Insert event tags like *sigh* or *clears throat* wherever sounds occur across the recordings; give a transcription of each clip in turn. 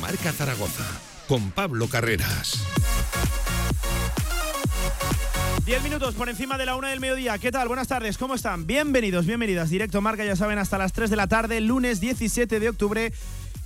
Marca Zaragoza con Pablo Carreras. Diez minutos por encima de la una del mediodía. ¿Qué tal? Buenas tardes, ¿cómo están? Bienvenidos, bienvenidas. Directo Marca, ya saben, hasta las 3 de la tarde, lunes 17 de octubre.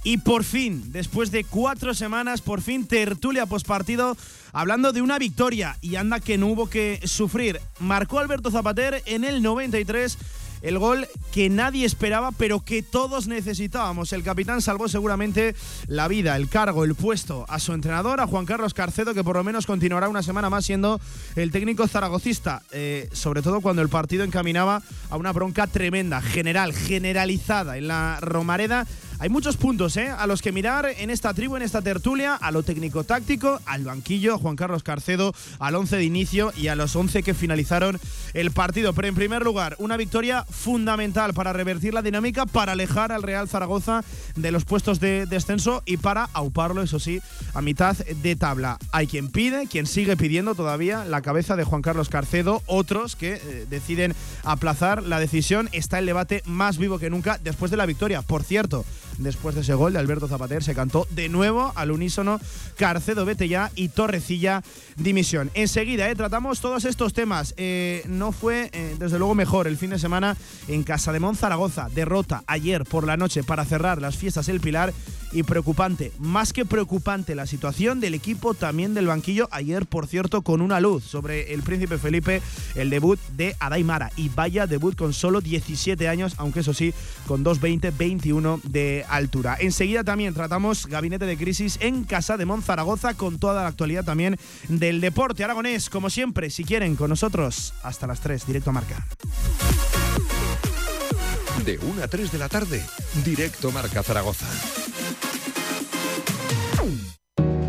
Y por fin, después de cuatro semanas, por fin tertulia postpartido, hablando de una victoria. Y anda que no hubo que sufrir. Marcó Alberto Zapater en el 93 el gol que nadie esperaba, pero que todos necesitábamos. El capitán salvó seguramente la vida, el cargo, el puesto a su entrenador, a Juan Carlos Carcedo, que por lo menos continuará una semana más siendo el técnico zaragocista, eh, sobre todo cuando el partido encaminaba a una bronca tremenda, general, generalizada en la Romareda hay muchos puntos ¿eh? a los que mirar en esta tribu, en esta tertulia, a lo técnico-táctico, al banquillo, Juan Carlos Carcedo, al 11 de inicio y a los 11 que finalizaron el partido. Pero en primer lugar, una victoria fundamental para revertir la dinámica, para alejar al Real Zaragoza de los puestos de descenso y para auparlo, eso sí, a mitad de tabla. Hay quien pide, quien sigue pidiendo todavía la cabeza de Juan Carlos Carcedo, otros que eh, deciden aplazar la decisión. Está el debate más vivo que nunca después de la victoria. Por cierto, después de ese gol de Alberto Zapater. Se cantó de nuevo al unísono Carcedo vete y Torrecilla dimisión. Enseguida eh, tratamos todos estos temas. Eh, no fue, eh, desde luego, mejor el fin de semana en Casa de Zaragoza. Derrota ayer por la noche para cerrar las fiestas El Pilar y preocupante, más que preocupante la situación del equipo también del banquillo. Ayer, por cierto, con una luz sobre el Príncipe Felipe, el debut de Adaimara. Y vaya debut con solo 17 años, aunque eso sí, con 2'20'21 de altura. Enseguida también tratamos gabinete de crisis en Casa de Zaragoza con toda la actualidad también del deporte aragonés. Como siempre, si quieren, con nosotros hasta las 3, directo a marca. De 1 a 3 de la tarde, directo Marca Zaragoza.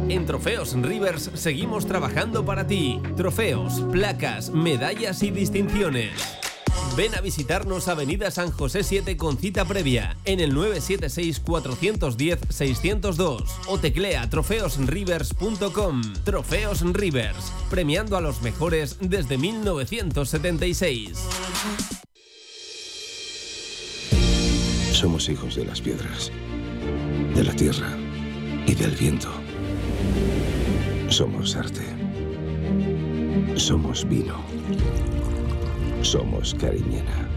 En Trofeos Rivers seguimos trabajando para ti. Trofeos, placas, medallas y distinciones. Ven a visitarnos Avenida San José 7 con cita previa en el 976-410-602 o teclea trofeosrivers.com. Trofeos Rivers, premiando a los mejores desde 1976. Somos hijos de las piedras, de la tierra y del viento. Somos arte. Somos vino. Somos Cariñena.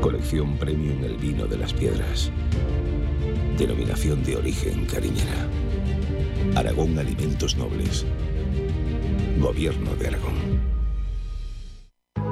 Colección Premium El Vino de las Piedras. Denominación de origen Cariñena. Aragón Alimentos Nobles. Gobierno de Aragón.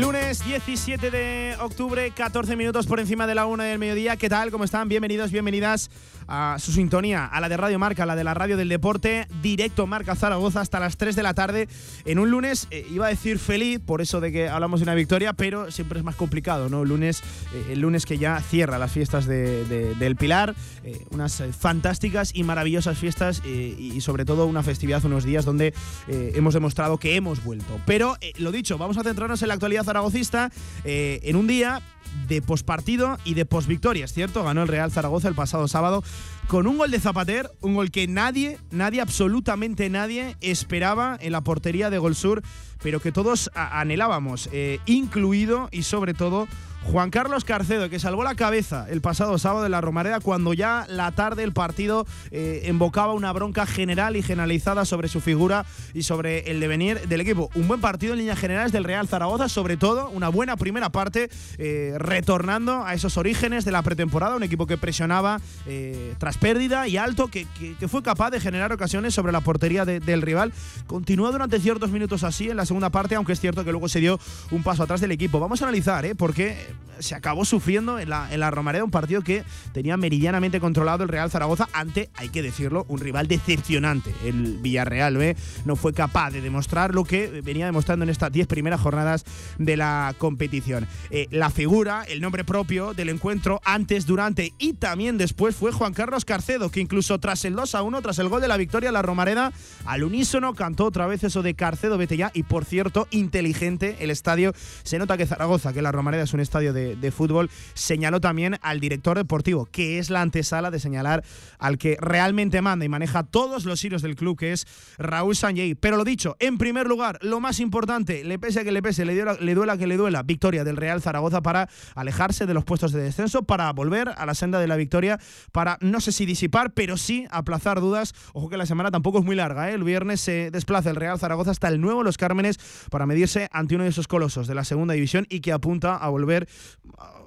Lunes 17 de octubre, 14 minutos por encima de la una del mediodía. ¿Qué tal? ¿Cómo están? Bienvenidos, bienvenidas a su sintonía, a la de Radio Marca, a la de la radio del deporte, directo Marca Zaragoza hasta las 3 de la tarde. En un lunes, eh, iba a decir feliz, por eso de que hablamos de una victoria, pero siempre es más complicado, ¿no? El lunes, eh, el lunes que ya cierra las fiestas del Pilar, eh, unas fantásticas y maravillosas fiestas y sobre todo una festividad, unos días donde hemos demostrado que hemos vuelto. Pero, lo dicho, vamos a centrarnos en la actualidad zaragocista en un día de pospartido y de posvictoria, es cierto, ganó el Real Zaragoza el pasado sábado con un gol de Zapater, un gol que nadie, nadie, absolutamente nadie esperaba en la portería de Gol Sur, pero que todos anhelábamos, eh, incluido y sobre todo Juan Carlos Carcedo, que salvó la cabeza el pasado sábado en la Romareda cuando ya la tarde el partido eh, invocaba una bronca general y generalizada sobre su figura y sobre el devenir del equipo. Un buen partido en líneas generales del Real Zaragoza, sobre todo una buena primera parte, eh, retornando a esos orígenes de la pretemporada, un equipo que presionaba eh, tras pérdida y alto, que, fue capaz de generar ocasiones sobre la portería del rival. Continúa durante ciertos minutos así en la segunda parte, aunque es cierto que luego se dio un paso atrás del equipo. Vamos a analizar, ¿eh? porque se acabó sufriendo en la, en la Romareda un partido que tenía meridianamente controlado el Real Zaragoza ante, hay que decirlo, un rival decepcionante. El Villarreal B no fue capaz de demostrar lo que venía demostrando en estas 10 primeras jornadas de la competición. Eh, la figura, el nombre propio del encuentro antes, durante y también después fue Juan Carlos Carcedo, que incluso tras el 2 a 1, tras el gol de la victoria, la Romareda al unísono cantó otra vez eso de Carcedo, vete ya, y por cierto, inteligente el estadio. Se nota que Zaragoza, que la Romareda es un estadio de fútbol, señaló también al director deportivo, que es la antesala de señalar al que realmente manda y maneja todos los hilos del club, que es Raúl Sanjay. Pero lo dicho, en primer lugar, lo más importante, le pese a que le pese, le, le duela que le duela, victoria del Real Zaragoza para alejarse de los puestos de descenso, para volver a la senda de la victoria, para no sé si disipar, pero sí aplazar dudas. Ojo que la semana tampoco es muy larga, ¿eh? el viernes se desplaza el Real Zaragoza hasta el nuevo Los Cármenes para medirse ante uno de esos colosos de la segunda división y que apunta a volver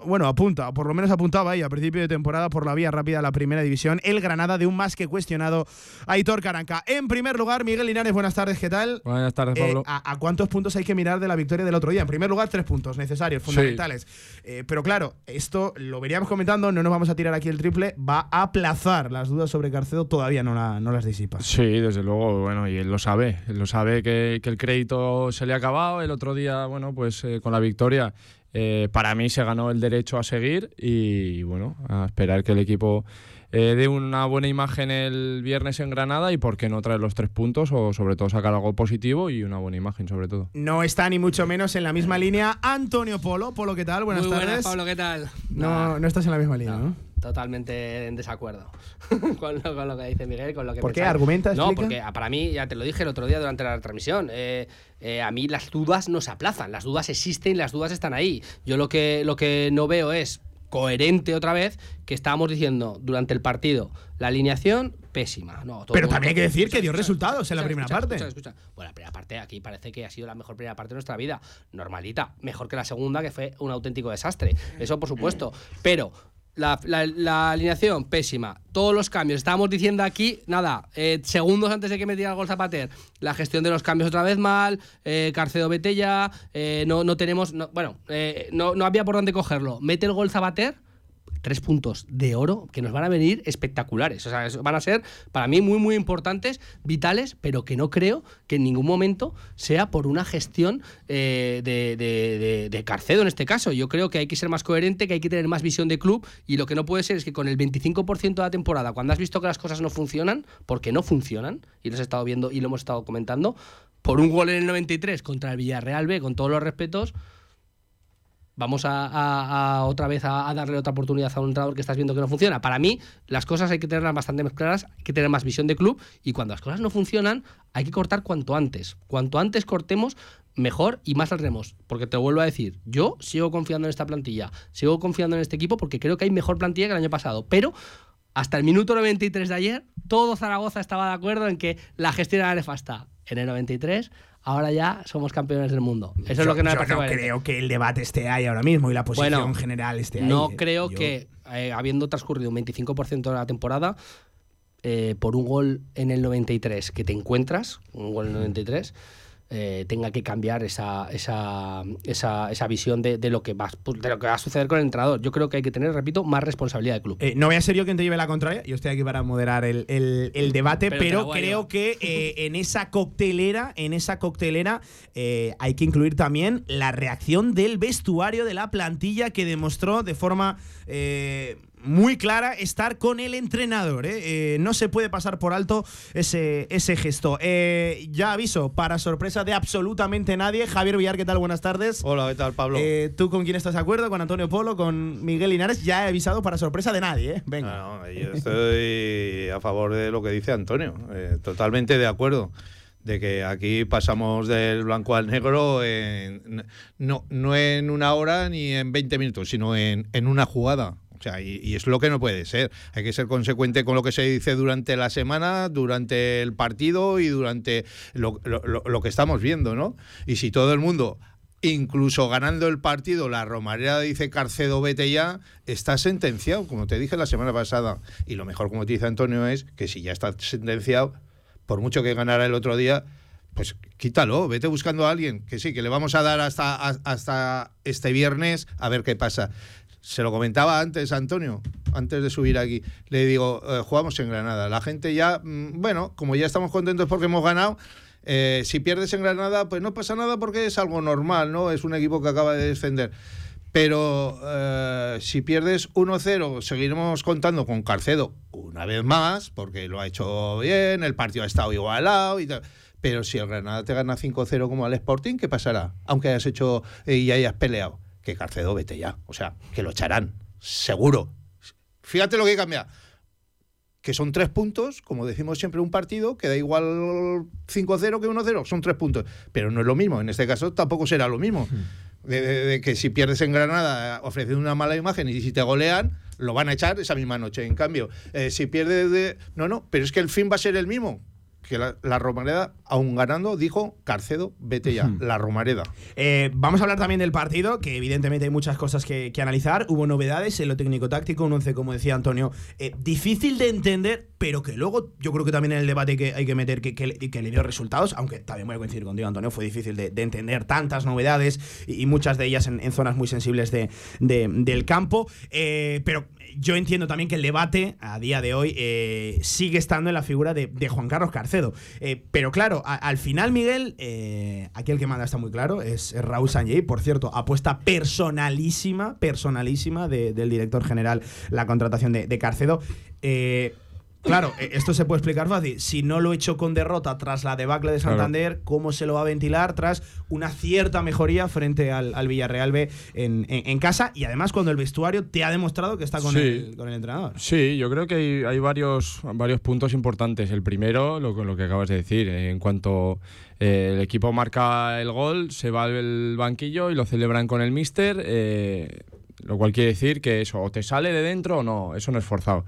bueno, apunta, por lo menos apuntaba ahí a principio de temporada por la vía rápida a la primera división, el Granada de un más que cuestionado Aitor Caranca. En primer lugar, Miguel Linares, buenas tardes, ¿qué tal? Buenas tardes, Pablo. Eh, a, cuántos puntos hay que mirar de la victoria del otro día? En primer lugar, tres puntos necesarios, fundamentales. Eh, pero claro, esto lo veríamos comentando, no nos vamos a tirar aquí el triple, va a aplazar las dudas sobre Carcedo, todavía no, no las disipa. Sí, desde luego, bueno, y él lo sabe, él lo sabe que, el crédito se le ha acabado, el otro día, bueno, pues eh, con la victoria eh, para mí se ganó el derecho a seguir y bueno, a esperar que el equipo eh, dé una buena imagen el viernes en Granada y por qué no traer los tres puntos o sobre todo sacar algo positivo y una buena imagen sobre todo. No está ni mucho menos en la misma línea Antonio Polo. Polo, ¿qué tal? Buenas Muy tardes. Buenas, Pablo, ¿qué tal? No, no estás en la misma línea, ¿no? Totalmente en desacuerdo *laughs* con, lo, que dice Miguel, con lo que ¿Por qué? ¿Argumentas? No, porque para mí, ya te lo dije el otro día durante la transmisión, eh, eh, a mí las dudas no se aplazan, las dudas existen, las dudas están ahí. Yo lo que, lo que no veo es coherente otra vez que estábamos diciendo durante el partido la alineación pésima. No, Pero también hay que decir que dio resultados en la primera parte. Bueno, la primera parte aquí parece que ha sido la mejor primera parte de nuestra vida. Normalita. Mejor que la segunda, que fue un auténtico desastre. Eso por supuesto. Pero la, alineación, pésima. Todos los cambios. Estábamos diciendo aquí, nada, eh, segundos antes de que metiera el gol Zapater. La gestión de los cambios otra vez mal. Eh, Carcedo vete ya. Eh, no, no tenemos. bueno, no, no había por dónde cogerlo. Mete el gol Zapater tres puntos de oro que nos van a venir espectaculares. O sea, van a ser para mí muy, muy importantes, vitales, pero que no creo que en ningún momento sea por una gestión eh, de, de, Carcedo en este caso. Yo creo que hay que ser más coherente, que hay que tener más visión de club y lo que no puede ser es que con el 25% de la temporada, cuando has visto que las cosas no funcionan, porque no funcionan, y lo has estado viendo y lo hemos estado comentando, por un gol en el 93 contra el Villarreal B, con todos los respetos, vamos a, otra vez a, darle otra oportunidad a un entrenador que estás viendo que no funciona. Para mí, las cosas hay que tenerlas bastante más claras, hay que tener más visión de club y cuando las cosas no funcionan, hay que cortar cuanto antes. Cuanto antes cortemos, mejor y más saldremos. Porque te vuelvo a decir, yo sigo confiando en esta plantilla, sigo confiando en este equipo porque creo que hay mejor plantilla que el año pasado, pero hasta el minuto 93 de ayer, todo Zaragoza estaba de acuerdo en que la gestión era nefasta. En el 93 ahora ya somos campeones del mundo. Eso es lo que no, yo no creo que el debate esté ahí ahora mismo y la posición general esté ahí. No creo que, eh, habiendo transcurrido un 25% de la temporada, eh, por un gol en el 93 que te encuentras, un gol en el 93 eh, tenga que cambiar esa, esa, esa, esa visión de, lo que va, de lo que va a suceder con el entrenador. Yo creo que hay que tener, repito, más responsabilidad del club. Eh, no voy a ser yo quien te lleve la contraria, yo estoy aquí para moderar el, el, debate, pero, creo que eh, *laughs* en esa coctelera, en esa coctelera hay que incluir también la reacción del vestuario de la plantilla que demostró de forma muy clara estar con el entrenador. ¿eh? Eh, no se puede pasar por alto ese, ese gesto. Eh, ya aviso, para sorpresa de absolutamente nadie, Javier Villar, ¿qué tal? Buenas tardes. Hola, ¿qué tal, Pablo? ¿Tú con quién estás de acuerdo? ¿Con Antonio Polo? ¿Con Miguel Linares? Ya he avisado para sorpresa de nadie. Venga. yo estoy a favor de lo que dice Antonio. totalmente de acuerdo. de que aquí pasamos del blanco al negro en, no, no en una hora ni en 20 minutos, sino en, en una jugada. O sea, y, es lo que no puede ser. Hay que ser consecuente con lo que se dice durante la semana, durante el partido y durante lo, lo, lo que estamos viendo, ¿no? Y si todo el mundo incluso ganando el partido, la Romareda dice Carcedo, vete ya, está sentenciado, como te dije la semana pasada. Y lo mejor, como te dice Antonio, es que si ya está sentenciado, por mucho que ganara el otro día, pues quítalo, vete buscando a alguien, que sí, que le vamos a dar hasta, hasta este viernes a ver qué pasa. Se lo comentaba antes Antonio, antes de subir aquí. Le digo, eh, jugamos en Granada. La gente ya, mmm, bueno, como ya estamos contentos porque hemos ganado, eh, si pierdes en Granada, pues no pasa nada porque es algo normal, ¿no? Es un equipo que acaba de descender. Pero eh, si pierdes 1-0, seguiremos contando con Carcedo una vez más, porque lo ha hecho bien, el partido ha estado igualado y tal. Pero si el Granada te gana 5-0 como al Sporting, ¿qué pasará? Aunque hayas hecho y hayas peleado. Que Carcedo vete ya. O sea, que lo echarán. Seguro. Fíjate lo que cambia que son tres puntos, como decimos siempre, un partido, que da igual 5-0 que 1-0, son tres puntos. Pero no es lo mismo, en este caso tampoco será lo mismo. De, de, de, que si pierdes en Granada ofreciendo una mala imagen y si te golean, lo van a echar esa misma noche. En cambio, eh, si pierdes de... No, no, pero es que el fin va a ser el mismo que la, la, Romareda, aún ganando, dijo Carcedo, vete ya, la Romareda. Eh, vamos a hablar también del partido, que evidentemente hay muchas cosas que, que analizar. Hubo novedades en lo técnico-táctico, un once, como decía Antonio, eh, difícil de entender, pero que luego yo creo que también en el debate que hay que meter que, que, que le dio resultados, aunque también voy a coincidir contigo, Antonio, fue difícil de, de entender tantas novedades y, y, muchas de ellas en, en zonas muy sensibles de, de del campo. Eh, pero yo entiendo también que el debate a día de hoy eh, sigue estando en la figura de, Juan Carlos Carcedo. Eh, pero claro, al final, Miguel, eh, aquí el que manda está muy claro, es, Raúl Sanjay. Por cierto, apuesta personalísima, personalísima de, del director general la contratación de, de Carcedo. Claro, esto se puede explicar fácil. Si no lo he hecho con derrota tras la debacle de Santander, claro. ¿cómo se lo va a ventilar tras una cierta mejoría frente al, al Villarreal B en, en, en, casa? Y además cuando el vestuario te ha demostrado que está con, sí. el, con el, entrenador. Sí, yo creo que hay, hay, varios, varios puntos importantes. El primero, lo, lo que acabas de decir, en cuanto eh, el equipo marca el gol, se va al banquillo y lo celebran con el míster, eh, lo cual quiere decir que eso o te sale de dentro o no, eso no es forzado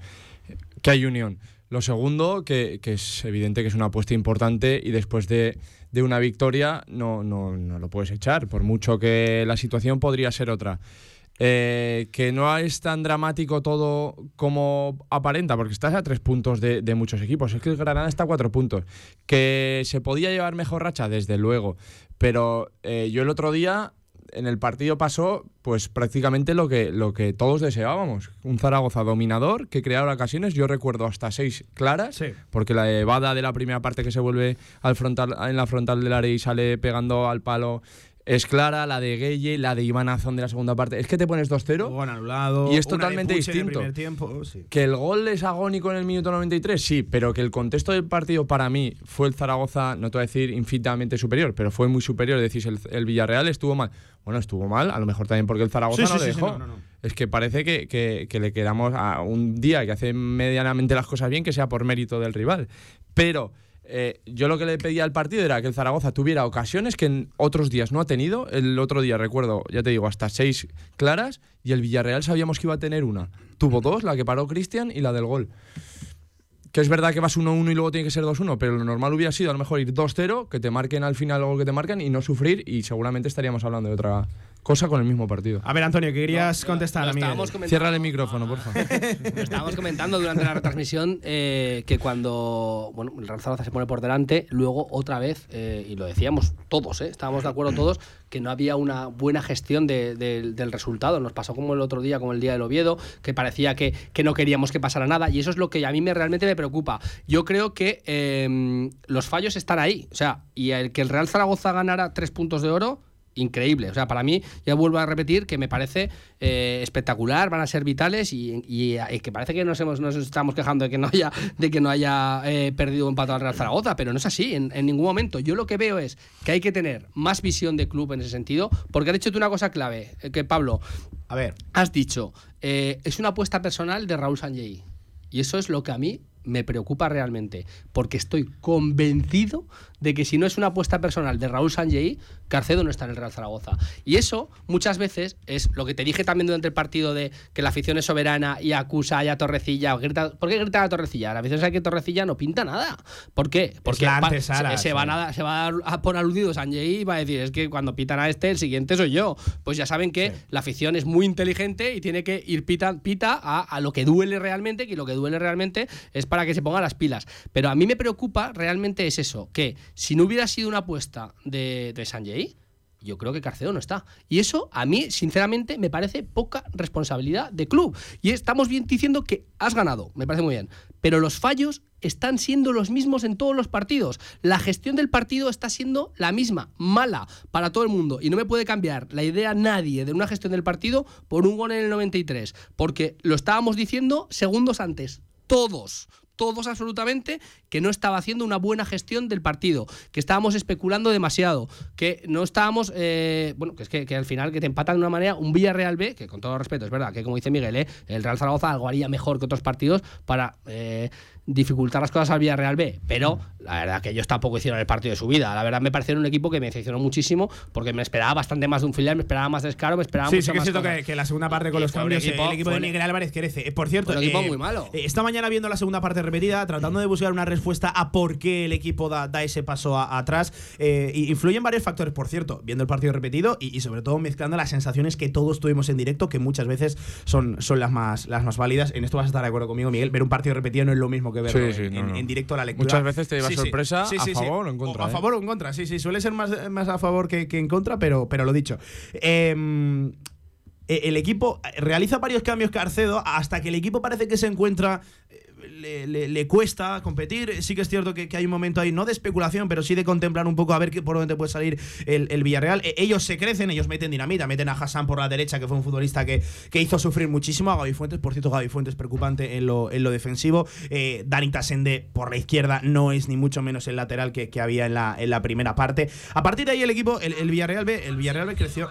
que hay unión. Lo segundo, que, que, es evidente que es una apuesta importante y después de, de una victoria no, no, no, lo puedes echar, por mucho que la situación podría ser otra. Eh, que no es tan dramático todo como aparenta, porque estás a tres puntos de, de, muchos equipos. Es que el Granada está a cuatro puntos. Que se podía llevar mejor racha, desde luego. Pero eh, yo el otro día en el partido pasó pues prácticamente lo que, lo que todos deseábamos. Un Zaragoza dominador que creaba ocasiones, yo recuerdo hasta seis claras, sí. porque la evada de la primera parte que se vuelve al frontal, en la frontal del área y sale pegando al palo es clara, la de Gueye, la de Iván Azón de la segunda parte. Es que te pones 2-0 anulado, y es totalmente distinto. Tiempo, sí. Que el gol es agónico en el minuto 93, sí, pero que el contexto del partido para mí fue el Zaragoza, no te voy a decir infinitamente superior, pero fue muy superior. Decís, el, el Villarreal estuvo mal. Bueno, estuvo mal, a lo mejor también porque el Zaragoza sí, no sí, le dejó. no, no, es que parece que, que, que le quedamos a un día que hace medianamente las cosas bien, que sea por mérito del rival. Pero eh, yo lo que le pedía al partido era que el Zaragoza tuviera ocasiones que en otros días no ha tenido. El otro día, recuerdo, ya te digo, hasta seis claras y el Villarreal sabíamos que iba a tener una. Tuvo dos, la que paró Cristian y la del gol. Que es verdad que vas 1-1 y luego tiene que ser 2-1, pero lo normal hubiera sido a lo mejor ir 2-0, que te marquen al final o que te marcan y no sufrir y seguramente estaríamos hablando de otra cosa con el mismo partido. A ver, Antonio, ¿qué querías no, contestar a mí? Cierra el micrófono, por favor. Lo estábamos comentando durante la retransmisión eh, que cuando bueno, el Real Zaragoza se pone por delante, luego otra vez, eh, y lo decíamos todos, eh, estábamos de acuerdo todos, que no había una buena gestión de, de, del resultado. Nos pasó como el otro día, como el día del Oviedo, que parecía que, que, no queríamos que pasara nada, y eso es lo que a mí me, realmente me preocupa. Yo creo que eh, los fallos están ahí, o sea, y el que el Real Zaragoza ganara tres puntos de oro increíble. O sea, para mí, ya vuelvo a repetir que me parece eh, espectacular, van a ser vitales y, y, y, que parece que nos, hemos, nos estamos quejando de que no haya, de que no haya eh, perdido un empate al Real Zaragoza, pero no es así en, en, ningún momento. Yo lo que veo es que hay que tener más visión de club en ese sentido, porque has dicho tú una cosa clave, eh, que Pablo, a ver, has dicho, eh, es una apuesta personal de Raúl Sanjay. Y eso es lo que a mí me preocupa realmente, porque estoy convencido de que si no es una apuesta personal de Raúl Sanjei, Carcedo no está en el Real Zaragoza. Y eso muchas veces es lo que te dije también durante el partido de que la afición es soberana y acusa a Torrecilla. Grita, ¿Por qué grita a Torrecilla? La afición sabe que Torrecilla no pinta nada. ¿Por qué? Porque la va- antesala, se, se van a, se va a poner aludido Sanjei y va a decir, es que cuando pitan a este, el siguiente soy yo. Pues ya saben que la afición es muy inteligente y tiene que ir pita, pita a, a lo que duele realmente, que lo que duele realmente es para que se pongan las pilas. Pero a mí me preocupa realmente es eso, que si no hubiera sido una apuesta de, de Sanjei, yo creo que Carcedo no está. Y eso a mí, sinceramente, me parece poca responsabilidad de club. Y estamos bien diciendo que has ganado, me parece muy bien. Pero los fallos están siendo los mismos en todos los partidos. La gestión del partido está siendo la misma, mala para todo el mundo. Y no me puede cambiar la idea nadie de una gestión del partido por un gol en el 93. Porque lo estábamos diciendo segundos antes. Todos, todos absolutamente, que no estaba haciendo una buena gestión del partido, que estábamos especulando demasiado, que no estábamos, eh, bueno, que es que, que al final que te empatan de una manera un Villarreal B, que con todo respeto, es verdad, que como dice Miguel, eh, el Real Zaragoza algo haría mejor que otros partidos para eh, dificultar las cosas al Villarreal B, pero la verdad que ellos tampoco hicieron el partido de su vida, la verdad me pareció un equipo que me decepcionó muchísimo, porque me esperaba bastante más de un filial, me esperaba más descaro, me esperaba Sí, mucho sí que es más cierto cosas. que, que la segunda parte con los cambios, eh, equipo- el equipo de Miguel Álvarez crece. Eh, Por cierto, un equipo eh, muy malo. Esta mañana viendo la segunda parte repetida, tratando de buscar una respuesta a por qué el equipo da, da ese paso a- atrás, eh, influyen varios factores, por cierto, viendo el partido repetido y, y sobre todo mezclando las sensaciones que todos tuvimos en directo, que muchas veces son, son las, más, las más válidas. En esto vas a estar de acuerdo conmigo, Miguel. Ver un partido repetido no es lo mismo que verlo Sí, sí, en, no, en- no. en directo a la lectura. Muchas veces te lleva sorpresa a favor o en contra. a ¿eh? favor o en contra, sí, sí. Suele ser más, más a favor que, que en contra, pero, pero lo dicho. Em, eh, el equipo realiza varios cambios Carcedo hasta que el equipo parece que se encuentra. Le, cuesta competir. Sí que es cierto que, hay un momento ahí, no de especulación, pero sí de contemplar un poco a ver qué, por dónde puede salir el, el Villarreal. Eh, ellos se crecen, ellos meten dinamita, meten a Hassan por la derecha, que fue un futbolista que, que hizo sufrir muchísimo a Gaby Fuentes. Por cierto, Gaby Fuentes preocupante en lo, en lo defensivo. Eh, Dani por la izquierda no es ni mucho menos el lateral que, que había en la, en la primera parte. A partir de ahí el equipo, el, el Villarreal B, el Villarreal B creció.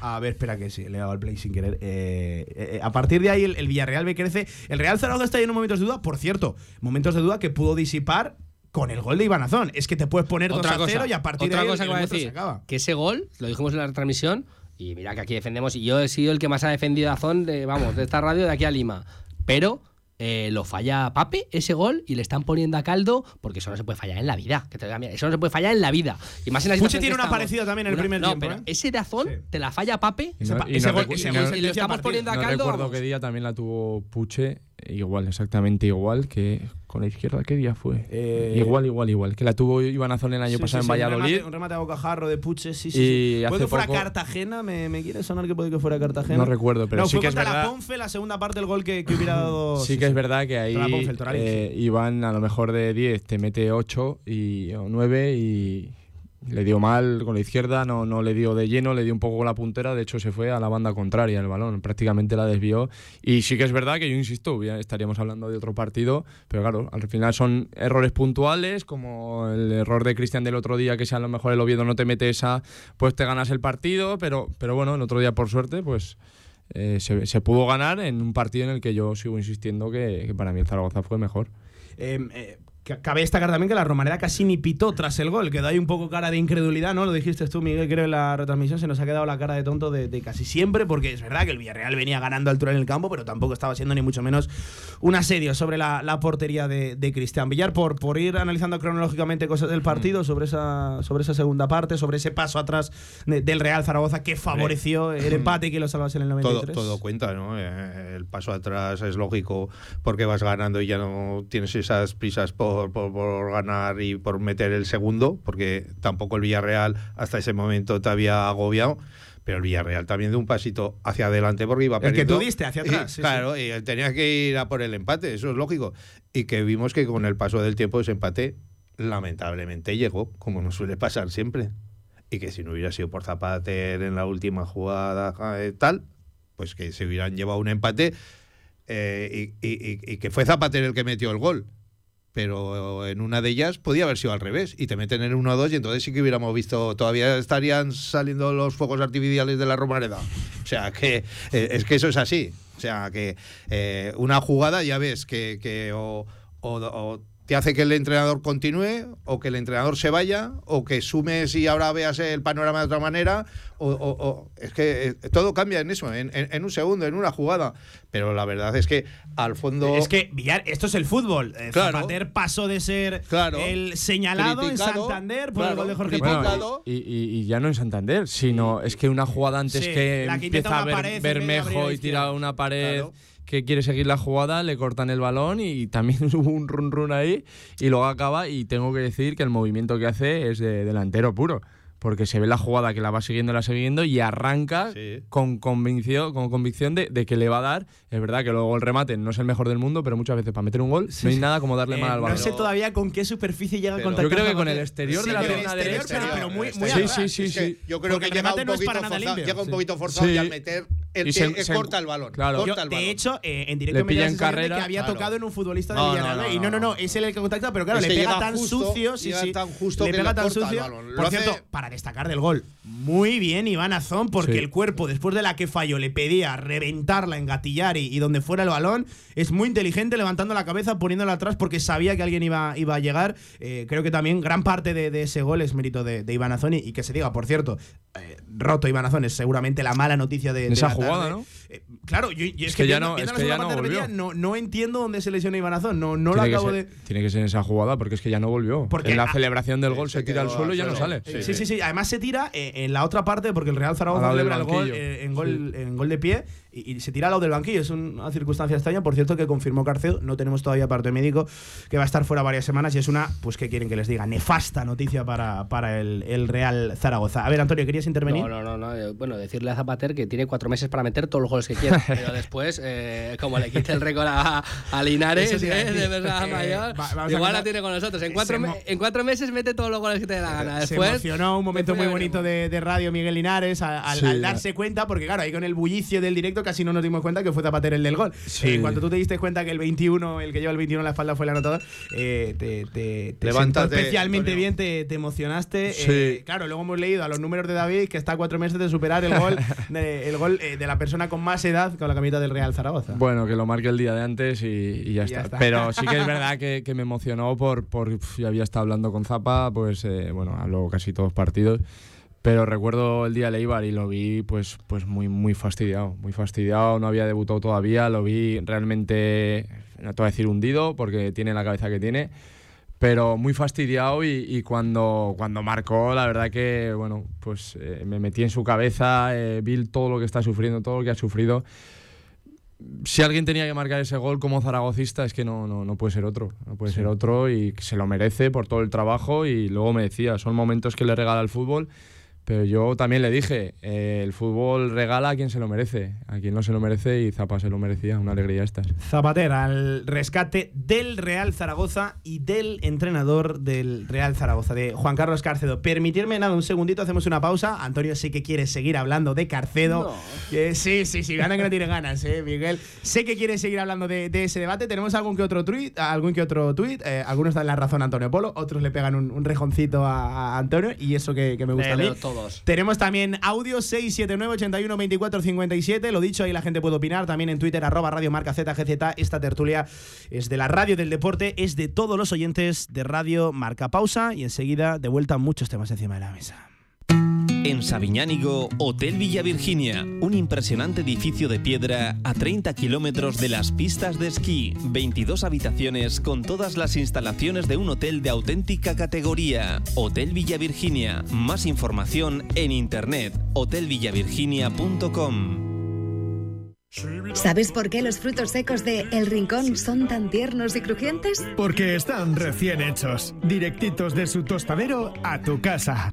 A ver, espera que sí, le he dado al play sin querer. Eh, eh, a partir de ahí el, Villarreal B crece. El Real Zaragoza está lleno de momentos de duda, por cierto, momentos de duda que pudo disipar con el gol de Iván Azón. Es que te puedes poner 2 otra a 0 cosa, y a partir otra de ahí cosa el que a encuentro se decir, acaba. que ese gol, lo dijimos en la retransmisión, y mira que aquí defendemos, y yo he sido el que más ha defendido a Zon de, vamos, de esta radio de aquí a Lima. Pero eh, lo falla Pape, ese gol, y le están poniendo a caldo, porque eso no se puede fallar en la vida. Que te diga, mira, eso no se puede fallar en la vida. Y más en la Puche tiene que una estamos. parecida también en el primer no, tiempo, pero ¿eh? ese de Azón Sí. te la falla Pape. Y no- y ese no gol- ese y gol no- y lo estamos partido. poniendo a No caldo. recuerdo vamos. qué día también la tuvo Puche, igual, exactamente igual que con la izquierda. ¿Qué día fue? Eh, igual, igual, igual. Que la tuvo Iván Azón el año Sí, pasado sí, en sí, un Valladolid. remate- Un remate a bocajarro de Puche, sí, sí. Puede que fuera poco- Cartagena, me, me quiere sonar que puede que fuera Cartagena. No recuerdo, pero no, sí fue que es contra la verdad. Ponfe la segunda parte del gol que, que hubiera dado. Sí que es verdad que ahí Toralín, eh, Iván a lo mejor de 10 te mete 8 y, o 9 y le dio mal con la izquierda, no, no le dio de lleno, le dio un poco con la puntera, de hecho se fue a la banda contraria el balón, prácticamente la desvió y sí que es verdad que yo insisto, estaríamos hablando de otro partido, pero claro, al final son errores puntuales, como el error de Cristian del otro día, que si a lo mejor el Oviedo no te mete esa, pues te ganas el partido, pero, pero bueno, el otro día por suerte, pues eh, se, pudo ganar en un partido en el que yo sigo insistiendo que, para mí el Zaragoza fue mejor. Eh, eh, ca- Cabe destacar también que la Romareda casi ni pitó tras el gol, quedó ahí un poco cara de incredulidad, ¿no? Lo dijiste tú, Miguel, creo en la retransmisión, se nos ha quedado la cara de tonto de, de casi siempre, porque es verdad que el Villarreal venía ganando altura en el campo, pero tampoco estaba siendo ni mucho menos un asedio sobre la, la portería de, de Cristian Villar. Por, por ir analizando cronológicamente cosas del partido, sobre esa, sobre esa segunda parte, sobre ese paso atrás de- del Real Zaragoza que favoreció el empate y que lo salvase en el Todo, 93. todo cuenta, ¿no? Eh, El paso atrás es lógico porque vas ganando y ya no tienes esas prisas por, por- por ganar y por meter el segundo, porque tampoco el Villarreal hasta ese momento te había agobiado. Pero el Villarreal también de un pasito hacia adelante porque iba El que perdiendo. tú diste hacia atrás, Y, sí, claro, y él tenía que ir a por el empate, eso es lógico. Y que vimos que con el paso del tiempo ese empate lamentablemente llegó, como nos suele pasar siempre. Y que si no hubiera sido por Zapater en la última jugada eh, tal, pues que se hubieran llevado un empate eh, y, y- y- y que fue Zapater el que metió el gol. Pero en una de ellas podía haber sido al revés y te meten en 1-2 y entonces sí que hubiéramos visto, todavía estarían saliendo los fuegos artificiales de la Romareda. O sea, que eh, es que eso es así. O sea, que eh, una jugada ya ves que, que o te hace que el entrenador continúe o que el entrenador se vaya o que sumes y ahora veas el panorama de otra manera o, o- o- es que eh, todo cambia en eso en, en- en un segundo en una jugada pero la verdad es que al fondo Es que, Villar, esto es el fútbol. Eh, Claro. Zapater pasó de ser Claro. el señalado en Santander por el gol de Jorge. Bueno, y, y- y ya no en Santander, sino es que una jugada antes Sí, que la que empieza a ver Bermejo y tira una pared Claro. Que quiere seguir la jugada, le cortan el balón y también *laughs* hubo un run run ahí y luego acaba y tengo que decir que el movimiento que hace es de delantero puro. Porque se ve la jugada que la va siguiendo, la siguiendo y arranca Sí. con convicción, con convicción de, de que le va a dar. Es verdad que luego el remate no es el mejor del mundo, pero muchas veces para meter un gol no hay nada como darle Eh, mal al no balón. sé todavía con qué superficie llega a Pero- contactar Yo creo que con el exterior Sí, de la exterior, derecha. pero muy, muy Sí, sí, sí, Es que sí. yo creo Porque que el llega remate un no es poquito para nada forzado, limpio. llega un poquito forzado Sí. y al meter el, Y se- eh, se- corta el balón claro. corta Yo, el de balón. hecho, eh, en directo Le me en de carrera, que había claro. tocado en un futbolista No, de no, Villarreal. no, y no, no, no, no, es él el que contacta, pero claro, Es le pega tan justo- sucio. Sí, sí. tan justo le que pega le tan corta el sucio. balón. Por hace- cierto, para destacar del gol, muy bien Iván Azón, porque Sí. el cuerpo, después de la que falló, le pedía reventarla, engatillar y, y donde fuera el balón. Es muy inteligente levantando la cabeza, poniéndola atrás, porque sabía que alguien iba, iba a llegar. Eh, creo que también gran parte de, de ese gol es mérito de, de Iván Azón. Y, y que se diga, por cierto, eh, roto Iván Azón es seguramente la mala noticia de, de esa la jugada. ¿no? Eh, claro, yo, yo es, que que, ya viendo- no- es que ya no volvió. no, no entiendo dónde se lesiona Iván Azón. No, no lo tiene, que acabo ser, de. tiene que ser en esa jugada porque es que ya no volvió. Porque en la a- celebración del gol se se tira al suelo y ya no sale. Sí, sí, sí. Además se tira eh, en la otra parte porque el Real Zaragoza celebra el gol eh, en, gol, en gol de pie y, se tira al lado del banquillo. Es una circunstancia extraña. Por cierto, que confirmó Carcedo. No tenemos todavía parte médico que va a estar fuera varias semanas y es una, pues, ¿qué quieren que les diga? Nefasta noticia para, para el, el Real Zaragoza. A ver, Antonio, ¿querías intervenir? No, no, no, no. Bueno, decirle a Zapater que tiene cuatro meses para meter todos los goles que quiera. *laughs* pero después, eh, como le quite el récord a, a Linares, eh, de verdad Eh, mayor, va- igual la tiene con nosotros. En cuatro, me- en cuatro meses mete todos los goles que te dé la gana. Se emocionó un momento muy bonito de, de radio Miguel Linares al, Sí, al ya. darse cuenta, porque claro, ahí con el bullicio del directo casi no nos dimos cuenta que fue Zapater el del gol. Sí. Eh, cuando tú te diste cuenta que el 21, el que lleva el 21 en la espalda fue el anotador, eh, te, te, te Levántate, especialmente Antonio. bien, te, te emocionaste. Sí. Eh, claro, luego hemos leído a los números de David que está a cuatro meses de superar el gol, *laughs* de, el gol eh, de la persona con más edad con la camiseta del Real Zaragoza. Bueno, que lo marque el día de antes y, y ya, Y está. ya está. Pero sí que es *laughs* verdad que, que me emocionó por, por ya había estado hablando con Zapa, pues eh, bueno, hablo casi todos partidos. Pero recuerdo el día de Eibar y lo vi pues, pues muy, muy fastidiado, muy fastidiado, no había debutado todavía, lo vi realmente, no te voy a decir hundido porque tiene la cabeza que tiene, pero muy fastidiado y, y cuando, cuando marcó, la verdad que, bueno, pues eh, me metí en su cabeza, eh, vi todo lo que está sufriendo, todo lo que ha sufrido. Si alguien tenía que marcar ese gol como zaragocista, es que no, no, no puede ser otro. No puede ser otro y se lo merece por todo el trabajo. Y luego me decía, son momentos que le regala el fútbol. Pero yo también le dije, eh, el fútbol regala a quien se lo merece, a quien no se lo merece y Zapa se lo merecía, una alegría estas. Zapater al rescate del Real Zaragoza y del entrenador del Real Zaragoza, de Juan Carlos Carcedo. Permitirme nada, un segundito, hacemos una pausa. Antonio sé que quiere seguir hablando de Carcedo. Eh, sí, sí, sí, gana que no tiene ganas, eh, Miguel. Sé que quiere seguir hablando de, de ese debate. Tenemos algún que otro tweet, algún que otro tweet. eh, algunos dan la razón a Antonio Polo, otros le pegan un, un rejoncito a, a Antonio y eso que, que me gusta a Le mí. leo Tenemos también audio 679 81 24 57. Lo dicho, ahí la gente puede opinar. También en Twitter, arroba Radio Marca ZGZ. Esta tertulia es de la radio del deporte, es de todos los oyentes de Radio Marca Pausa. Y enseguida, de vuelta, muchos temas encima de la mesa. En Sabiñánigo, Hotel Villa Virginia, un impresionante edificio de piedra a 30 kilómetros de las pistas de esquí, 22 habitaciones con todas las instalaciones de un hotel de auténtica categoría. Hotel Villa Virginia, más información en internet, hotelvillavirginia.com. ¿Sabes por qué los frutos secos de El Rincón son tan tiernos y crujientes? Porque están recién hechos, directitos de su tostadero a tu casa.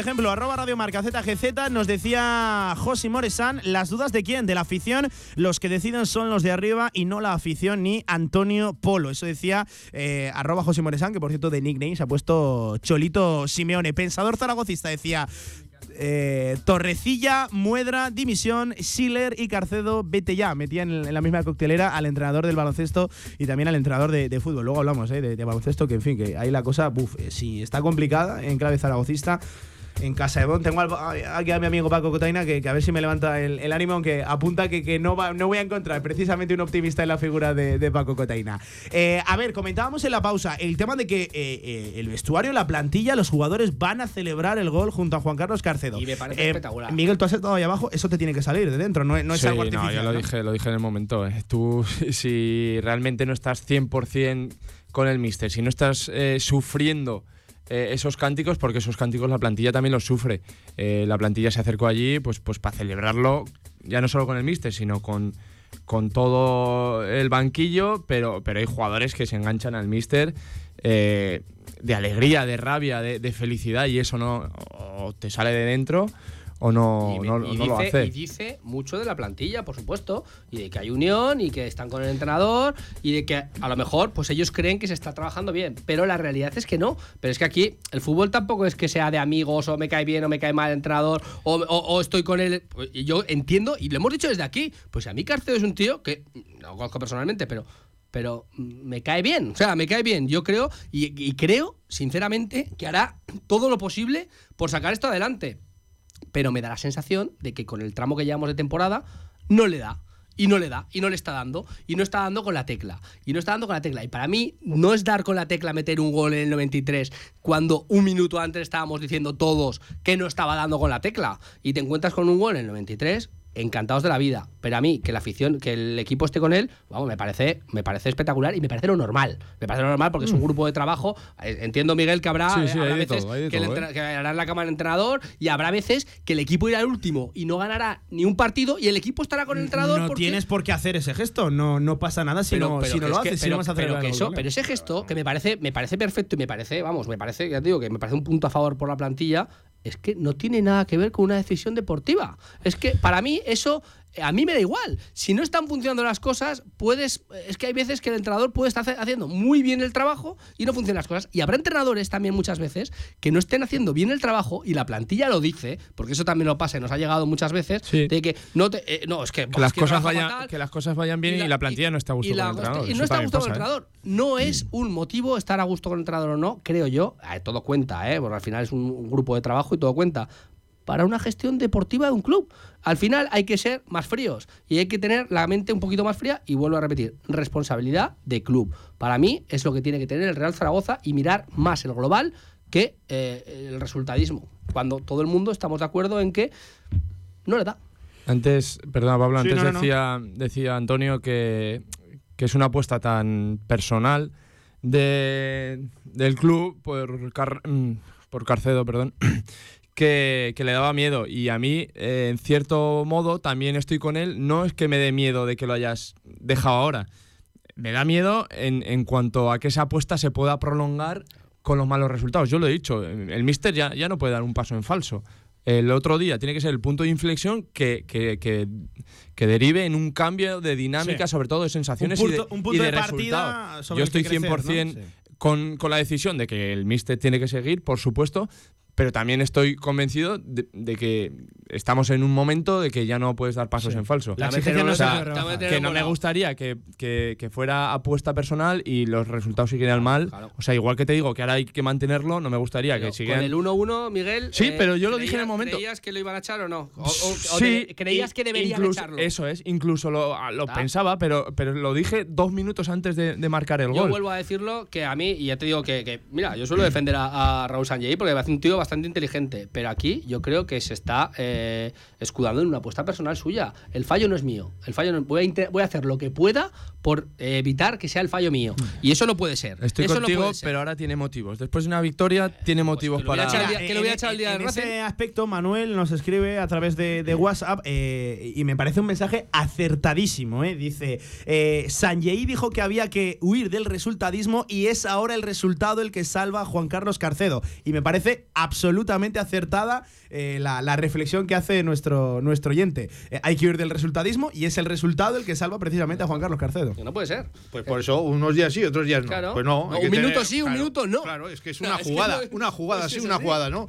Ejemplo, arroba Radio Marca ZGZ nos decía José Moresan, las dudas de quién, de la afición, los que deciden son los de arriba y no la afición ni Antonio Polo. Eso decía eh, arroba José Moresan, que por cierto de nickname se ha puesto Cholito Simeone. Pensador zaragocista decía, eh, Torrecilla, Muedra, Dimisión, Schiller y Carcedo, vete ya. Metían en, la misma coctelera al entrenador del baloncesto y también al entrenador de, fútbol. Luego hablamos eh, de, baloncesto, que en fin, que ahí la cosa, buf, eh, si está complicada en clave zaragocista en Casa de Bon. Tengo aquí a mi amigo Paco Cotaina que, a ver si me levanta el, ánimo, aunque apunta que, que no, va, no voy a encontrar precisamente un optimista en la figura de, Paco Cotaina. Eh, a ver, comentábamos en la pausa el tema de que eh, eh, el vestuario, la plantilla, los jugadores van a celebrar el gol junto a Juan Carlos Carcedo. Y me parece espectacular. Miguel, tú has estado ahí abajo, eso te tiene que salir de dentro, no, es algo artificial. No, ya lo, Dije, lo dije en el momento. Tú, *laughs* si realmente no estás 100% con el míster, si no estás sufriendo eh, esos cánticos, porque esos cánticos la plantilla también los sufre. Eh, la plantilla se acercó allí pues, pues para celebrarlo, ya no solo con el míster, sino con, con todo el banquillo, pero, pero hay jugadores que se enganchan al míster eh, de alegría, de rabia, de, felicidad, y eso no te sale de dentro o no, no, lo hace. Y dice mucho de la plantilla, por supuesto, y de que hay unión y que están con el entrenador y de que a lo mejor pues ellos creen que se está trabajando bien, pero la realidad es que no. Pero es que aquí el fútbol tampoco es que sea de amigos o me cae bien o me cae mal el entrenador o, estoy con él. Y yo entiendo y lo hemos dicho desde aquí, pues a mí Carcedo es un tío que no conozco personalmente, pero pero me cae bien, o sea, me cae bien. Yo creo y creo, sinceramente, que hará todo lo posible por sacar esto adelante pero me da la sensación de que con el tramo que llevamos de temporada no le da. Y no le da, y no le está dando, y no está dando con la tecla, y no está dando con la tecla. Y para mí no es dar con la tecla meter un gol en el 93 cuando un minuto antes estábamos diciendo todos que no estaba dando con la tecla. Y te encuentras con un gol en el 93 encantados de la vida. Pero a mí, que la afición, que el equipo esté con él, vamos, me parece, me parece espectacular y me parece lo normal. Me parece lo normal porque es un mm. grupo de trabajo. Eh, entiendo, Miguel, que habrá, veces que, hará la cama el entrenador y habrá veces que el equipo irá al último y no ganará ni un partido y el equipo estará con el entrenador. No tienes por qué hacer ese gesto, no, no pasa nada si no, si no lo haces, pero, eso, pero ese gesto que me parece, me parece perfecto y me parece, vamos, me parece, ya te digo, que me parece un punto a favor por la plantilla, es que no tiene nada que ver con una decisión deportiva. Es que para mí eso a mí me da igual. Si no están funcionando las cosas, puedes. Es que hay veces que el entrenador puede estar haciendo muy bien el trabajo y no funcionan las cosas. Y habrá entrenadores también muchas veces que no estén haciendo bien el trabajo y la plantilla lo dice, porque eso también lo pasa y nos ha llegado muchas veces, de que no te. Eh, no, es que. las cosas vayan, que las cosas vayan bien y la, plantilla no está a gusto con el entrenador. Y no está a gusto con el ¿eh? entrenador. No es un motivo estar a gusto con el entrenador o no, creo yo. Eh, todo cuenta, ¿eh? Porque al final es un grupo de trabajo y todo cuenta para una gestión deportiva de un club. Al final hay que ser más fríos y hay que tener la mente un poquito más fría y vuelvo a repetir, responsabilidad de club. Para mí es lo que tiene que tener el Real Zaragoza y mirar más el global que eh, el resultadismo, cuando todo el mundo estamos de acuerdo en que no le da. Antes, perdona Pablo, antes decía, decía Antonio que, que, es una apuesta tan personal de, del club por, mm, por Carcedo, perdón, que, le daba miedo. Y a mí, eh, en cierto modo, también estoy con él. No es que me dé miedo de que lo hayas dejado ahora. Me da miedo en, en cuanto a que esa apuesta se pueda prolongar con los malos resultados. Yo lo he dicho, el Mister ya, ya no puede dar un paso en falso. El otro día tiene que ser el punto de inflexión que, que, que, derive en un cambio de dinámica, sobre todo de sensaciones y de, un punto de, partida Yo estoy 100% con, con, la decisión de que el Mister tiene que seguir, por supuesto, pero también estoy convencido de, que estamos en un momento de que ya no puedes dar pasos en falso. La no que no me gustaría que, que, fuera apuesta personal y los resultados siguieran mal. O sea, igual que te digo que ahora hay que mantenerlo, no me gustaría que siguieran. Con el 1-1, Miguel. Sí, pero yo lo dije en el momento. ¿Creías que lo iban a echar o no? O, sí. ¿Creías que deberían echarlo? Eso es, incluso lo, lo pensaba, pero, pero lo dije dos minutos antes de, marcar el gol. Yo vuelvo a decirlo que a mí, y ya te digo que, mira, yo suelo defender a, Raúl Sanjay porque me hace un tío bastante bastante inteligente, pero aquí yo creo que se está eh, escudando en una apuesta personal suya. El fallo no es mío. El fallo no- voy, a voy a hacer lo que pueda por eh, evitar que sea el fallo mío. Y eso no puede ser. Estoy eso no contigo, puede ser. pero ahora tiene motivos. Después de una victoria, tiene motivos que lo hubiera para. día- que lo hubiera echado el día en del Racing. ese aspecto, Manuel nos escribe a través de, de WhatsApp eh, y me parece un mensaje acertadísimo. eh. Dice: eh, Sanjei dijo que había que huir del resultadismo y es ahora el resultado el que salva a Juan Carlos Carcedo. Y me parece absolutamente acertada eh, la, la reflexión que hace nuestro, nuestro oyente. Eh, hay que huir del resultadismo y es el resultado el que salva precisamente a Juan Carlos Carcedo. No puede ser. Pues por eso, unos días sí, otros días no. Claro. Pues no. Un minuto tener- sí, un claro, minuto no. Claro, es que es No, una es que jugada, no- una jugada, sí, una así. jugada, ¿no?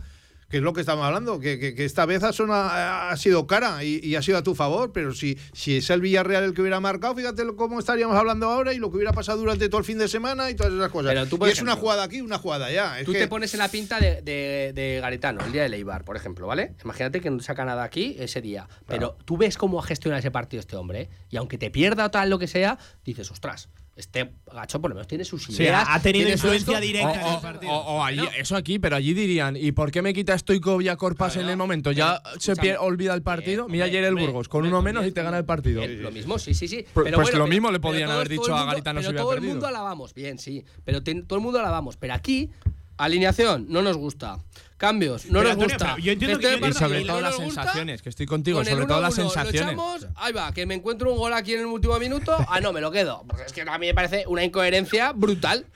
Que es lo que estamos hablando, que, que- que esta vez ha, sonado- ha sido cara y, y ha sido a tu favor, pero si, si es el Villarreal el que hubiera marcado, fíjate cómo estaríamos hablando ahora y lo que hubiera pasado durante todo el fin de semana y todas esas cosas. Pero tú, por y es una jugada aquí, una jugada allá. Es Tú que- te pones en la pinta de, de, de Garitano, el día de Leibar, por ejemplo, ¿vale? Imagínate que no saca nada aquí ese día. Pero tú ves cómo ha gestionado ese partido este hombre, ¿eh? y aunque te pierda o tal, lo que sea, dices, ostras, este gacho por lo menos tiene sus ideas. ha- ha tenido influencia esto. directa en O- el partido. o- o allí- Bueno. eso aquí, pero allí dirían, ¿y por qué me quita Stoikov y a Corpas en el momento? Ya se pier- olvida el partido. Bien, Mira ayer el Burgos, con hombre, uno menos y te gana el también. partido. Lo mismo, sí, sí, sí. Pues- Pero pues bueno, lo pero- mismo le podían haber dicho a mundo- Garitano si pero todo el perdido. mundo alabamos, bien, sí. Pero ten- todo el mundo alabamos. Pero aquí, alineación, no nos gusta. Cambios, no Pero, nos Antonio, gusta. yo entiendo Este que- Y sobre no todo las sensaciones, que estoy contigo, con sobre todo las 1-1 sensaciones. Lo echamos, ahí va, que me encuentro un gol aquí en el último minuto. Ah, no, me lo quedo. Porque es que a mí me parece una incoherencia brutal.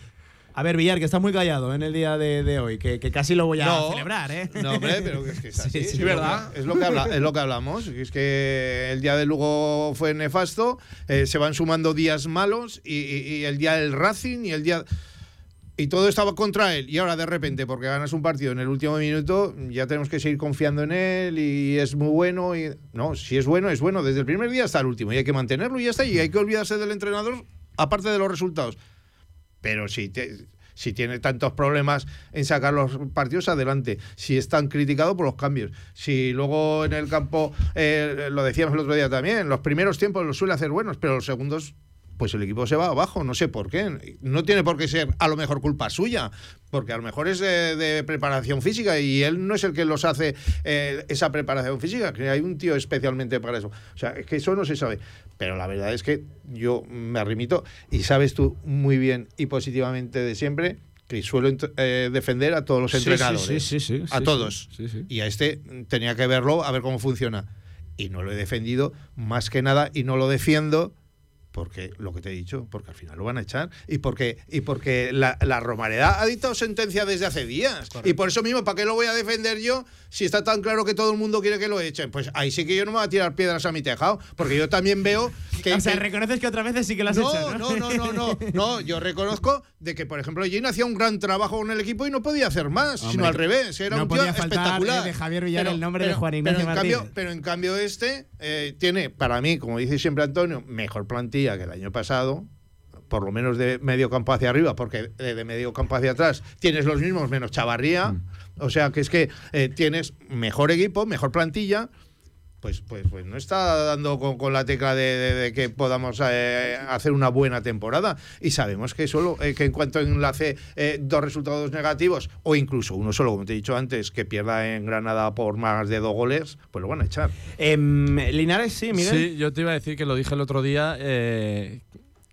A ver, Villar, que está muy callado en el día de, de hoy, que, que casi lo voy a No. celebrar, ¿eh? No, hombre, pero es que es *laughs* así. Sí, sí, es verdad. Es lo que, habla- es lo que hablamos. Es que el día de Lugo fue nefasto, eh, se van sumando días malos y, y- y el día del Racing y el día. Y todo estaba contra él. Y ahora de repente, porque ganas un partido en el último minuto, ya tenemos que seguir confiando en él y es muy bueno. Y, no, si es bueno, es bueno desde el primer día hasta el último. Y hay que mantenerlo y ya está. Y hay que olvidarse del entrenador, aparte de los resultados. Pero si, si tiene tantos problemas en sacar los partidos adelante, si es tan criticado por los cambios, si luego en el campo, eh, lo decíamos el otro día también, los primeros tiempos los suele hacer buenos, pero los segundos pues el equipo se va abajo, no sé por qué. No tiene por qué ser a lo mejor culpa suya, porque a lo mejor es de, de preparación física y él no es el que los hace eh, esa preparación física, que hay un tío especialmente para eso. O sea, es que eso no se sabe. Pero la verdad es que yo me remito y sabes tú muy bien y positivamente de siempre que suelo eh, defender a todos los entrenadores. sí, sí, sí, a todos. Y a este tenía que verlo, a ver cómo funciona. Y no lo he defendido más que nada y no lo defiendo porque lo que te he dicho, porque al final lo van a echar y porque y porque la, la Romareda ha dictado sentencia desde hace días y por eso mismo, ¿para qué lo voy a defender yo si está tan claro que todo el mundo quiere que lo echen? Pues ahí sí que yo no me voy a tirar piedras a mi tejado, porque yo también veo *laughs* que o sea, que- reconoces que otras veces sí que las no, echas, no, no, no, no, *laughs* no. Yo reconozco de que, por ejemplo, Jane hacía un gran trabajo con el equipo y no podía hacer más, Hombre, sino al revés. Era no un tío podía faltar, espectacular. eh, de Javier Villar el nombre de Juan pero Ignacio en cambio, pero en cambio este eh, tiene, para mí, como dice siempre Antonio, mejor plantilla que el año pasado. Por lo menos de medio campo hacia arriba, porque de medio campo hacia atrás tienes los mismos menos Chavarría. Mm. O sea que es que eh, tienes mejor equipo, mejor plantilla pues, pues, pues no está dando con, con la tecla de, de- de que podamos eh, hacer una buena temporada. Y sabemos que solo eh, que en cuanto enlace eh, dos resultados negativos, o incluso uno solo, como te he dicho antes, que pierda en Granada por más de dos goles, pues lo van a echar. Em, Linares, sí, Miguel. Sí, yo te iba a decir que lo dije el otro día, eh,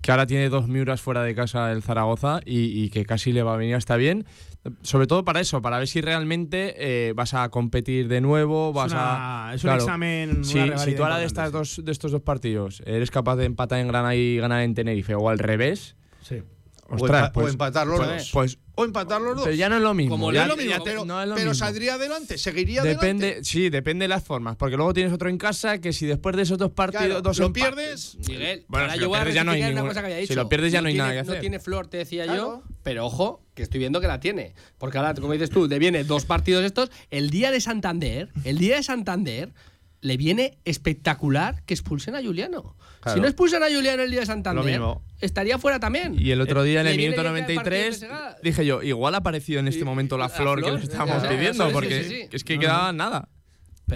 que ahora tiene dos miuras fuera de casa el Zaragoza y, y que casi le va a venir hasta bien. Sobre todo para eso, para ver si realmente eh, vas a competir de nuevo, vas una- a... es un examen, una Si, tú ahora de, estas dos, de estos dos partidos eres capaz de empatar en Granada y ganar en Tenerife o al revés, Sí. ostras, o, empa- o pues, empatar los pues- dos. pues o empatar los dos. pero ya no es lo mismo. Como ya- no es lo ya mismo, te- pero no es lo pero mismo. saldría adelante, seguiría Depende, adelante. sí, depende de las formas, porque luego tienes otro en casa que si después de esos dos partidos, Claro, dos lo empates- pierdes. Miguel, Bueno, si yo lo pierdes ya no hay ningún- cosa que había si dicho. lo pierdes ya no hay tiene, nada que hacer. No tiene flor, te decía Claro. yo, pero ojo, que estoy viendo que la tiene. Porque ahora, como dices tú, le viene dos partidos estos. El día de Santander, el día de Santander, le viene espectacular que expulsen a Juliano. Claro. Si no expulsan a Juliano el día de Santander, estaría fuera también. Y el otro día en el minuto bien que el partido 93 se gana. dije yo, igual ha aparecido en este momento la la flor, que le estábamos pidiendo, porque sí, sí, sí. es que quedaba nada.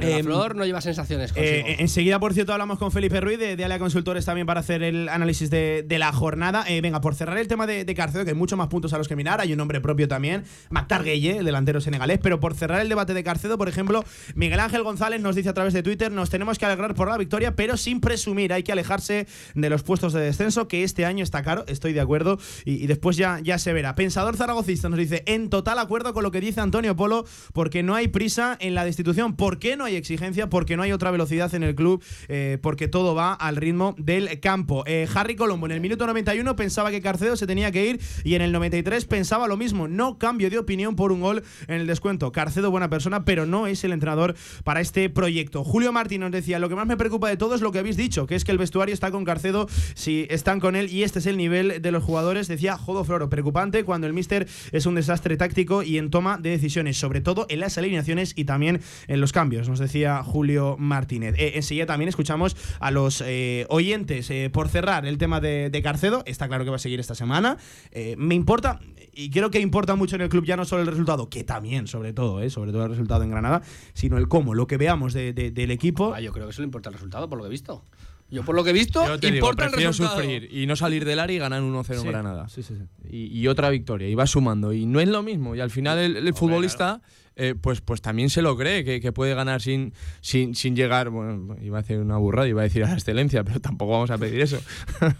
Pero la Em, flor no lleva sensaciones Eh, enseguida, por cierto, hablamos con Felipe Ruiz de, de Alea Consultores también para hacer el análisis de, de la jornada. Eh, venga, por cerrar el tema de, de Carcedo, que hay muchos más puntos a los que mirar, hay un nombre propio también, Mactar Gueye, el delantero senegalés, pero por cerrar el debate de Carcedo, por ejemplo, Miguel Ángel González nos dice a través de Twitter, nos tenemos que alegrar por la victoria, pero sin presumir, hay que alejarse de los puestos de descenso, que este año está caro, estoy de acuerdo, y, y después ya, ya se verá. Pensador zaragocista nos dice, en total acuerdo con lo que dice Antonio Polo, porque no hay prisa en la destitución, ¿por qué no hay exigencia? Porque no hay otra velocidad en el club, eh, porque todo va al ritmo del campo. Eh, Harry Colombo en el minuto 91 pensaba que Carcedo se tenía que ir y en el 93 pensaba lo mismo. No cambio de opinión por un gol en el descuento. Carcedo, buena persona, pero no es el entrenador para este proyecto. Julio Martín nos decía, lo que más me preocupa de todo es lo que habéis dicho, que es que el vestuario está con Carcedo, si están con él y este es el nivel de los jugadores. Decía Jodo Floro, preocupante cuando el míster es un desastre táctico y en toma de decisiones, sobre todo en las alineaciones y también en los cambios, nos decía Julio Martínez. Eh, enseguida también escuchamos a los eh, oyentes. Eh, por cerrar el tema de, de Carcedo, está claro que va a seguir esta semana. Eh, me importa, y creo que importa mucho en el club ya no solo el resultado, que también, sobre todo, eh, sobre todo el resultado en Granada, sino el cómo, lo que veamos de- de- del equipo. Ah, yo creo que eso le importa el resultado, por lo que he visto. Yo, por lo que he visto, te digo, importa el resultado. sufrir y no salir del área y ganar 1-0 Sí, en Granada. sí, sí, sí. Y, y otra victoria, y va sumando. Y no es lo mismo. Y al final el, el futbolista, eh, pues, pues también se lo cree, que, que puede ganar sin, sin, sin llegar, bueno, iba a decir una burrada, iba a decir a la excelencia, pero tampoco vamos a pedir eso.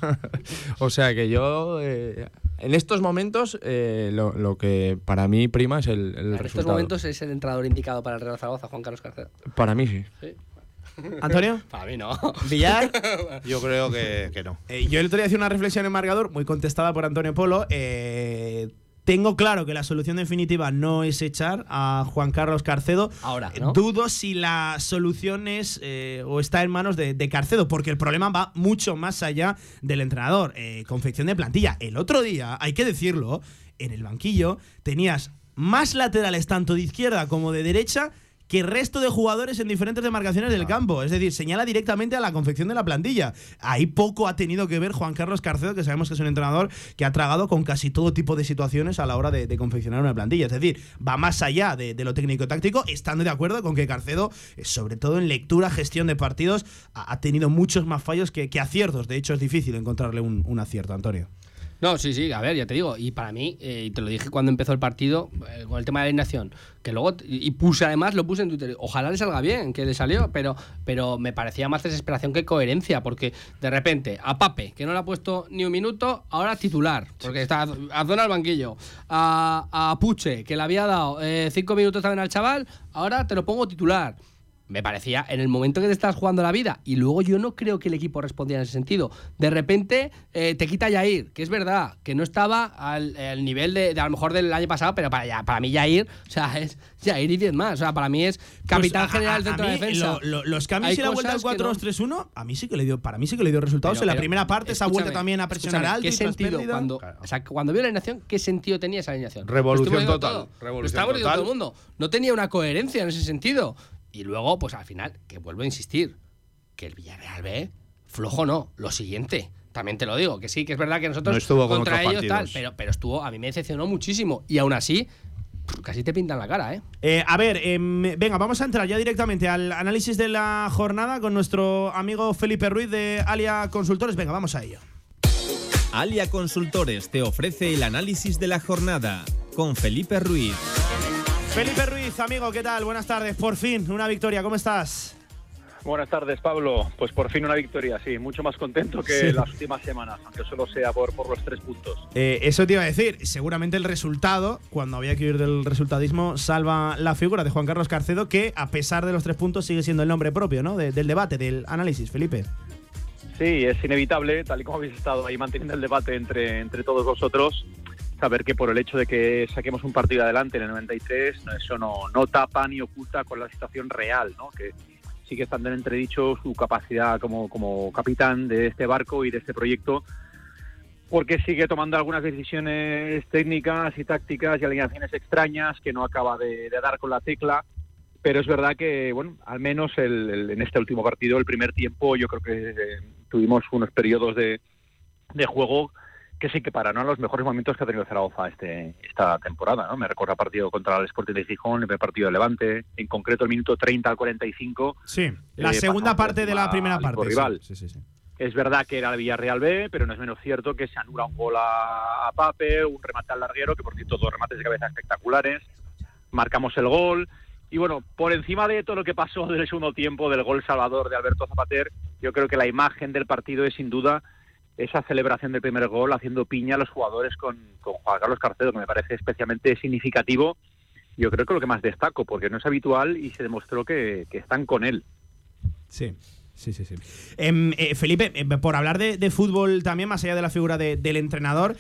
*laughs* o sea que yo, eh, en estos momentos, eh, lo, lo que para mí prima es el, el en estos momentos es el entrenador indicado para el Real Zaragoza, Juan Carlos Carcedo. Para mí sí. Antonio, *laughs* Para mí no. Villar. *laughs* Yo creo que, que no. Eh, yo el otro día hacía una reflexión en Marcador, muy contestada por Antonio Polo. Eh, tengo claro que la solución definitiva no es echar a Juan Carlos Carcedo. Ahora, ¿no? Dudo si la solución es eh, o está en manos de, de Carcedo, porque el problema va mucho más allá del entrenador. Eh, confección de plantilla. El otro día, hay que decirlo, en el banquillo tenías más laterales tanto de izquierda como de derecha que el resto de jugadores en diferentes demarcaciones del campo. Es decir, señala directamente a la confección de la plantilla. Ahí poco ha tenido que ver Juan Carlos Carcedo, que sabemos que es un entrenador que ha tragado con casi todo tipo de situaciones a la hora de, de confeccionar una plantilla. Es decir, va más allá de, de lo técnico-táctico, estando de acuerdo con que Carcedo, eh, sobre todo en lectura, gestión de partidos, ha, ha tenido muchos más fallos que, que aciertos. De hecho, es difícil encontrarle un, un acierto, Antonio. No, sí, sí, a ver, ya te digo. Y para mí, eh, y te lo dije cuando empezó el partido, eh, con el tema de la alineación, que luego, y puse además, lo puse en Twitter, ojalá le salga bien, que le salió, pero, pero me parecía más desesperación que coherencia, porque de repente a Pape, que no le ha puesto ni un minuto, ahora titular, porque está a zona al banquillo. A, a Puche, que le había dado eh, cinco minutos también al chaval, ahora te lo pongo titular. Me parecía en el momento que te estás jugando la vida. Y luego yo no creo que el equipo respondía en ese sentido. De repente eh, te quita Yair, que es verdad, que no estaba al, al nivel de, de a lo mejor del año pasado, pero para, ya- para mí Yair, o sea, es Yair y 10 más. O sea, para mí es capitán Pues a- general a- dentro a de mí defensa. lo- lo- los cambios Hay y la vuelta al cosas que no. 4-2-3-1, a mí sí que le dio, para mí sí que le dio resultados. Pero- en la pero, primera parte, esa vuelta también a presionar alto. ¿Qué y sentido cuando, o sea, cuando vio la alineación, qué sentido tenía esa alineación? Revolución total, todo. revolución Lo total. todo el mundo. No tenía una coherencia en ese sentido. Y luego, pues al final, que vuelvo a insistir, que el Villarreal ve, flojo no, lo siguiente. También te lo digo, que sí, que es verdad que nosotros No estuvo con contra otros ellos tal, pero, pero estuvo, a mí me decepcionó muchísimo. Y aún así, casi te pintan la cara, ¿eh? Eh, a ver, em, venga, vamos a entrar ya directamente al análisis de la jornada con nuestro amigo Felipe Ruiz de Alia Consultores. Venga, vamos a ello. Alia Consultores te ofrece el análisis de la jornada con Felipe Ruiz. Felipe Ruiz, amigo, ¿qué tal? Buenas tardes. Por fin, una victoria. ¿Cómo estás? Buenas tardes, Pablo. Pues por fin una victoria, sí. Mucho más contento que Sí. las últimas semanas, aunque solo sea por, por los tres puntos. Eh, eso te iba a decir. Seguramente el resultado, cuando había que ir del resultadismo, salva la figura de Juan Carlos Carcedo, que a pesar de los tres puntos sigue siendo el nombre propio, ¿no? De- del debate, del análisis, Felipe. Sí, es inevitable, tal y como habéis estado ahí manteniendo el debate entre, entre todos vosotros, saber que por el hecho de que saquemos un partido adelante en el 93, no, eso no, no tapa ni oculta con la situación real, ¿no? Que sigue estando en entredicho su capacidad como, como capitán de este barco y de este proyecto, porque sigue tomando algunas decisiones técnicas y tácticas y alineaciones extrañas que no acaba de, de dar con la tecla. Pero es verdad que, bueno, al menos el- el- en este último partido, el primer tiempo, yo creo que eh, tuvimos unos periodos de, de juego que sí que para no los mejores momentos que ha tenido Zaragoza este, esta temporada. ¿no? Me recuerda el partido contra el Sporting de Gijón, el partido de Levante, en concreto el minuto 30 al 45. Sí, la segunda parte de la primera parte. Rival. Sí, sí, sí. Es verdad que era el Villarreal B, pero no es menos cierto que se anula un gol a, Pape, un remate al larguero, que por cierto, dos remates de cabeza espectaculares. Marcamos el gol. Y bueno, por encima de todo lo que pasó del segundo tiempo, del gol salvador de Alberto Zapater, yo creo que la imagen del partido es sin duda esa celebración del primer gol, haciendo piña a los jugadores con, Juan Carlos Carcedo, que me parece especialmente significativo. Yo creo que lo que más destaco, porque no es habitual y se demostró que, están con él. Sí, Sí, sí, sí. Em, eh, Felipe, em, por hablar de, fútbol también, más allá de la figura del entrenador,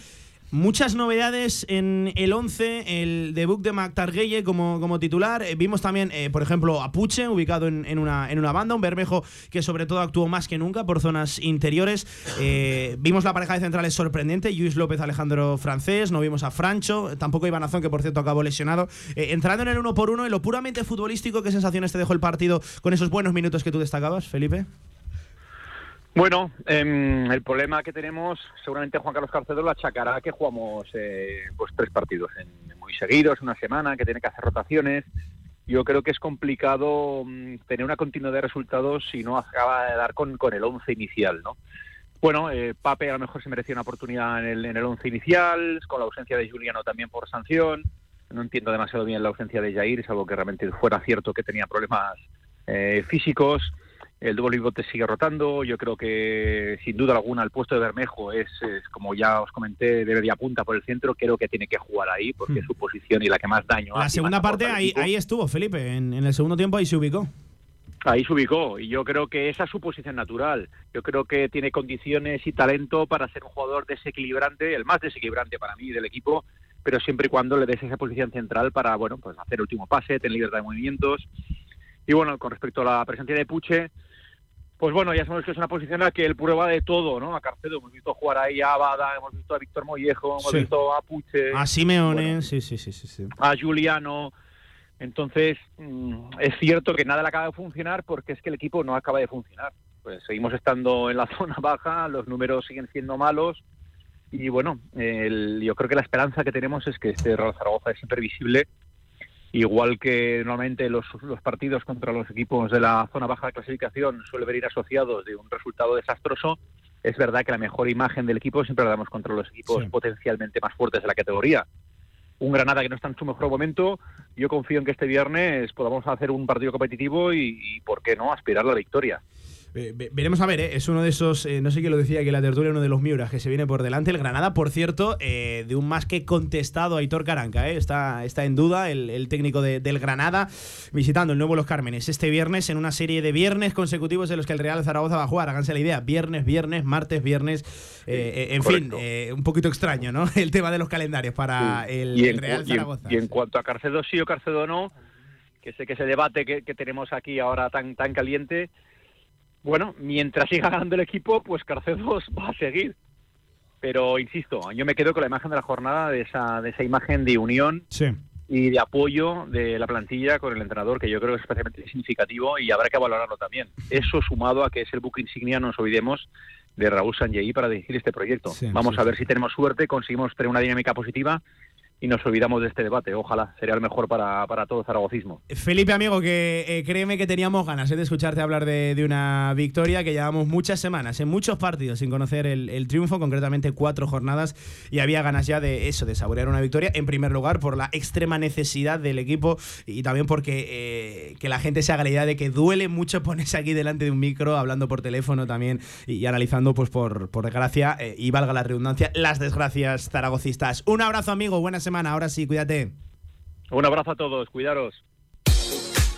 Muchas novedades en el 11, el debut de McTarguelle como, como titular. Eh, vimos también, eh, por ejemplo, a Puche, ubicado en, una, en una banda, un Bermejo que sobre todo actuó más que nunca por zonas interiores. vimos la pareja de centrales sorprendente, Luis López, Alejandro Francés, no vimos a Francho, tampoco Iván que por cierto acabó lesionado. entrando en el uno por uno, en lo puramente futbolístico, ¿qué sensaciones te dejó el partido con esos buenos minutos que tú destacabas, Felipe? Bueno, em, el problema que tenemos, seguramente Juan Carlos Carcedo lo achacará que jugamos eh, pues tres partidos en, muy seguidos, una semana, que tiene que hacer rotaciones. Yo creo que es complicado mm, tener una continuidad de resultados si no acaba de dar con, con el once inicial, ¿no? Bueno, eh, Pape a lo mejor se merecía una oportunidad en el, en el once inicial, con la ausencia de Juliano también por sanción. No entiendo demasiado bien la ausencia de Jair, es algo que realmente fuera cierto que tenía problemas eh, físicos el doble pivote sigue rotando. Yo creo que, sin duda alguna, el puesto de Bermejo es, como ya os comenté, de media punta por el centro. Creo que tiene que jugar ahí porque es hmm. su posición y la que más daño hace. La segunda parte, ahí, ahí estuvo, Felipe. En, el segundo tiempo ahí se ubicó. Ahí se ubicó y yo creo que esa es su posición natural. Yo creo que tiene condiciones y talento para ser un jugador desequilibrante, el más desequilibrante para mí del equipo, pero siempre y cuando le des esa posición central para, bueno, pues hacer el último pase, tener libertad de movimientos. Y bueno, con respecto a la presencia de Puche, pues bueno, ya sabemos que es una posición en la que él prueba de todo, ¿no? A Carcedo hemos visto jugar ahí a Abada, hemos visto a Víctor Mollejo, hemos visto a Puche. A Simeone, sí, sí, sí, sí, A Juliano. Entonces, mm, es cierto que nada le acaba de funcionar porque es que el equipo no acaba de funcionar. Pues seguimos estando en la *laughs* zona baja, los números siguen siendo malos y bueno, yo creo que la esperanza que tenemos es que este Real Zaragoza es imprevisible Igual que normalmente los, los, partidos contra los equipos de la zona baja de clasificación suelen venir asociados de un resultado desastroso, es verdad que la mejor imagen del equipo siempre la damos contra los equipos potencialmente más fuertes de la categoría. Un Granada que no está en su mejor momento, yo confío en que este viernes podamos hacer un partido competitivo y, y ¿por qué no?, aspirar a la victoria veremos a ver, ¿eh? es uno de esos, eh, no sé quién lo decía, que la tertulia uno de los Miuras que se viene por delante. El Granada, por cierto, eh, de un más que contestado Aitor Caranca, está, está en duda el, técnico del Granada, visitando el nuevo Los Cármenes este viernes en una serie de viernes consecutivos en los que el Real Zaragoza va a jugar. Háganse la idea, viernes, viernes, martes, viernes, en fin, un poquito extraño, ¿no? *laughs* El tema de los calendarios para el, Real Zaragoza. Y en, cuanto a Carcedo sí o Carcedo no, que sé que ese debate que, que tenemos aquí ahora tan, tan caliente bueno, mientras siga ganando el equipo, pues Carcedo va a seguir. Pero insisto, yo me quedo con la imagen de la jornada, de esa, de esa imagen de unión y de apoyo de la plantilla con el entrenador, que yo creo que es especialmente significativo y habrá que valorarlo también. Eso sumado a que es el buque insignia, no nos olvidemos, de Raúl Sanjei para dirigir este proyecto. Vamos a ver si tenemos suerte, conseguimos tener una dinámica positiva y nos olvidamos de este debate. Ojalá sería el mejor para, para todo zaragocismo. Felipe, amigo, que eh, créeme que teníamos ganas eh, de escucharte hablar de, de, una victoria que llevamos muchas semanas, en muchos partidos, sin conocer el, triunfo, concretamente cuatro jornadas, y había ganas ya de eso, de saborear una victoria, en primer lugar por la extrema necesidad del equipo y también porque eh, que la gente se haga la idea de que duele mucho *laughs* ponerse aquí delante de un micro, hablando por teléfono también y, analizando, pues por, por desgracia, y valga la redundancia, las desgracias zaragocistas. Un abrazo, amigo, buenas semana. Ahora sí, cuídate. Un abrazo a todos, cuidaros.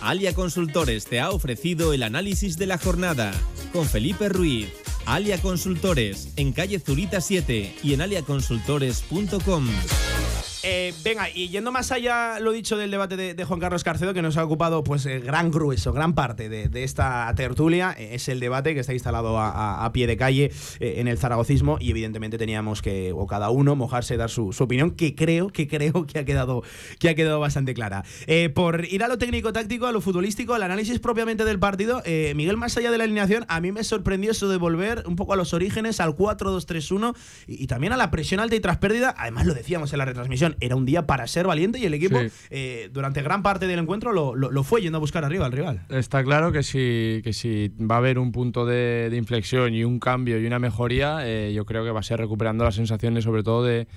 Alia Consultores te ha ofrecido el análisis de la jornada con Felipe Ruiz. Alia Consultores en calle Zurita 7 y en aliaconsultores.com. Eh, venga, y yendo más allá, lo dicho del debate de, Juan Carlos Carcedo, que nos ha ocupado pues eh, gran grueso, gran parte de, esta tertulia, eh, es el debate que está instalado a, pie de calle en el zaragocismo y evidentemente teníamos que, o cada uno, mojarse, dar su, opinión, que creo, que creo que ha quedado, que ha quedado bastante clara. por ir a lo técnico-táctico, a lo futbolístico, al análisis propiamente del partido, Miguel, más allá de la alineación, a mí me sorprendió eso de volver un poco a los orígenes, al 4-2-3-1 y, y también a la presión alta y tras pérdida, además lo decíamos en la retransmisión, era un día para ser valiente y el equipo eh, durante gran parte del encuentro lo, fue yendo a buscar arriba al rival. Está claro que si, que si va a haber un punto de, inflexión y un cambio y una mejoría, eh, yo creo que va a ser recuperando las sensaciones sobre todo de,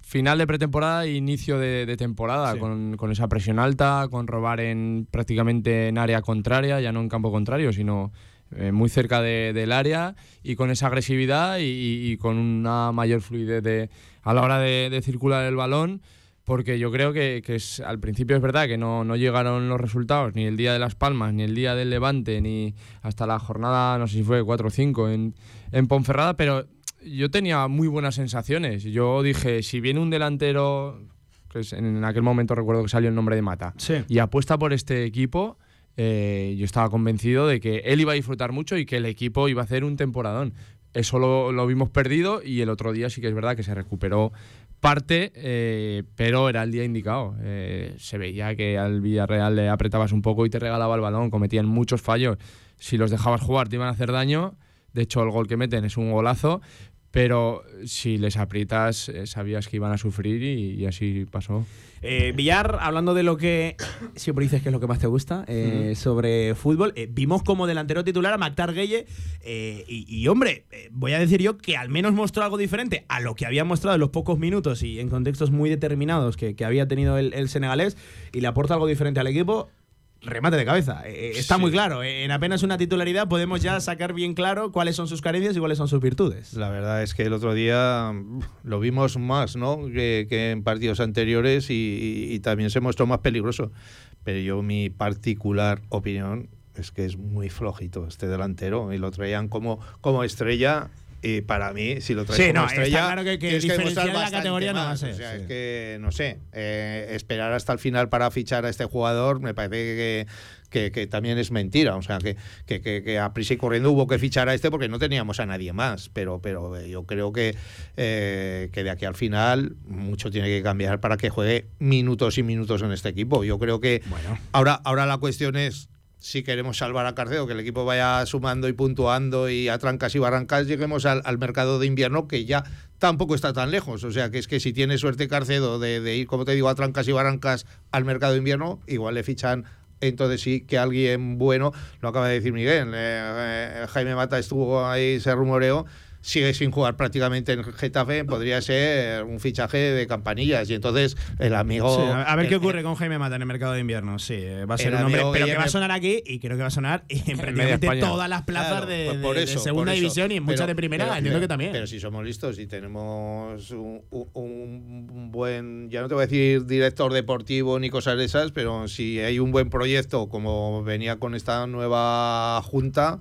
final de pretemporada e inicio de, temporada, con, esa presión alta, con robar en prácticamente en área contraria, ya no en campo contrario, sino eh, muy cerca del área y con esa agresividad y, con una mayor fluidez de, a la hora de, circular el balón porque yo creo que, es, al principio es verdad que no, no, llegaron los resultados, ni el día de Las Palmas, ni el día del Levante, ni hasta la jornada, no sé si fue 4 o 5 en, en Ponferrada, pero yo tenía muy buenas sensaciones. Yo dije, si viene un delantero, que en aquel momento recuerdo que salió el nombre de Mata, y apuesta por este equipo, eh, yo estaba convencido de que él iba a disfrutar mucho y que el equipo iba a hacer un temporadón. Eso lo, vimos perdido y el otro día sí que es verdad que se recuperó parte, eh, pero era el día indicado. Eh, se veía que al Villarreal le apretabas un poco y te regalaba el balón, cometían muchos fallos. Si los dejabas jugar te iban a hacer daño. De hecho, el gol que meten es un golazo, pero si les aprietas sabías que iban a sufrir y así pasó. Eh, Villar, hablando de lo que siempre dices que es lo que más te gusta eh, sobre fútbol, eh, vimos como delantero titular a Mactar Gueye y, hombre, voy a decir yo que al menos mostró algo diferente a lo que había mostrado en los pocos minutos y en contextos muy determinados que, había tenido el senegalés y le aporta algo diferente al equipo remate de cabeza. Eh, eh, está muy claro. Eh, en apenas una titularidad podemos ya sacar bien claro cuáles son sus carencias y cuáles son sus virtudes. La verdad es que el otro día lo vimos más ¿no? que, en partidos anteriores y, también se mostró más peligroso. Pero yo mi particular opinión es que es muy flojito este delantero y lo traían como, como estrella y para mí, si lo traes como estrella, claro que, que, la categoría no va a ser. O sea, es que, no sé, eh, esperar hasta el final para fichar a este jugador me parece que, que, también es mentira. O sea, que, que, a prisa y corriendo hubo que fichar a este porque no teníamos a nadie más. Pero, pero eh, yo creo que, eh, que de aquí al final mucho tiene que cambiar para que juegue minutos y minutos en este equipo. Yo creo que bueno. ahora, ahora la cuestión es si queremos salvar a Carcedo, que el equipo vaya sumando y puntuando y a trancas y barrancas, lleguemos al, mercado de invierno que ya tampoco está tan lejos. O sea, que es que si tiene suerte Carcedo de, ir, como te digo, a trancas y barrancas al mercado de invierno, igual le fichan entonces sí que alguien bueno, lo acaba de decir Miguel, eh, eh, Jaime Mata estuvo ahí, se rumoreó, sigue sin jugar prácticamente en Getafe, podría ser un fichaje de campanillas. Y entonces el amigo. a ver qué ocurre con Jaime Mata en el mercado de invierno. Sí, va a ser un hombre, pero que va a sonar aquí y creo que va a sonar *laughs* en prácticamente todas las plazas de, pues segunda división y en muchas de primera. entiendo que también. Pero si somos listos y tenemos un, un, buen, ya no te voy a decir director deportivo ni cosas de esas, pero si hay un buen proyecto como venía con esta nueva junta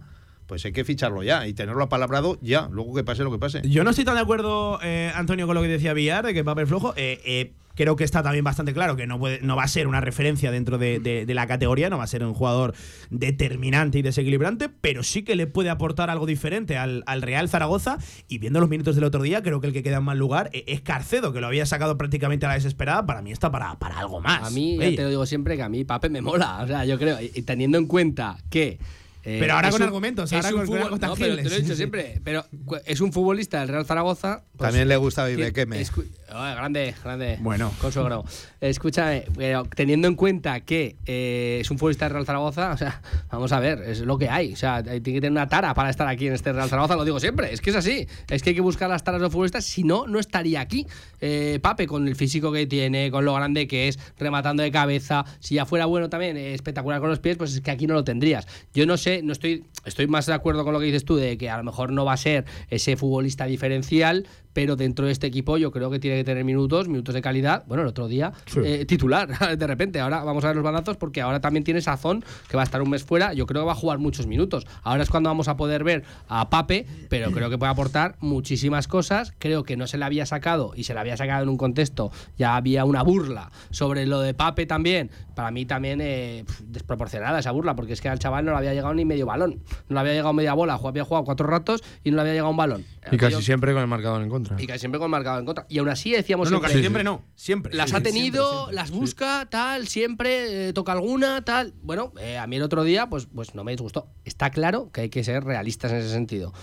pues hay que ficharlo ya y tenerlo apalabrado ya, luego que pase lo que pase. Yo no estoy tan de acuerdo, eh, Antonio, con lo que decía Villar, de que papel flojo. Eh, eh, creo que está también bastante claro que no, puede, no va a ser una referencia dentro de, la categoría, no va a ser un jugador determinante y desequilibrante, pero sí que le puede aportar algo diferente al, Real Zaragoza. Y viendo los minutos del otro día, creo que el que queda en mal lugar es Carcedo, que lo había sacado prácticamente a la desesperada. Para mí está para, para algo más. A mí, ya te lo digo siempre, que a mí Pape me mola. O sea, yo creo, y teniendo en cuenta que eh, pero ahora con argumentos, ahora con, fútbol, no, pero te lo he dicho siempre. Pero es un futbolista del Real Zaragoza. Pues, También le gusta Vivequeme. Oh, grande, grande. Bueno. Consuegro. Escúchame, pero teniendo en cuenta que eh, es un futbolista del Real Zaragoza, o sea, vamos a ver, es lo que hay. O sea, tiene que tener una tara para estar aquí en este Real Zaragoza, lo digo siempre. Es que es así. Es que hay que buscar las taras de los futbolistas, si no, no estaría aquí. Eh, Pape, con el físico que tiene, con lo grande que es, rematando de cabeza. Si ya fuera bueno también, espectacular con los pies, pues es que aquí no lo tendrías. Yo no sé no estoy, estoy más de acuerdo con lo que dices tú, de que a lo mejor no va a ser ese futbolista diferencial, pero dentro de este equipo yo creo que tiene que tener minutos, minutos de calidad. Bueno, el otro día eh, titular, *laughs* de repente. Ahora vamos a ver los bandazos porque ahora también tiene Sazón, que va a estar un mes fuera. Yo creo que va a jugar muchos minutos. Ahora es cuando vamos a poder ver a Pape, pero creo que puede aportar muchísimas cosas. Creo que no se le había sacado y se le había sacado en un contexto. Ya había una burla sobre lo de Pape también. Para mí también eh, desproporcionada esa burla, porque es que al chaval no le había llegado ni medio balón. No le había llegado media bola. Había jugado cuatro ratos y no le había llegado un balón. Y casi siempre con el marcador en contra. Y casi siempre con el marcador en contra. Y aún así decíamos. No, no, siempre, casi siempre no. Siempre. Las Sí, ha tenido, siempre, siempre. las busca, tal, siempre eh, toca alguna, tal. Bueno, eh, a mí el otro día, pues, pues no me disgustó. Está claro que hay que ser realistas en ese sentido.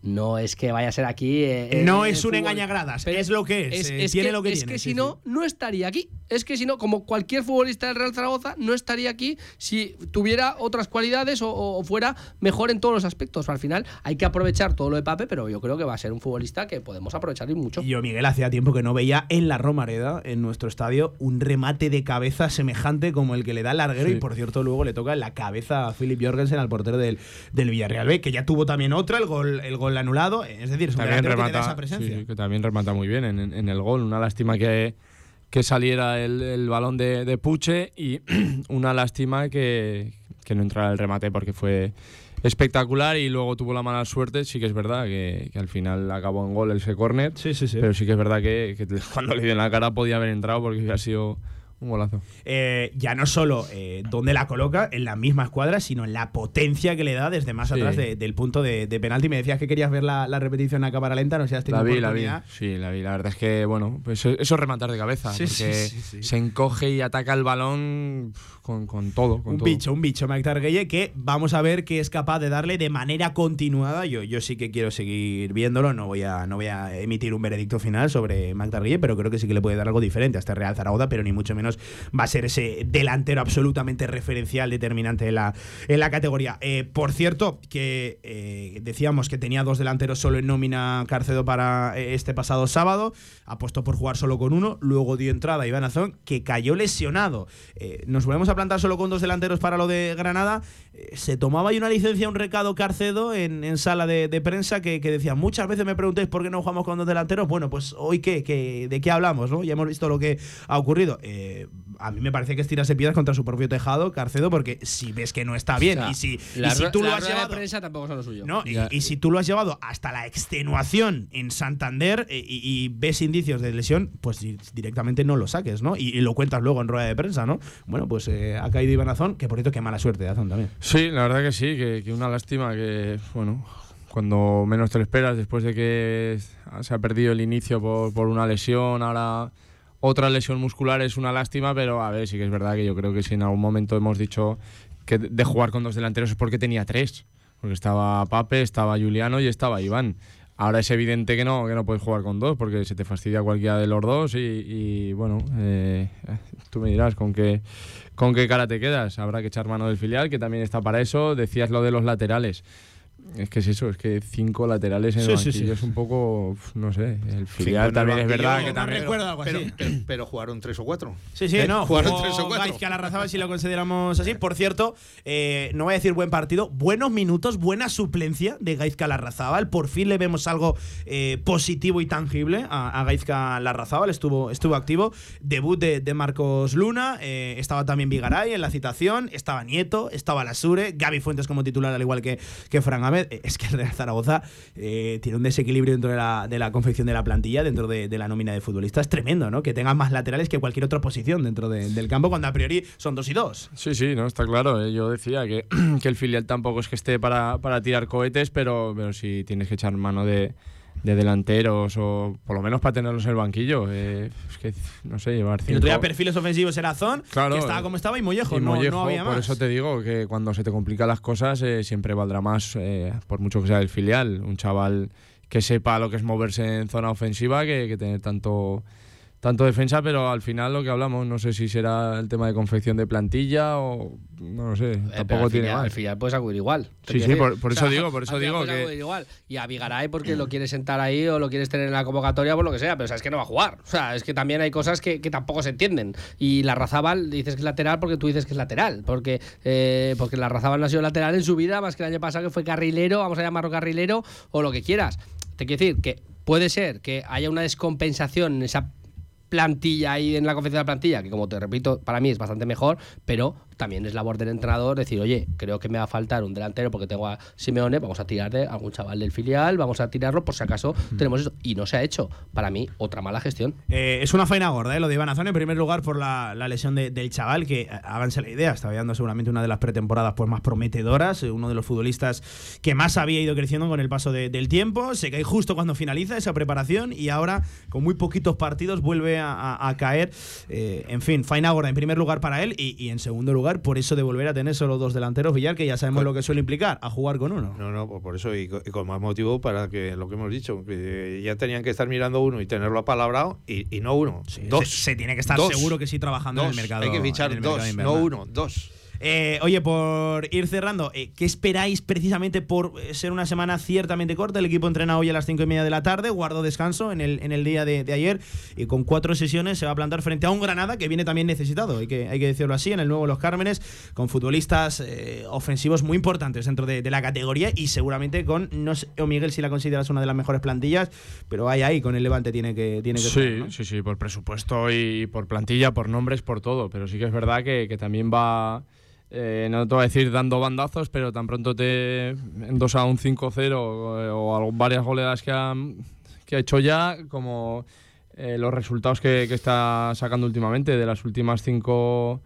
No es que vaya a ser aquí. eh, No eh, es un engañagradas, Pero es lo que es, eh, tiene que, lo que es tiene, que sí, si no, no estaría aquí. Es que si no, como cualquier futbolista del Real Zaragoza, no estaría aquí si tuviera otras cualidades o, o fuera mejor en todos los aspectos. Al final hay que aprovechar todo lo de Pape, pero yo creo que va a ser un futbolista que podemos aprovechar y mucho. Yo, Miguel, hacía tiempo que no veía en la Romareda, en nuestro estadio, un remate de cabeza semejante como el que le da el larguero. Sí. Y por cierto, luego le toca en la cabeza a Philip Jorgensen, al portero del, del Villarreal B, que ya tuvo también otra, el gol, el gol anulado. Es decir, es un También delantero que te da remata, esa presencia. sí, que también remata muy bien en, en- en el gol. Una lástima que, que saliera el, el balón de, de Puche y *clears throat* una lástima que, que no entrara el remate porque fue espectacular y luego tuvo la mala suerte. Sí que es verdad que, que al final acabó en gol ese córner. Sí, sí, sí. Pero sí que es verdad que, que *laughs* cuando le dio en la cara podía haber entrado porque hubiera sido un golazo. Eh, ya no solo eh, dónde la coloca en la misma escuadra, sino en la potencia que le da desde más Sí. atrás de- del punto de, de penalti. Me decías que querías ver la, la repetición a cámara lenta, no sé si has tenido La vi, la vi. Sí, la vi. La verdad es que, bueno, pues eso es rematar de cabeza. Sí, sí, porque sí, sí. se encoge y ataca el balón con, con todo. Con un todo. bicho, un bicho, Mike Targuelle, que vamos a ver que es capaz de darle de manera continuada. Yo, yo sí que quiero seguir viéndolo, no voy, a, no voy a emitir un veredicto final sobre Mike Targuelle, pero creo que sí que le puede dar algo diferente a este Real Zaragoza, pero ni mucho menos va a ser ese delantero absolutamente referencial, determinante en la, en la categoría. Eh, por cierto, que eh, decíamos que tenía dos delanteros solo en nómina Carcedo para eh, este pasado sábado, apostó por jugar solo con uno, luego dio entrada a Iván Azón, que cayó lesionado. Nos volvemos a plantar solo con dos delanteros para lo de Granada. Se tomaba ahí una licencia, un recado Carcedo en, en sala de, de prensa que, que decía, muchas veces me preguntáis por qué no jugamos con dos delanteros. Bueno, pues hoy qué, ¿Qué- de qué hablamos, ¿no? Ya hemos visto lo que ha ocurrido. Eh, a mí me parece que es tirarse piedras contra su propio tejado, Carcedo, porque si ves que no está bien O sea, y si, y la si ru- tú lo la has rueda de llevado... prensa tampoco son lo suyo. No, y, y si tú lo has llevado hasta la extenuación en Santander eh, y, y ves indicios de lesión, pues di- directamente no lo saques, ¿no? Y, y lo cuentas luego en rueda de prensa, ¿no? Bueno, pues eh, ha caído Iván Azón, que por cierto, qué mala suerte de Azón también. Sí, la verdad que sí, que, una lástima que, bueno, cuando menos te lo esperas, después de que se ha perdido el inicio por, por una lesión, ahora otra lesión muscular es una lástima, pero a ver, sí que es verdad que yo creo que si en algún momento hemos dicho que de jugar con dos delanteros es porque tenía tres, porque estaba Pape, estaba Juliano y estaba Iván. Ahora es evidente que no, que no puedes jugar con dos porque se te fastidia cualquiera de los dos y, y, bueno, eh, tú me dirás con qué, con qué cara te quedas. Habrá que echar mano del filial, que también está para eso. Decías lo de los laterales. Es que es eso, es que cinco laterales en el Sí, banquillo sí. es un poco, no sé, el filial el también es verdad que no también... recuerdo algo Pero, así. pero, pero jugaron tres o cuatro. Sí, sí, ¿Eh? no. Jugaron tres o cuatro. Gaizka Larrazábal, si lo consideramos así. Por cierto, eh, no voy a decir buen partido, buenos minutos, buena suplencia de Gaizka Larrazábal. Por fin le vemos algo eh, positivo y tangible a, a Gaizka Larrazábal. Estuvo, estuvo activo. Debut de, de Marcos Luna. eh, estaba también Vigaray en la citación. Estaba Nieto, estaba Lasure. Gaby Fuentes como titular, al igual que, que Fran Ahmed. Eh, Es que el Real Zaragoza eh, tiene un desequilibrio dentro de la, de la confección de la plantilla, dentro de, la nómina de futbolistas. Tremendo, ¿no? Que tengan más laterales que cualquier otra posición dentro de- del campo, cuando a priori son dos y dos. Sí, sí, no, está claro. eh. Yo decía que, *clears throat* que el filial tampoco es que esté para, para tirar cohetes, pero, pero sí tienes que echar mano de, de delanteros o por lo menos para tenerlos en el banquillo. eh, es que, no sé, llevar El cinco... otro día perfiles ofensivos era Zon, Claro, que estaba como estaba, y Mollejo. Y no, había más. por eso te digo que cuando se te complican las cosas eh, siempre valdrá más, eh, por mucho que sea el filial, un chaval que sepa lo que es moverse en zona ofensiva que, que tener tanto tanto defensa, pero al final lo que hablamos, no sé si será el tema de confección de plantilla o no lo sé, Eh, tampoco al tiene final- Al final puedes acudir igual. Sí, sí, por- por eso digo, por eso digo que- igual. Y a Vigaray porque lo quieres sentar ahí o lo quieres tener en la convocatoria por lo que sea, pero sabes que no va a jugar. O sea, es que también hay cosas que, que tampoco se entienden. Y la Razábal dices que es lateral porque tú dices que es lateral. Porque, eh, porque la Razábal no ha sido lateral en su vida, más que el año pasado que fue carrilero, vamos a llamarlo carrilero o lo que quieras. Te quiero decir que puede ser que haya una descompensación en esa plantilla ahí en la confección de la plantilla, que como te repito, para mí es bastante mejor, pero también es labor del entrenador decir, oye, creo que me va a faltar un delantero porque tengo a Simeone, vamos a tirar de algún chaval del filial, vamos a tirarlo por si acaso tenemos eso. Y no se ha hecho. Para mí, otra mala gestión. Eh, es una faena gorda, ¿eh? lo de Iván Azón, en primer lugar por la, la lesión de- del chaval, que eh, háganse la idea, estaba dando seguramente una de las pretemporadas pues, más prometedoras, eh, uno de los futbolistas que más había ido creciendo con el paso de- del tiempo, se cae justo cuando finaliza esa preparación y ahora con muy poquitos partidos vuelve a, a- a caer. Eh, en fin, faena gorda en primer lugar para él y, y en segundo lugar por eso de volver a tener solo dos delanteros, Villar, que ya sabemos lo que suele implicar, a jugar con uno. No, no, por eso y, co- y con más motivo para que lo que hemos dicho, que ya tenían que estar mirando uno y tenerlo apalabrado y, y no uno, dos. Se, se tiene que estar Dos. seguro que sí trabajando en el mercado. Hay que fichar dos, no uno, dos. Eh, oye, por ir cerrando, eh, ¿qué esperáis precisamente por eh, ser una semana ciertamente corta? El equipo entrena hoy a las cinco y media de la tarde, guardó descanso en el, en el día de, de ayer y con cuatro sesiones se va a plantar frente a un Granada que viene también necesitado, hay que, hay que decirlo así, en el nuevo Los Cármenes, con futbolistas eh, ofensivos muy importantes dentro de, de la categoría y seguramente con, no sé, o Miguel, si la consideras una de las mejores plantillas, pero ahí, ahí, con el Levante tiene que, tiene que Sí, sí, sí, por presupuesto y por plantilla, por nombres, por todo. Pero sí que es verdad que, que también va, eh, no te voy a decir dando bandazos, pero tan pronto te dos a un 5-0 o, o algo- varias goleadas que ha, que ha hecho ya, como eh, los resultados que, que está sacando últimamente de las últimas cinco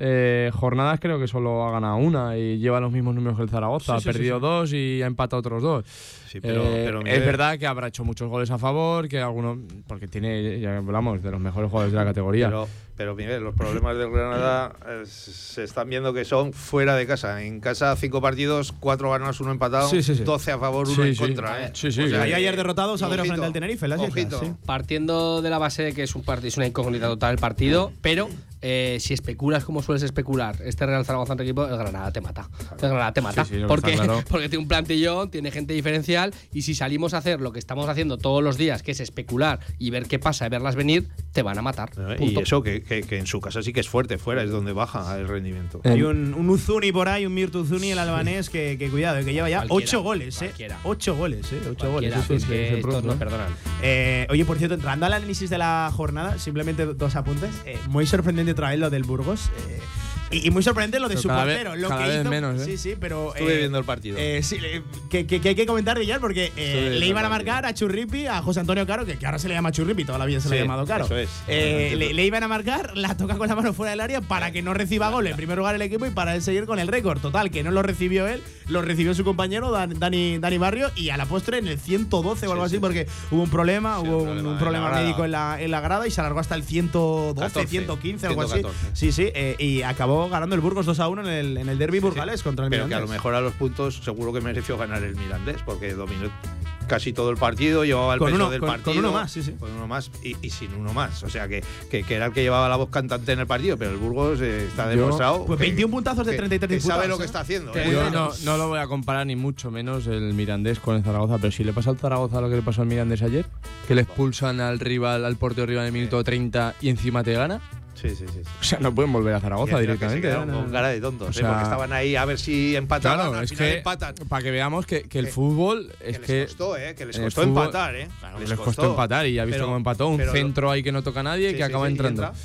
eh, jornadas, creo que solo ha ganado una y lleva los mismos números que el Zaragoza. Sí, sí, ha sí, perdido sí. dos y ha empatado otros dos. Sí, pero- Eh, pero, es verdad que habrá hecho muchos goles a favor, que algunos, porque tiene, ya hablamos, de los mejores jugadores de la categoría. Pero, pero Miguel, los problemas del Granada eh, se están viendo que son fuera de casa. En casa, cinco partidos, cuatro ganados, uno empatado, Sí, sí, sí. 12 a favor, uno Sí, en sí. contra. ¿eh? Sí, sí, O sea, ayer derrotados a frente al Tenerife, las Islas, ojito. sí. Partiendo de la base de que es un partido, es una incógnita total el partido, pero eh, si especulas como sueles especular, este Real Zaragoza entre equipo, el Granada te mata. El Granada te mata. Sí, sí, no, porque, claro. *laughs* porque tiene un plantillón, tiene gente diferencial, y si salimos a hacer lo que estamos haciendo todos los días, que es especular y ver qué pasa y verlas venir, te van a matar. Eh, Punto. Y eso que, que- que en su casa sí que es fuerte, fuera es donde baja el rendimiento. Hay un, un Uzuni por ahí, un Mirtu Uzuni, el albanés, que, que cuidado, que lleva ya ocho goles, ¿eh? Ocho goles, ¿eh? Ocho goles. Cualquiera, Eso es es, que es estos pronto, no ¿eh? perdonan. Eh, oye, por cierto, entrando al análisis de la jornada, simplemente do- dos apuntes. Eh, muy sorprendente otra vez lo del Burgos. eh, y, y muy sorprendente lo de Pero su cada vez- portero. Lo cada que vez hizo, menos, ¿eh? Sí, sí, pero. Estuve eh, viendo el partido. eh, sí, que, que- que hay que comentar, Villar, porque eh, le iban a marcar a Churripi, a José Antonio Caro, que, que ahora se le llama Churripi, toda la vida se le ha llamado Caro. eso es. Eh, le, le iban a marcar, la toca con la mano fuera del área para que no reciba gol en primer lugar el equipo y para él seguir con el récord. Total, que no lo recibió él, lo recibió su compañero Dan- Dani, Dani Barrio y a la postre en el 112 o algo así, porque hubo un problema, Sí, hubo un un, problema un médico en la, en la grada y se alargó hasta el 112, 14, 115, algo así. 114. Sí, sí, eh, y acabó ganando el Burgos 2 a 1 en el, en el derby burgalés contra el Pero que a Mirandés. lo mejor a los puntos seguro que mereció ganar el Mirandés, porque dominó casi todo el partido, llevaba el Con peso uno- del con- partido. con uno más, sí, sí. Con uno más y, y sin uno más. O sea que, que, que era el que llevaba la voz cantante en el partido, pero el Burgos eh, está Yo- demostrado. Pues que- 21 puntazos de que- 33 que disputados, sabe lo ¿eh? que está haciendo. ¿eh? Yo no, no lo voy a comparar ni mucho menos el Mirandés con el Zaragoza, pero si le pasa al Zaragoza lo que le pasó al Mirandés ayer, que le expulsan al rival, al portero rival en el minuto 30 y encima te gana, Sí, sí, sí. o sea, no pueden volver a Y Zaragoza encima que se directamente. ¿eh? con cara de tontos, O ¿eh? sea- porque estaban ahí a ver si empataban. Claro, al es final que empatan. para que veamos que, que el Que- fútbol Que es les que costó, ¿eh? Que les costó fútbol- empatar, ¿eh? les, costó, empatar y ya ha visto cómo empató un pero centro ahí que no toca a nadie Sí, que acaba sí, y entrando. entra.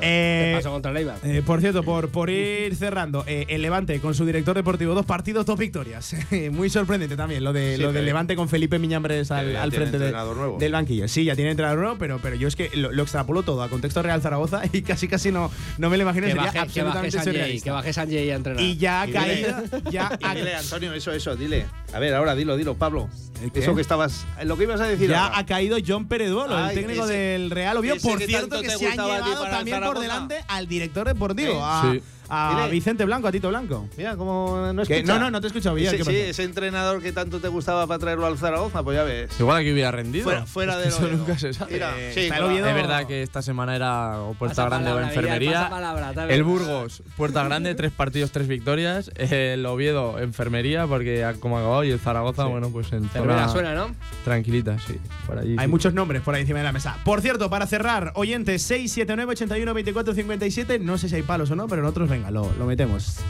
Eh, ¿Qué pasó contra el Eibar? Eh, por cierto, por, por ir cerrando, eh, el Levante con su director deportivo, dos partidos, dos victorias. *laughs* Muy sorprendente también lo de Sí, lo del Levante con Felipe Miñambres al, frente de- entrenador nuevo. del banquillo. Sí, ya tiene entrenador nuevo, pero, pero yo es que lo, lo extrapolo todo a contexto Real Zaragoza *laughs* y casi casi no, no me lo imagino. Que sería baje, que baje absolutamente que baje Sanjay a entrenar. Y ya ha caído. Ya Y dile, Antonio, eso, eso, dile. A ver, ahora dilo, dilo, Pablo. Eso que estabas. Lo que ibas a decir. ya ahora. ha caído John Pereduolo, el técnico ese- del Real Oviedo. Por que cierto, que se han llevado también por delante al director deportivo, a, Sí. A Dile. Vicente Blanco, a Tito Blanco. Mira, cómo no Que- escucha. no, no, no te he escuchado, Villar, Ese, ¿qué sí, ese entrenador que tanto te gustaba para traerlo al Zaragoza, pues ya ves. Igual aquí hubiera rendido. Fuera, de eso nunca se sabe. Mira, Eh, sí, Es verdad que esta semana era o Puerta Pasa Grande palabra, o Enfermería. palabra, el bien. Burgos, Puerta Grande, tres partidos, tres victorias. El Oviedo, Enfermería, porque como ha acabado. Y el Zaragoza, bueno, pues en zona suena, ¿no? tranquilita, sí. Por allí. Hay sí. muchos nombres por ahí encima de la mesa. Por cierto, para cerrar, oyentes 679 81 24 57. No sé si hay palos o no, pero nosotros, venga, lo, lo metemos.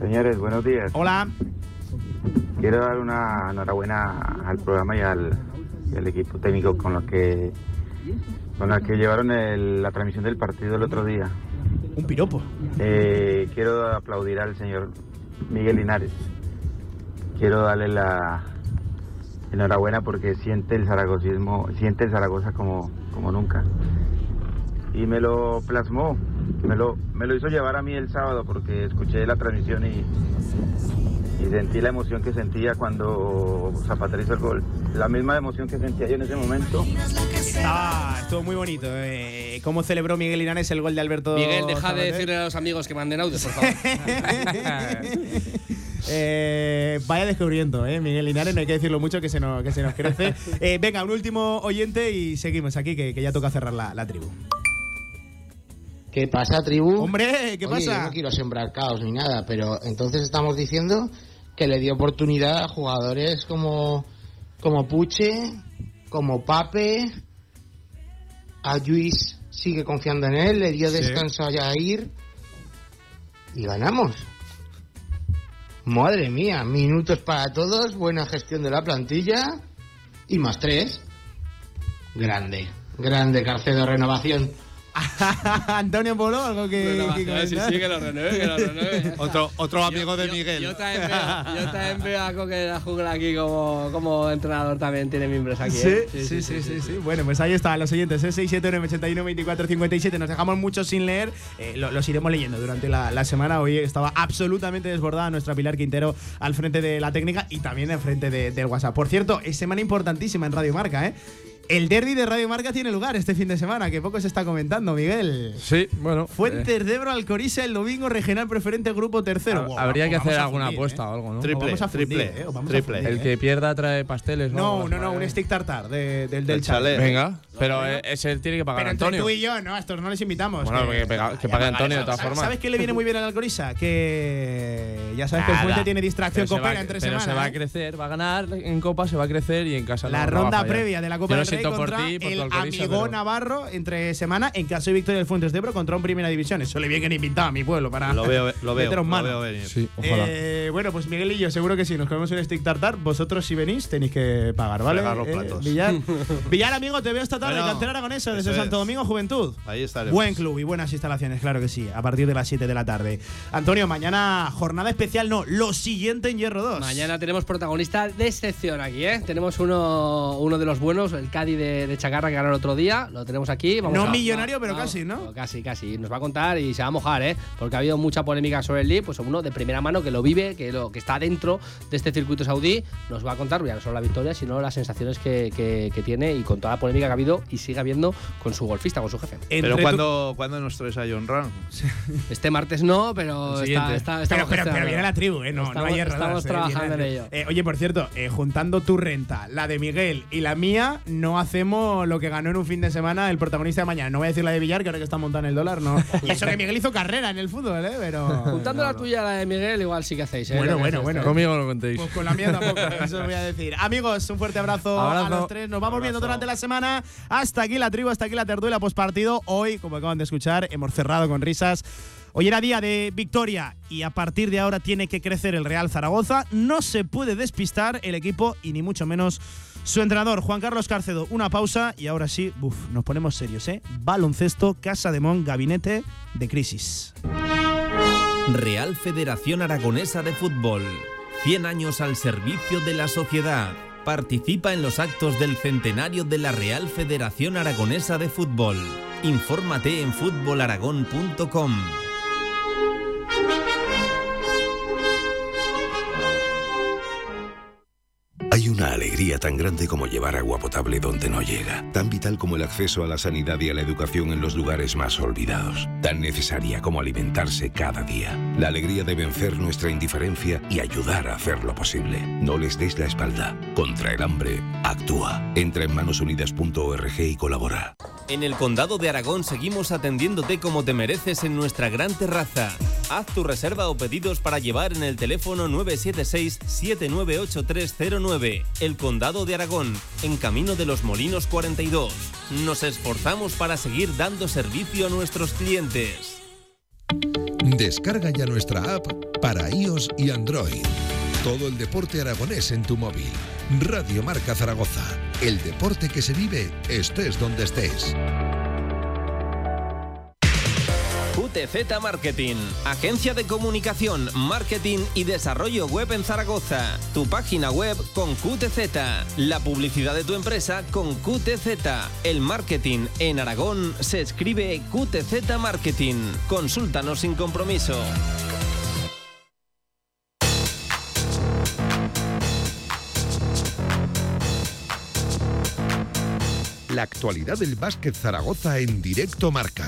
Señores, buenos días. Hola. Quiero dar una enhorabuena al programa y al, equipo técnico con los que con los que llevaron el- la transmisión del partido el otro día. Un piropo. Eh, quiero aplaudir al señor Miguel Linares. Quiero darle la enhorabuena porque siente el zaragozismo, siente el Zaragoza como, como nunca. Y me lo plasmó, me lo, me lo hizo llevar a mí el sábado porque escuché la transmisión y, y sentí la emoción que sentía cuando Zapatero hizo el gol. La misma emoción que sentía yo en ese momento. Estaba, estuvo muy bonito. eh, ¿Cómo celebró Miguel Linares el gol de Alberto Miguel, deja de Sabater? decirle a los amigos que manden audios, por favor. *laughs* Eh, vaya descubriendo, ¿eh? Miguel Linares, no hay que decirlo mucho que se nos, que se nos crece. *laughs* Eh, venga, un último oyente y seguimos aquí, que, que ya toca cerrar la, la tribu. ¿Qué pasa, tribu? Hombre, ¿qué Oye, pasa? Yo no quiero sembrar caos ni nada, pero entonces estamos diciendo que le dio oportunidad a jugadores como, como Puche, como Pape, a Luis sigue confiando en él, le dio Sí. descanso a Jair y ganamos. Madre mía, minutos para todos, buena gestión de la plantilla y más tres. Grande, grande Carcedo Renovación. *laughs* Antonio Polo, algo que, que comentar? que lo renueve, que lo renueve. Otro, otro amigo de Miguel. Yo también veo, yo también veo a Coque de la Jungla aquí como, como entrenador también, tiene miembros aquí. Sí, ¿eh? sí, sí, sí, sí. Bueno, pues ahí están los oyentes, ¿eh? 679 81 24 57. Nos dejamos muchos sin leer, eh, lo- los iremos leyendo durante la, la semana. Hoy estaba absolutamente desbordada nuestra Pilar Quintero al frente de la técnica y también al frente de- del WhatsApp. Por cierto, es semana importantísima en Radio Marca, ¿eh? El derby de Radio Marca tiene lugar este fin de semana, que poco se está comentando, Miguel. Sí, bueno. Fuentes de Ebro Alcoriza el domingo, regional preferente, grupo tercero. Habría que hacer alguna fundir, apuesta ¿eh? o algo, ¿no? Triple, vamos a fundir, triple, ¿eh? Vamos a triple. fundir, El ¿eh? que pierda trae pasteles, ¿no? No, no, no, un madres. stick tartar de- del, del Del chalet. Venga, pero eh, ese tiene que pagar Pero entre Antonio. tú y yo, no, a estos no les invitamos. Bueno, que pega- que pague Antonio de todas ¿Sabes- formas. ¿Sabes qué le viene muy bien al Alcoriza? Que ya sabes que el Nada. Fuente tiene distracción Pero se copera va- entre pero semana. se va a ¿eh? crecer, va a ganar en Copa, se va a crecer y en casa La ronda previa de la Copa del siento por ti, por tu el Alcoriza, amigo pero- Navarro entre semana en caso de victoria del Fuentes de Ebro contra un Primera División. Eso le viene bien invitado a mi pueblo para Lo veo, *laughs* lo veo, meteros lo veo venir. Sí, ojalá. Eh, bueno, pues Miguel y yo seguro que sí, nos comemos un stick tartar. Vosotros si venís tenéis que pagar, ¿vale? Fregar los Eh, platos. Villar, *laughs* Villar, amigo, te veo esta tarde, Bueno, cantera desde eso Santo es. Domingo Juventud. Ahí estaremos. Buen club y buenas instalaciones, claro que sí, a partir de las 7 de la tarde. Antonio, mañana jornada especial, no, lo siguiente en Hierro 2. Mañana tenemos protagonista de excepción aquí, ¿eh? Tenemos uno, uno de los buenos, el Cádiz de, de Chacarra que ganó el otro día. Lo tenemos aquí. Vamos No a- millonario, va- pero vamos- casi, ¿no? Casi, casi. Nos va a contar y se va a mojar, ¿eh? Porque ha habido mucha polémica sobre el League. Pues uno de primera mano que lo vive, que, lo, que está dentro de este circuito saudí, nos va a contar ya no solo la victoria, sino las sensaciones que, que- que tiene y con toda la polémica que ha habido y sigue habiendo con su golfista, con su jefe. Pero cuando, cuando nos traes a John Ram? Este martes no, pero está, siguiente. está, Pero, pero, pero viene la tribu, ¿eh? No, no Estamos- hay Hierro estamos 2, eh, trabajando en ello. Eh, oye, por cierto, eh, juntando tu renta, la de Miguel y la mía, no hacemos lo que ganó en un fin de semana el protagonista de mañana. No voy a decir la de Villar, que ahora que está montando el dólar, no. Y *laughs* eso que Miguel hizo carrera en el fútbol, ¿eh? Pero. Juntando no, la no. tuya y la de Miguel, igual sí que hacéis, ¿eh? Bueno, Lo bueno, bueno. esto. Conmigo no contéis. Pues con la mía tampoco, *laughs* eso os voy a decir. Amigos, un fuerte abrazo, a los tres. Nos vamos viendo durante la semana. Hasta aquí la tribu, hasta aquí la tertulia postpartido. Hoy, como acaban de escuchar, hemos cerrado con risas. Hoy era día de victoria y a partir de ahora tiene que crecer el Real Zaragoza. No se puede despistar el equipo y ni mucho menos su entrenador, Juan Carlos Carcedo. Una pausa y ahora sí, buf, nos ponemos serios, ¿eh? Baloncesto, Casa de Mon, gabinete de crisis. Real Federación Aragonesa de Fútbol. 100 años al servicio de la sociedad. Participa en los actos del centenario de la Real Federación Aragonesa de Fútbol. Infórmate en fútbolaragón.com. Hay una alegría tan grande como llevar agua potable donde no llega, tan vital como el acceso a la sanidad y a la educación en los lugares más olvidados, tan necesaria como alimentarse cada día. La alegría de vencer nuestra indiferencia y ayudar a hacerlo posible. No les des la espalda. Contra el hambre, actúa. Entra en manosunidas.org y colabora. En el Condado de Aragón seguimos atendiéndote como te mereces en nuestra gran terraza. Haz tu reserva o pedidos para llevar en el teléfono 976-798309. El Condado de Aragón, en Camino de los Molinos 42. Nos esforzamos para seguir dando servicio a nuestros clientes. Descarga ya nuestra app para iOS y Android. Todo el deporte aragonés en tu móvil. Radio Marca Zaragoza. El deporte que se vive, estés donde estés. QTZ Marketing, agencia de comunicación, marketing y desarrollo web en Zaragoza. Tu página web con QTZ, la publicidad de tu empresa con QTZ. El marketing en Aragón se escribe QTZ Marketing. Consúltanos sin compromiso. La actualidad del básquet Zaragoza en directo marca.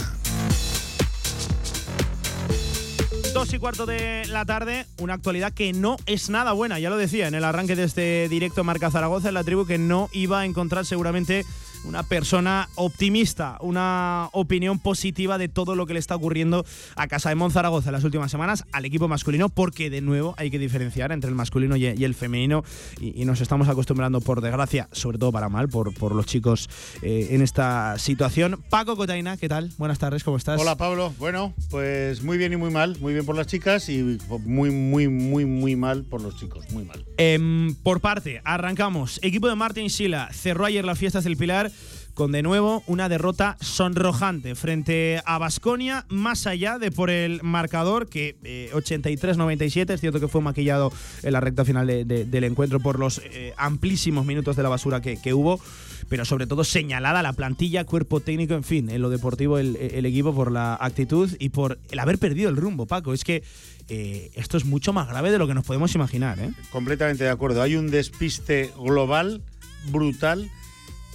Dos y cuarto de la tarde, una actualidad que no es nada buena, ya lo decía en el arranque de este directo Marca Zaragoza, en la tribu que no iba a encontrar seguramente una persona optimista, una opinión positiva de todo lo que le está ocurriendo a Casa de Monzaragoza en las últimas semanas al equipo masculino, porque de nuevo hay que diferenciar entre el masculino y el femenino y, nos estamos acostumbrando, por desgracia, sobre todo para mal, por, por los chicos eh, en esta situación. Paco Cotaina, ¿qué tal? Buenas tardes, ¿cómo estás? Hola Pablo, bueno, pues muy bien y muy mal, muy bien por las chicas y muy, muy, muy, muy mal por los chicos, muy mal. Em, por parte, arrancamos. Equipo de Martín Sila cerró ayer las fiestas del Pilar con de nuevo una derrota sonrojante frente a Basconia, más allá de por el marcador que 83-97, eh, es cierto que fue maquillado en la recta final del encuentro por los eh, amplísimos minutos de la basura que, hubo, pero sobre todo señalada la plantilla, cuerpo técnico, en fin, en lo deportivo el, equipo por la actitud y por el haber perdido el rumbo, Paco. Es que eh, esto es mucho más grave de lo que nos podemos imaginar. Completamente de acuerdo. Hay un despiste global, brutal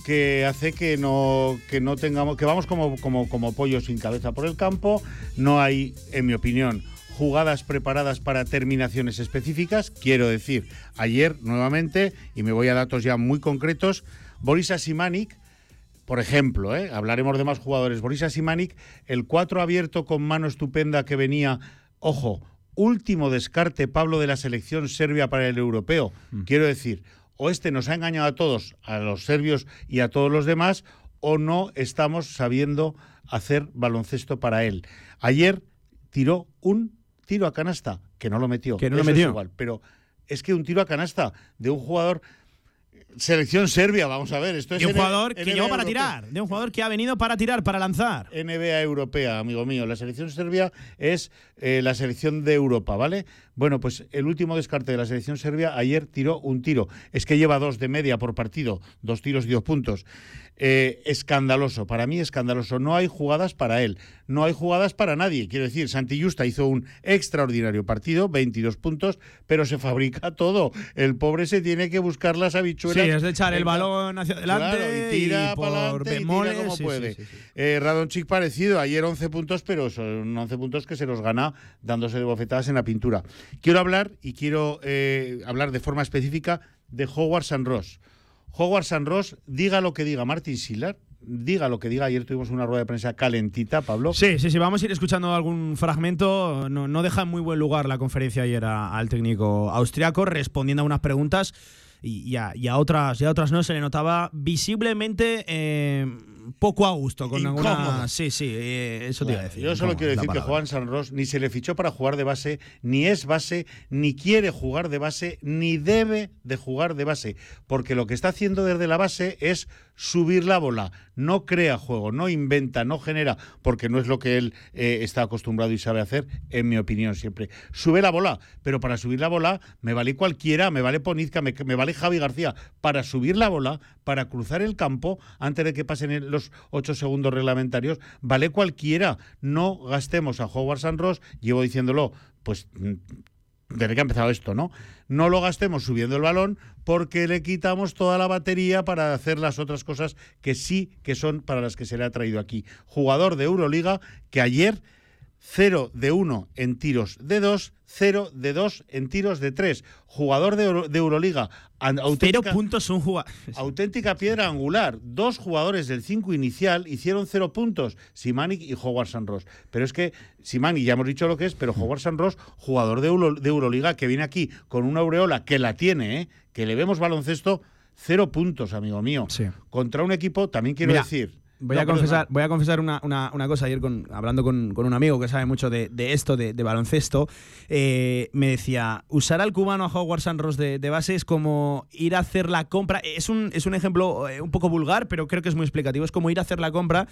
que hace que no, que no tengamos, que vamos como, como, como pollos sin cabeza por el campo. No hay, en mi opinión, jugadas preparadas para terminaciones específicas. Quiero decir, ayer nuevamente, y me voy a datos ya muy concretos, Boris Asimanik, por ejemplo, ¿eh? hablaremos de más jugadores, Boris Asimanik, el 4 abierto con mano estupenda que venía, ojo, último descarte Pablo de la selección serbia para el europeo. Mm. Quiero decir, o este nos ha engañado a todos, a los serbios y a todos los demás, o no estamos sabiendo hacer baloncesto para él. Ayer tiró un tiro a canasta, que no lo metió. Que no lo metió. igual, pero es que un tiro a canasta de un jugador Selección Serbia, vamos a ver. Esto es de un jugador que llegó para tirar, de un jugador que ha venido para tirar, para lanzar. NBA europea, amigo mío. La selección serbia es eh, la selección de Europa, ¿vale? Bueno, pues el último descarte de la selección serbia ayer tiró un tiro. Es que lleva dos de media por partido, dos tiros y dos puntos. Eh, escandaloso, para mí escandaloso. No hay jugadas para él, no hay jugadas para nadie. Quiero decir, Santi Justa hizo un extraordinario partido, 22 puntos, pero se fabrica *laughs* todo. El pobre se tiene que buscar las habichuelas. Sí, es de echar el, balón hacia adelante y tira para adelante y tira como puede. Eh, Radonchik parecido, ayer 11 puntos, pero son 11 puntos que se los gana dándose de bofetadas en la pintura. Quiero hablar, y quiero eh, hablar de forma específica, de Howard San Ross. Howard San Ross, diga lo que diga Martin Schiller, diga lo que diga. Ayer tuvimos una rueda de prensa calentita, Pablo. Sí, sí, sí. Vamos a ir escuchando algún fragmento. No, deja en muy buen lugar la conferencia ayer al técnico austriaco respondiendo a unas preguntas y, a, otras, y otras no. Se le notaba visiblemente eh, poco a gusto con alguna. Sí, sí, eh, eso te iba a decir. Yo solo quiero decir que Juan San Ross ni se le fichó para jugar de base, ni es base, ni quiere jugar de base, ni debe de jugar de base, porque lo que está haciendo desde la base es subir la bola, no crea juego, no inventa, no genera, porque no es lo que él eh, está acostumbrado y sabe hacer, en mi opinión siempre. Sube la bola, pero para subir la bola me vale cualquiera, me vale Ponizca, me, vale Javi García. Para subir la bola, para cruzar el campo, antes de que pasen los ocho segundos reglamentarios, vale cualquiera. No gastemos a Howard San Ross, llevo diciéndolo, pues desde que ha empezado esto, ¿no? No lo gastemos subiendo el balón porque le quitamos toda la batería para hacer las otras cosas que sí que son para las que se le ha traído aquí. Jugador de Euroliga que ayer 0 de 1 en tiros de 2, 0 de 2 en tiros de 3. Jugador de, Euroliga. Auténtica, cero puntos un jugador. *laughs* Auténtica piedra angular. Dos jugadores del 5 inicial hicieron 0 puntos. Simanic y Howard Sanros. Pero es que Simanic ya hemos dicho lo que es, pero Howard Sanros, jugador de, Euroliga, que viene aquí con una aureola que la tiene, ¿eh? que le vemos baloncesto, cero puntos, amigo mío. Contra un equipo, también quiero decir Voy, No, a confesar, voy a confesar una, una- una cosa. Ayer, con, hablando con, con un amigo que sabe mucho de, de esto, de, de baloncesto, eh, me decía: usar al cubano a Howard Sanros de, de base es como ir a hacer la compra. Es un, es un ejemplo eh, un poco vulgar, pero creo que es muy explicativo. Es como ir a hacer la compra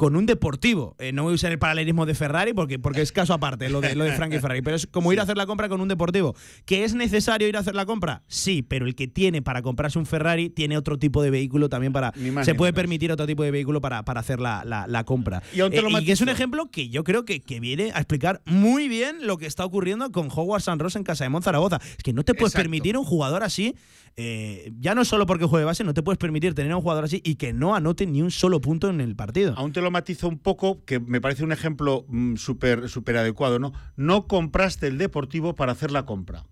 con un deportivo. Eh, no voy a usar el paralelismo de Ferrari porque, porque es caso aparte lo de, lo de Frankie Ferrari, pero es como ir a hacer la compra con un deportivo. ¿Que es necesario ir a hacer la compra? Sí, pero el que tiene para comprarse un Ferrari tiene otro tipo de vehículo también para... Se puede permitir otro tipo de vehículo para, para hacer la, la- la compra. Y Eh, que es un ejemplo que yo creo que, que viene a explicar muy bien lo que está ocurriendo con Howard San Ross en Casa de Monzaragoza. Es que no te puedes Exacto. permitir un jugador así, eh, ya no solo porque juegue base, no te puedes permitir tener a un jugador así y que no anote ni un solo punto en el partido. Aún te lo matizo un poco, que me parece un ejemplo mm, súper súper adecuado, ¿no? No compraste el deportivo para hacer la compra.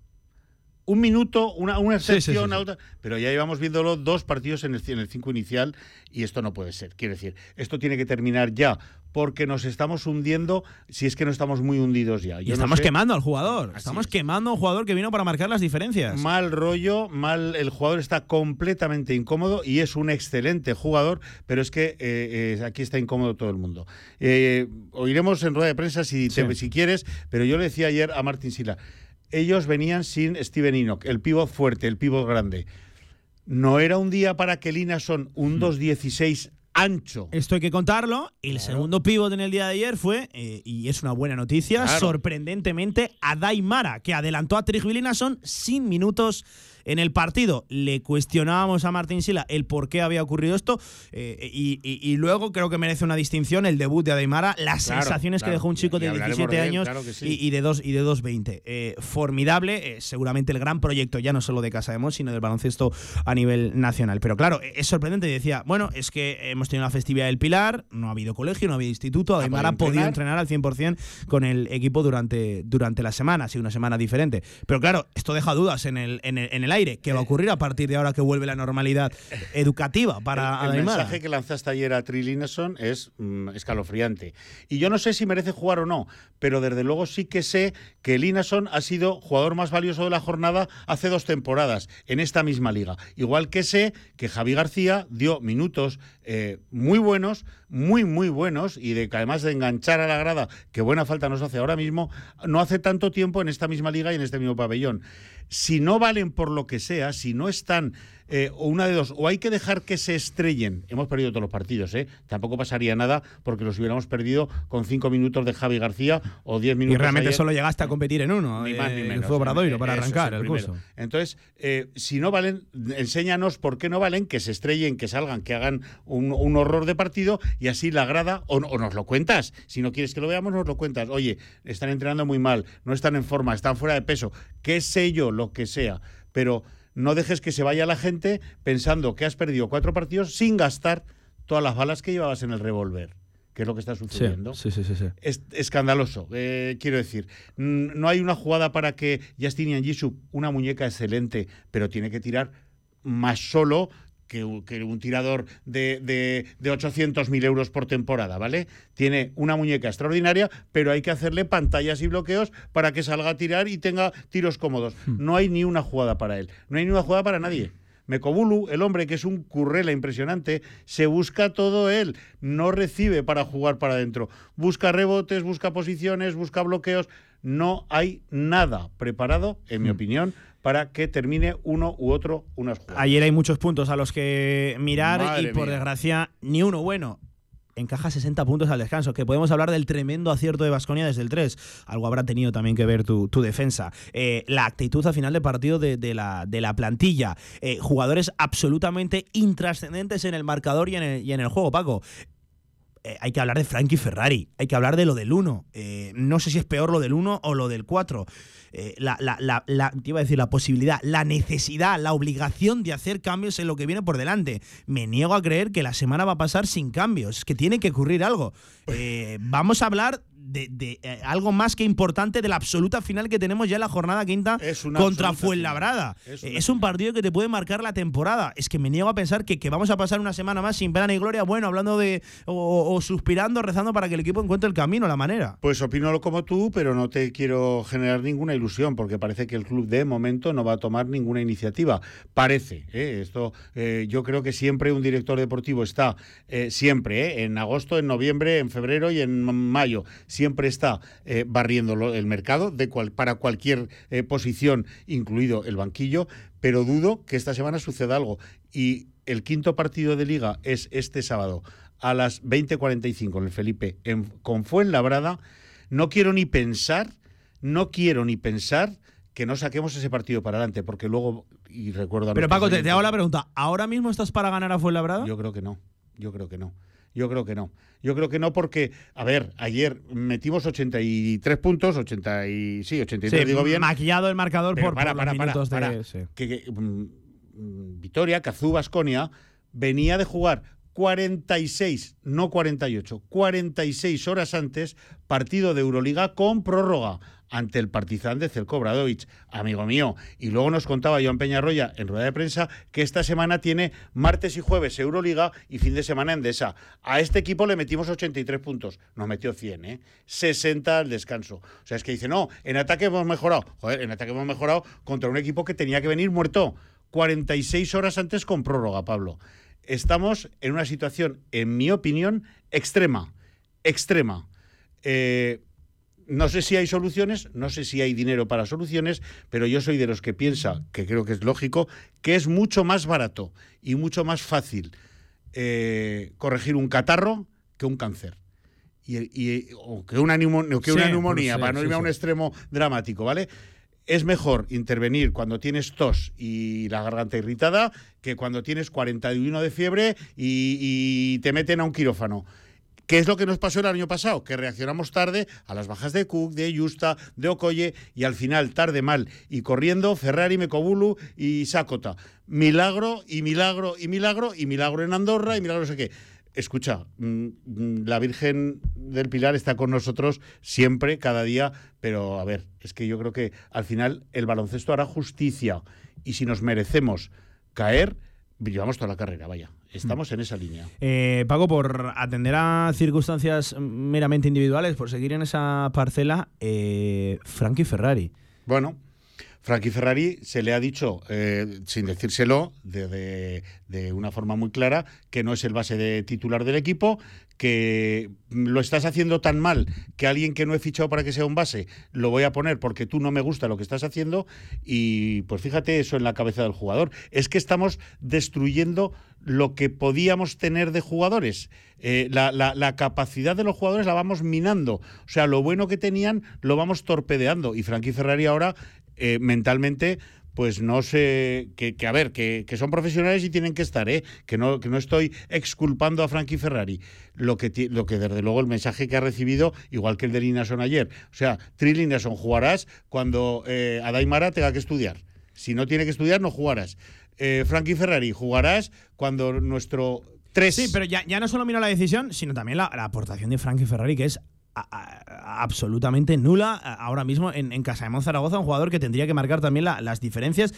Un minuto, una, una sí, excepción, sí, sí. a otra, pero ya llevamos viéndolo dos partidos en el, en el cinco inicial y esto no puede ser. Quiero decir, esto tiene que terminar ya, porque nos estamos hundiendo, si es que no estamos muy hundidos ya. Y no estamos sé. quemando al jugador. Así Estamos es. quemando a un jugador que vino para marcar las diferencias. Mal rollo, mal. El jugador está completamente incómodo y es un excelente jugador, pero es que eh, eh, aquí está incómodo todo el mundo. Eh, oiremos en rueda de prensa si, te- Sí. si quieres, pero yo le decía ayer a Martín Sila, ellos venían sin Steven Enoch, el pívot fuerte, el pívot grande. No era un día para que Lina son Hmm. un 2.16 ancho. Esto hay que contarlo. El segundo pívot en el día de ayer fue, eh, y es una buena noticia, Claro. sorprendentemente, a Daimara, que adelantó a Trigvilinason sin minutos en el partido. Le cuestionábamos a Martín Sila el por qué había ocurrido esto eh, y, y- y luego creo que merece una distinción el debut de Adaimara, las Claro, sensaciones que dejó un chico de hablaremos 17 de él, años claro que sí. y, y de 2 y de 2.20. Eh, formidable, eh, seguramente el gran proyecto ya no solo de Casa de Mons, sino del baloncesto a nivel nacional. Pero claro, es sorprendente. Decía, bueno, es que hemos tenido la festividad del Pilar, no ha habido colegio, no ha habido instituto, Ademar ha podido entrenar. al 100% con el equipo durante, durante la semana, ha sido una semana diferente. Pero claro, esto deja dudas en el, en el, en el aire. ¿Qué va a ocurrir a partir de ahora que vuelve la normalidad *laughs* educativa para el, el mensaje que lanzaste ayer a Trilineson es mm, escalofriante. Y yo no sé si merece jugar o no, pero desde luego sí que sé que Linason ha sido jugador más valioso de la jornada hace dos temporadas en esta misma liga. Igual que sé que Javi García dio minutos eh, muy buenos, muy, muy buenos, y de que además de enganchar a la grada, que buena falta nos hace ahora mismo, no hace tanto tiempo en esta misma liga y en este mismo pabellón. Si no valen por lo que sea, si no están eh, o una de dos, o hay que dejar que se estrellen. Hemos perdido todos los partidos, ¿eh? Tampoco pasaría nada porque los hubiéramos perdido con cinco minutos de Javi García o diez minutos. Y realmente ayer. solo llegaste a competir en uno. Ni más ni eh, menos. Fue Obradoiro para Eso arrancar el, curso. Entonces, eh, si no valen, enséñanos por qué no valen, que se estrellen, que salgan, que hagan un, un horror de partido y así la grada, o, o nos lo cuentas. Si no quieres que lo veamos, nos lo cuentas. Oye, están entrenando muy mal, no están en forma, están fuera de peso, qué sé yo, lo que sea. Pero no dejes que se vaya la gente pensando que has perdido cuatro partidos sin gastar todas las balas que llevabas en el revólver, que es lo que está sucediendo sí, sí, sí, sí. es escandaloso, eh, quiero decir. No hay una jugada para que Justinian Jisoo, una muñeca excelente, pero tiene que tirar más solo que, un- tirador de, de, de 800.000 euros por temporada, ¿vale? Tiene una muñeca extraordinaria, pero hay que hacerle pantallas y bloqueos para que salga a tirar y tenga tiros cómodos. No hay ni una jugada para él, no hay ni una jugada para nadie. Mekobulu, el hombre que es un currela impresionante, se busca todo él, no recibe para jugar para adentro. Busca rebotes, busca posiciones, busca bloqueos. No hay nada preparado, en mi opinión, para que termine uno u otro unas jugadas. Ayer hay muchos puntos a los que mirar Madre y por mía. desgracia ni uno bueno. Encaja 60 puntos al descanso, que podemos hablar del tremendo acierto de Vasconia desde el 3. Algo habrá tenido también que ver tu, tu defensa. Eh, la actitud al final del partido de, de la, de la plantilla. Eh, jugadores absolutamente intrascendentes en el marcador y en el, y en el juego, Paco. Eh, hay que hablar de Frankie Ferrari, hay que hablar de lo del 1. Eh, no sé si es peor lo del 1 o lo del 4. Eh, la, te iba a decir la posibilidad, la necesidad, la obligación de hacer cambios en lo que viene por delante. Me niego a creer que la semana va a pasar sin cambios, que tiene que ocurrir algo. Vamos a hablar de, de, eh, algo más que importante de la absoluta final que tenemos ya en la jornada quinta contra Fuenlabrada. Es un partido que te puede marcar la temporada. Es que me niego a pensar que, que vamos a pasar una semana más sin pena ni gloria, bueno, hablando de. o, suspirando, rezando para que el equipo encuentre el camino, la manera. Pues opino lo como tú, pero no te quiero generar ninguna ilusión, porque parece que el club de momento no va a tomar ninguna iniciativa. Parece, ¿eh? esto eh, yo creo que siempre un director deportivo está, eh, siempre, ¿eh? en agosto, en noviembre, en febrero y en mayo, siempre está eh, barriendo el mercado de cual- para cualquier eh, posición, incluido el banquillo, pero dudo que esta semana suceda algo. Y el quinto partido de liga es este sábado a las 20:45 en el Felipe en, con Fuenlabrada. No quiero ni pensar, no quiero ni pensar que no saquemos ese partido para adelante, porque luego, y recuerdo Pero Paco, te, te hago la pregunta: ¿ahora mismo estás para ganar a Fuenlabrada? Yo creo que no, yo creo que no. Yo creo que no. Yo creo que no porque, a ver, ayer metimos 83 puntos, 80 y, sí, 83 Sí, digo bien. maquillado el marcador por, para, por para, los para, minutos para. de. sí. Que, que, mm, Vitoria, Cazú, Basconia, venía de jugar 46, no 48, 46 horas antes, partido de Euroliga con prórroga ante el Partizan de Zelko Bradovic, amigo mío. Y luego nos contaba Joan Peñarroya en rueda de prensa que esta semana tiene martes y jueves Euroliga y fin de semana Endesa. A este equipo le metimos 83 puntos, nos metió 100, ¿eh? 60 al descanso. O sea, es que dice, no, en ataque hemos mejorado. Joder, en ataque hemos mejorado contra un equipo que tenía que venir muerto 46 horas antes con prórroga, Pablo. Estamos en una situación, en mi opinión, extrema. Extrema. Eh, no sé si hay soluciones, no sé si hay dinero para soluciones, pero yo soy de los que piensa, que creo que es lógico, que es mucho más barato y mucho más fácil eh, corregir un catarro que un cáncer. Y, y- o que una, neumonía, sí, para no sí, irme a un extremo dramático, ¿vale? Es mejor intervenir cuando tienes tos y la garganta irritada que cuando tienes 41 de fiebre y, y te meten a un quirófano. ¿Qué es lo que nos pasó el año pasado? Que reaccionamos tarde a las bajas de Cook, de Justa, de Okoye y al final, tarde mal y corriendo, Ferrari, Mecobulu y Sakota. Milagro y milagro y milagro y milagro en Andorra y milagro no sé qué. Escucha, mm, mm, la Virgen del Pilar está con nosotros siempre, cada día, pero a ver, es que yo creo que al final el baloncesto hará justicia y si nos merecemos caer, llevamos toda la carrera, vaya. Estamos en esa línea. Eh, Paco, por atender a circunstancias meramente individuales, por seguir en esa parcela, eh, Frankie Ferrari. Bueno, Frankie Ferrari se le ha dicho, eh, sin decírselo, de, de- de una forma muy clara, que no es el base de titular del equipo, que lo estás haciendo tan mal que alguien que no he fichado para que sea un base lo voy a poner porque tú no me gusta lo que estás haciendo y pues fíjate eso en la cabeza del jugador. Es que estamos destruyendo lo que podíamos tener de jugadores. Eh, la, la- capacidad de los jugadores la vamos minando. O sea, lo bueno que tenían lo vamos torpedeando. Y Frankie Ferrari ahora eh, mentalmente pues no sé, que, a ver, que, que son profesionales y tienen que estar, ¿eh? que, no, que no estoy exculpando a Frankie Ferrari. Lo que, lo que desde luego el mensaje que ha recibido, igual que el de Linason ayer, o sea, Tri Linason jugarás cuando eh, Adaimara tenga que estudiar. Si no tiene que estudiar, no jugarás. Eh, Frankie Ferrari, jugarás cuando nuestro 3... Sí, pero ya, ya no solo mira la decisión, sino también la, la aportación de Frankie Ferrari, que es absolutamente nula a- ahora mismo en, Casa de Zaragoza, un jugador que tendría que marcar también la- las diferencias.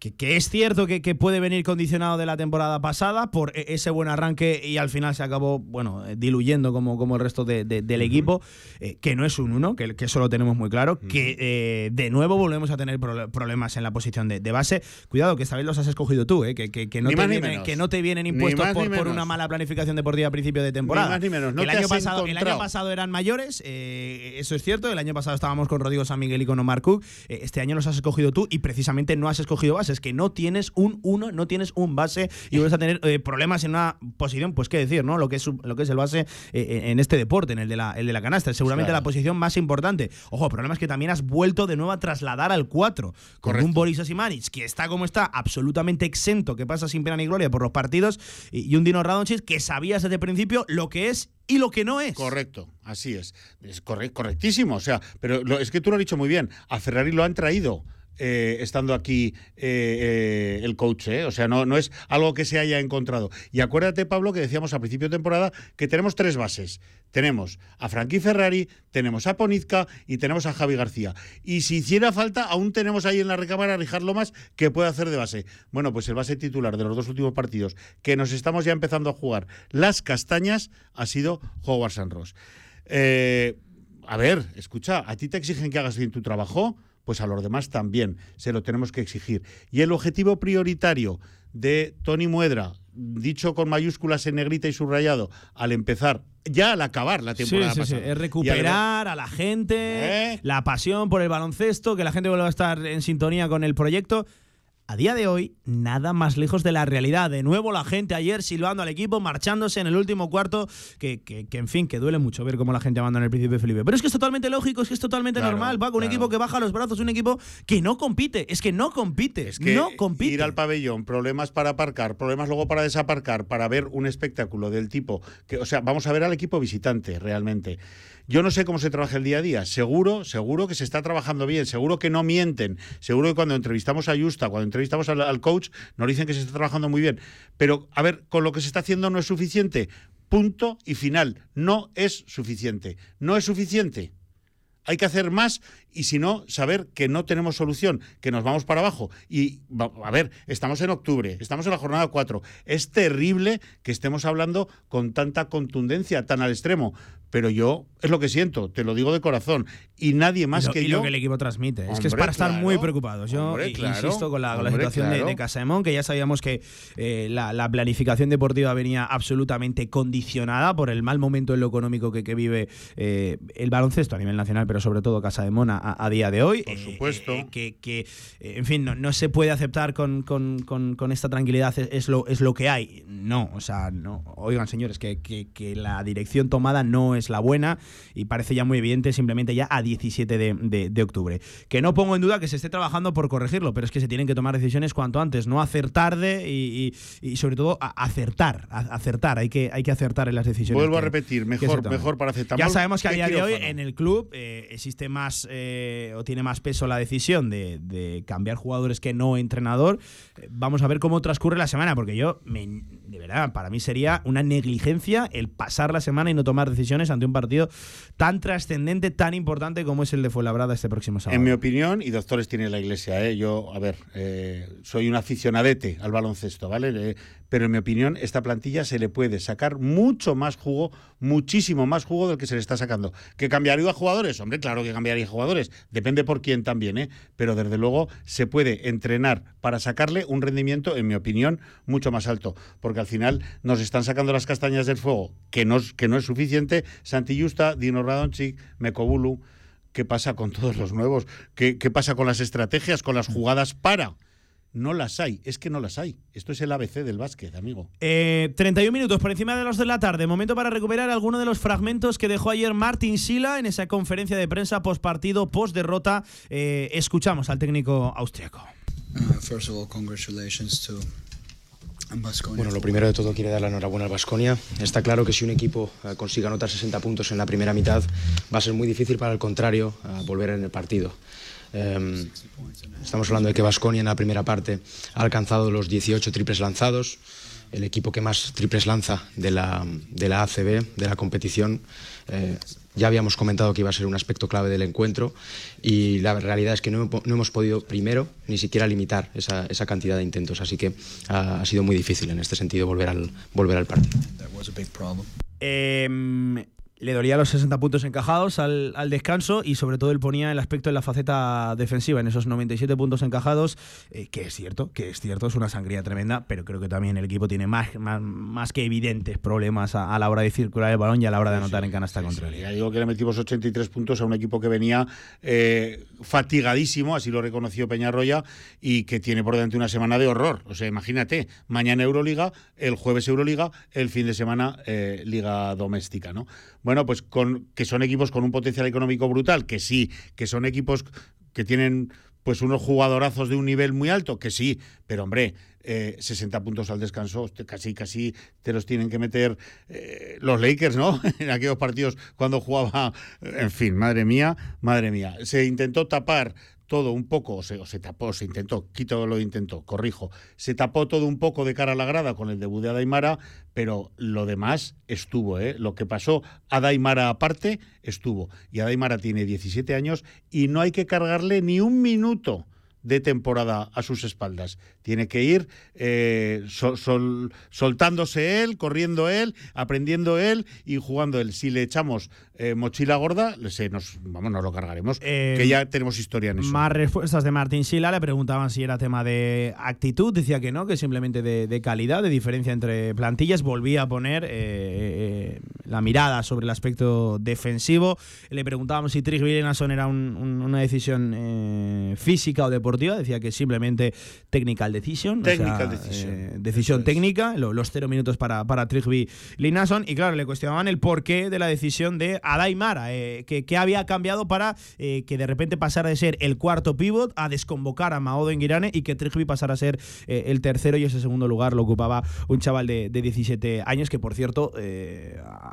Que, que es cierto que, que puede venir condicionado de la temporada pasada por e- ese buen arranque y al final se acabó, bueno, eh, diluyendo como, como el resto de- de- del equipo, eh, que no es un uno, que, que eso lo tenemos muy claro, que eh, de nuevo volvemos a tener prole- problemas en la posición de, de base. Cuidado, que esta vez los has escogido tú, eh, que, que- que no te vienen, que no te vienen impuestos por, una mala planificación deportiva a principio de temporada. Ni más ni menos, no el, año pasado, el año pasado eran mayores, eh, eso es cierto. El año pasado estábamos con Rodrigo San Miguel y con Omar Cook. Este año los has escogido tú y precisamente no has escogido bases, que no tienes un uno, no tienes un base y vas a tener eh, problemas en una posición, pues qué decir, ¿no? Lo que es, lo que es el base eh, en este deporte, en el de la, el de la canasta. Es seguramente Claro. la posición más importante. Ojo, problemas que también has vuelto de nuevo a trasladar al 4. Con un Boris Asimanic que está como está, absolutamente exento, que pasa sin pena ni gloria por los partidos, y, un Dino Radonjic que sabías desde el principio lo que es y lo que no es. Correcto, así es. Es corre- correctísimo. O sea, pero lo- es que tú lo has dicho muy bien. A Ferrari lo han traído. Eh, estando aquí eh, eh, el coach, o sea, no, no es algo que se haya encontrado. Y acuérdate, Pablo, que decíamos a principio de temporada que tenemos tres bases. Tenemos a Frankie Ferrari, tenemos a Ponizca y tenemos a Javi García. Y si hiciera falta, aún tenemos ahí en la recámara a Richard Lomas que puede hacer de base. Bueno, pues el base titular de los dos últimos partidos que nos estamos ya empezando a jugar las castañas ha sido Howard Sanros. A ver, escucha, ¿a ti te exigen que hagas bien tu trabajo? Pues a los demás también, se lo tenemos que exigir. Y el objetivo prioritario de Tony Muedra, dicho con mayúsculas en negrita y subrayado, al empezar, ya al acabar la temporada Sí, sí, sí, pasada. Es recuperar a la gente, ¿Eh? la pasión por el baloncesto, que la gente vuelva a estar en sintonía con el proyecto. A día de hoy, nada más lejos de la realidad. De nuevo, la gente ayer silbando al equipo, marchándose en el último cuarto, que, que- que, en fin, que duele mucho ver cómo la gente abandona el Príncipe Felipe. Pero es que es totalmente lógico, es que es totalmente Claro, normal, Paco. Un claro. equipo que baja los brazos, un equipo que no compite. Es que no compite, Es que no compite. ir al pabellón, problemas para aparcar, problemas luego para desaparcar, para ver un espectáculo del tipo que, o sea, vamos a ver al equipo visitante realmente. Yo no sé cómo se trabaja el día a día. Seguro, seguro que se está trabajando bien. Seguro que no mienten. Seguro que cuando entrevistamos a Justa, cuando entrevistamos al, coach, nos dicen que se está trabajando muy bien. Pero, a ver, con lo que se está haciendo no es suficiente. Punto y final. No es suficiente. No es suficiente. Hay que hacer más y si no, saber que no tenemos solución, que nos vamos para abajo. Y a ver, estamos en octubre, estamos en la jornada 4. Es terrible que estemos hablando con tanta contundencia, tan al extremo. Pero yo es lo que siento, te lo digo de corazón. Y nadie más y lo, que y yo. lo que el equipo transmite. es que es Hombre, para estar muy preocupados. Yo Hombre, claro. insisto con la, con la Hombre, situación de, claro. de Casaemón, que ya sabíamos que eh, la, la planificación deportiva venía absolutamente condicionada por el mal momento en lo económico que, que vive eh, el baloncesto a nivel nacional, pero sobre todo Casaemón a, a día de hoy. Por Eh, supuesto. eh, que, que, en fin, no, no se puede aceptar con, con- con- con esta tranquilidad, es, es lo, es lo que hay. No, o sea, no. Oigan, señores, que, que- que la dirección tomada no es la buena y parece ya muy evidente simplemente ya a 17 de, de- de octubre. Que no pongo en duda que se esté trabajando por corregirlo, pero es que se tienen que tomar decisiones cuanto antes, no hacer tarde y, y- y sobre todo a- acertar, a- acertar, hay que, hay que acertar en las decisiones. Vuelvo a repetir, mejor, mejor para aceptar. Ya sabemos que a día de hoy en el club eh, existe más eh, o tiene más peso la decisión de, de cambiar jugadores que no entrenador. Eh, vamos a ver cómo transcurre la semana, porque yo, me- de verdad, para mí sería una negligencia el pasar la semana y no tomar decisiones ante un partido tan trascendente, tan importante como es el de Fuenlabrada este próximo sábado. En mi opinión, y doctores tiene la iglesia, ¿eh? yo, a ver, eh, soy un aficionadete al baloncesto, ¿vale? Eh, pero en mi opinión, esta plantilla se le puede sacar mucho más jugo, muchísimo más jugo del que se le está sacando. ¿Que cambiaría a jugadores? Hombre, claro que cambiaría a jugadores, depende por quién también, ¿eh? Pero desde luego se puede entrenar para sacarle un rendimiento, en mi opinión, mucho más alto, porque al final nos están sacando las castañas del fuego, que no, es- que no es suficiente. Santi Justa, Dino Radonchik, Mekobulu. ¿Qué pasa con todos los nuevos? ¿Qué, qué pasa con las estrategias, con las jugadas para? No las hay, es que no las hay. Esto es el ABC del básquet, amigo. Eh, 31 minutos por encima de los de la tarde. Momento para recuperar alguno de los fragmentos que dejó ayer Martin Sila en esa conferencia de prensa post partido, post derrota. Eh, escuchamos al técnico austriaco. Uh, first of all, congratulations to Baskonia. Bueno, lo primero de todo quiero dar la enhorabuena al Basconia. Está claro que si un equipo eh, consigue anotar 60 puntos en la primera mitad, va a ser muy difícil para el contrario eh, volver en el partido. Eh, estamos hablando de que Basconia en la primera parte ha alcanzado los 18 triples lanzados, el equipo que más triples lanza de la, de la ACB, de la competición. Eh, ya habíamos comentado que iba a ser un aspecto clave del encuentro y la realidad es que no, no hemos podido primero ni siquiera limitar esa, esa cantidad de intentos, así que ah, ha sido muy difícil en este sentido volver al, volver al partido. That was a big problem. Eh, le dolía los 60 puntos encajados al, al descanso y sobre todo él ponía el aspecto en la faceta defensiva, en esos 97 puntos encajados, eh, que es cierto, que es cierto, es una sangría tremenda, pero creo que también el equipo tiene más, más, más que evidentes problemas a, a la hora de circular el balón y a la hora de anotar en canasta contraria. Ya digo que le metimos 83 puntos a un equipo que venía eh, fatigadísimo, así lo reconoció Peñarroya, y que tiene por delante una semana de horror. O sea, imagínate, mañana Euroliga, el jueves Euroliga, el fin de semana eh, Liga Doméstica, ¿no? Bueno, pues con, que son equipos con un potencial económico brutal, que sí, que son equipos que tienen pues unos jugadorazos de un nivel muy alto, que sí, pero hombre, eh, 60 puntos al descanso, casi casi te los tienen que meter eh, los Lakers, ¿no? *laughs* en aquellos partidos cuando jugaba, en fin, madre mía, madre mía. Se intentó tapar todo un poco, o se, se tapó, se intentó, quito lo intentó, corrijo, se tapó todo un poco de cara a la grada con el debut de Adaimara, pero lo demás estuvo, ¿eh? Lo que pasó a Daimara aparte estuvo. Y Adaimara tiene 17 años y no hay que cargarle ni un minuto de temporada a sus espaldas. Tiene que ir eh, sol- sol- soltándose él, corriendo él, aprendiendo él y jugando él. Si le echamos eh, mochila gorda, se nos, vamos, nos lo cargaremos, Eh, que ya tenemos historia en eso. Más respuestas de Martín Sila. Le preguntaban si era tema de actitud. Decía que no, que simplemente de, de calidad, de diferencia entre plantillas. Volvía a poner eh, eh, la mirada sobre el aspecto defensivo. Le preguntábamos si Trigg Williamson era un- un- una decisión eh, física o deportiva. Decía que simplemente technical decision. o sea, Technical decision. eh, decisión técnica, lo- los cero minutos para, para Trigby Linason. Y claro, le cuestionaban el porqué de la decisión de Adaimara, eh, que, que había cambiado para eh, que de repente pasara de ser el cuarto pivot a desconvocar a Maodo Enguirane y que Trigby pasara a ser el tercero y ese segundo lugar lo ocupaba un chaval de, de 17 años, que por cierto,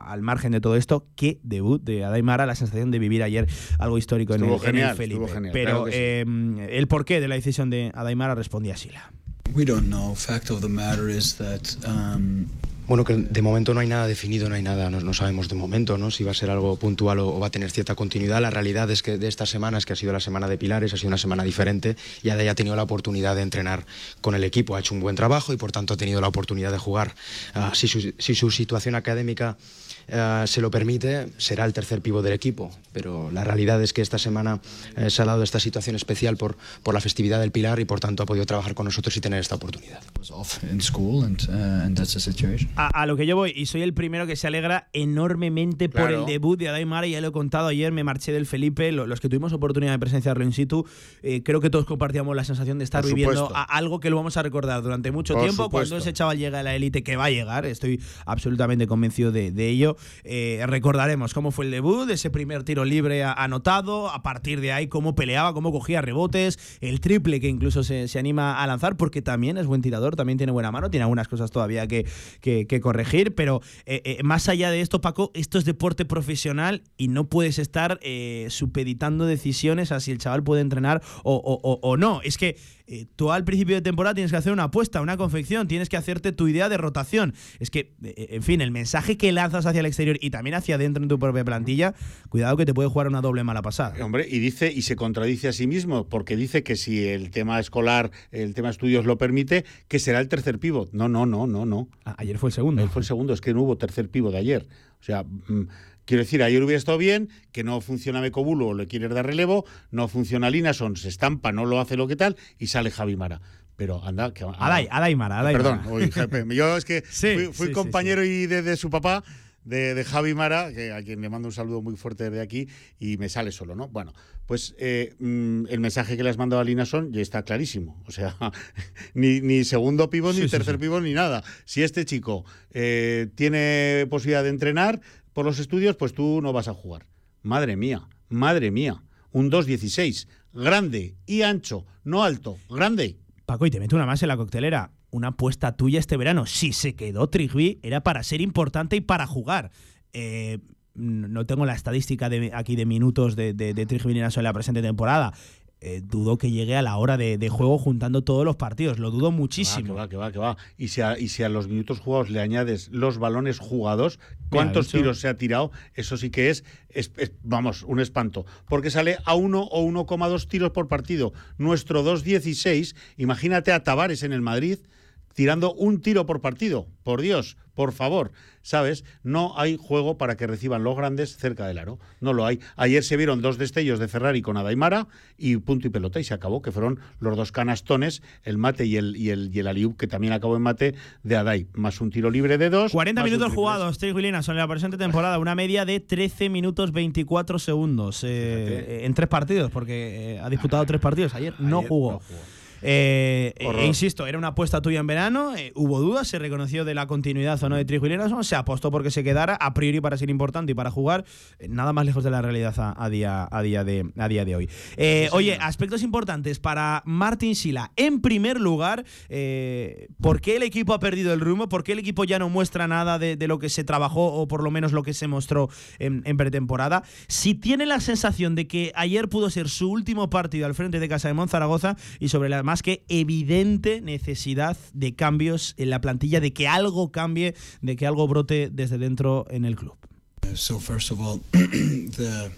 al margen de todo esto, qué debut de Adaimara, la sensación de vivir ayer algo histórico en el, Estuvo en el genial, Felipe. genial, Pero claro que sí. el porqué de la decisión de Adaimara respondía Sila. We don't know. Fact of the matter is that um, Bueno, que de momento no hay nada definido, no hay nada, no, no sabemos de momento, ¿no? Si va a ser algo puntual o, o va a tener cierta continuidad. La realidad es que de estas semanas, que ha sido la semana de Pilares, ha sido una semana diferente, y Adai ha tenido la oportunidad de entrenar con el equipo, ha hecho un buen trabajo y por tanto ha tenido la oportunidad de jugar. Ah, si, su, si su situación académica ah, se lo permite, será el tercer pivo del equipo, pero la realidad es que esta semana eh, se ha dado esta situación especial por, por la festividad del Pilar y por tanto ha podido trabajar con nosotros y tener esta oportunidad. uh. A, a lo que yo voy, y soy el primero que se alegra enormemente por Claro. el debut de Adaimara, ya lo he contado ayer, me marché del Felipe, lo- los que tuvimos oportunidad de presenciarlo in situ, eh, creo que todos compartíamos la sensación de estar Por viviendo a- algo que lo vamos a recordar durante mucho Por tiempo, cuando ese chaval llega a la élite, que va a llegar, estoy absolutamente convencido de, de ello, eh, recordaremos cómo fue el debut, ese primer tiro libre anotado, a partir de ahí cómo peleaba, cómo cogía rebotes, el triple que incluso se, se anima a lanzar, porque también es buen tirador, también tiene buena mano, tiene algunas cosas todavía que, que- corregir, pero eh, eh, más allá de esto, Paco, esto es deporte profesional y no puedes estar supeditando decisiones a si el chaval puede entrenar o, o- o- o no. Es que eh, tú al principio de temporada tienes que hacer una apuesta, una confección, tienes que hacerte tu idea de rotación. Es que, eh, en fin, el mensaje que lanzas hacia el exterior y también hacia adentro en tu propia plantilla, cuidado que te puede jugar una doble mala pasada. Hombre, y dice y se contradice a sí mismo, porque dice que si el tema escolar, el tema estudios lo permite, que será el tercer pivot. No, no, no, no, no. ayer fue el segundo. Él fue el segundo, es que no hubo tercer pivot de ayer. O sea, mm, quiero decir, ayer hubiera estado bien, que no funciona Mecobulo o le quieres dar relevo, no funciona Linason, se estampa, no lo hace lo que tal, y sale Javi Mara. Pero anda, que Adai, Adaimara, Adaimara. Perdón, uy, jefe, *laughs* yo es que Sí, fui, fui sí, sí, compañero y de, de su papá, de, de Javi Mara, que a quien le mando un saludo muy fuerte desde aquí, y me sale solo, ¿no? Bueno, pues eh, mm, el mensaje que le has mandado a Linason ya está clarísimo. O sea, *laughs* ni, ni segundo pivot, ni tercer pivot, ni nada. Si este chico eh, tiene posibilidad de entrenar por los estudios, pues tú no vas a jugar. Madre mía, madre mía. Un 2.16, grande y ancho, no alto, grande. Paco, y te meto una más en la coctelera. Una apuesta tuya este verano. Si se quedó Trigby, era para ser importante y para jugar. Eh, no tengo la estadística de, aquí de minutos de, de, de en la presente temporada. Eh, dudo que llegue a la hora de, de juego juntando todos los partidos. Lo dudo muchísimo. Que va, que va, que va. Y si a, y si a los minutos jugados le añades los balones jugados, cuántos tiros se ha tirado, eso sí que es, es- es, vamos, un espanto. Porque sale a 1 o 1,2 tiros por partido. Nuestro 2,16, imagínate a Tavares en el Madrid tirando un tiro por partido. Por Dios, por favor, ¿sabes? No hay juego para que reciban los grandes cerca del aro. No lo hay. Ayer se vieron dos destellos de Ferrari con Adaimara y punto y pelota y se acabó, que fueron los dos canastones, el mate y el, y el, y el alley-oop, que también acabó en mate de Adai, más un tiro libre de dos. 40 más un minutos jugados, Trigby Linason en la presente temporada. Una media de 13 minutos 24 segundos eh, en tres partidos, porque eh, ha disputado tres partidos. Ayer no Ayer jugó. no jugó. Eh, e, insisto, era una apuesta tuya en verano, eh, hubo dudas, se reconoció de la continuidad o no de y se apostó porque se quedara, a priori para ser importante y para jugar, eh, nada más lejos de la realidad a, día, a, día, de, a día de hoy. oye, aspectos importantes para Martín Sila. En primer lugar, ¿por qué el equipo ha perdido el rumbo? ¿Por qué el equipo ya no muestra nada de, lo que se trabajó o por lo menos lo que se mostró en, en pretemporada? Si tiene la sensación de que ayer pudo ser su último partido al frente de Casa de Monzaragoza y sobre la más que evidente necesidad de cambios en la plantilla, de que algo cambie, de que algo brote desde dentro en el club. So first of all, the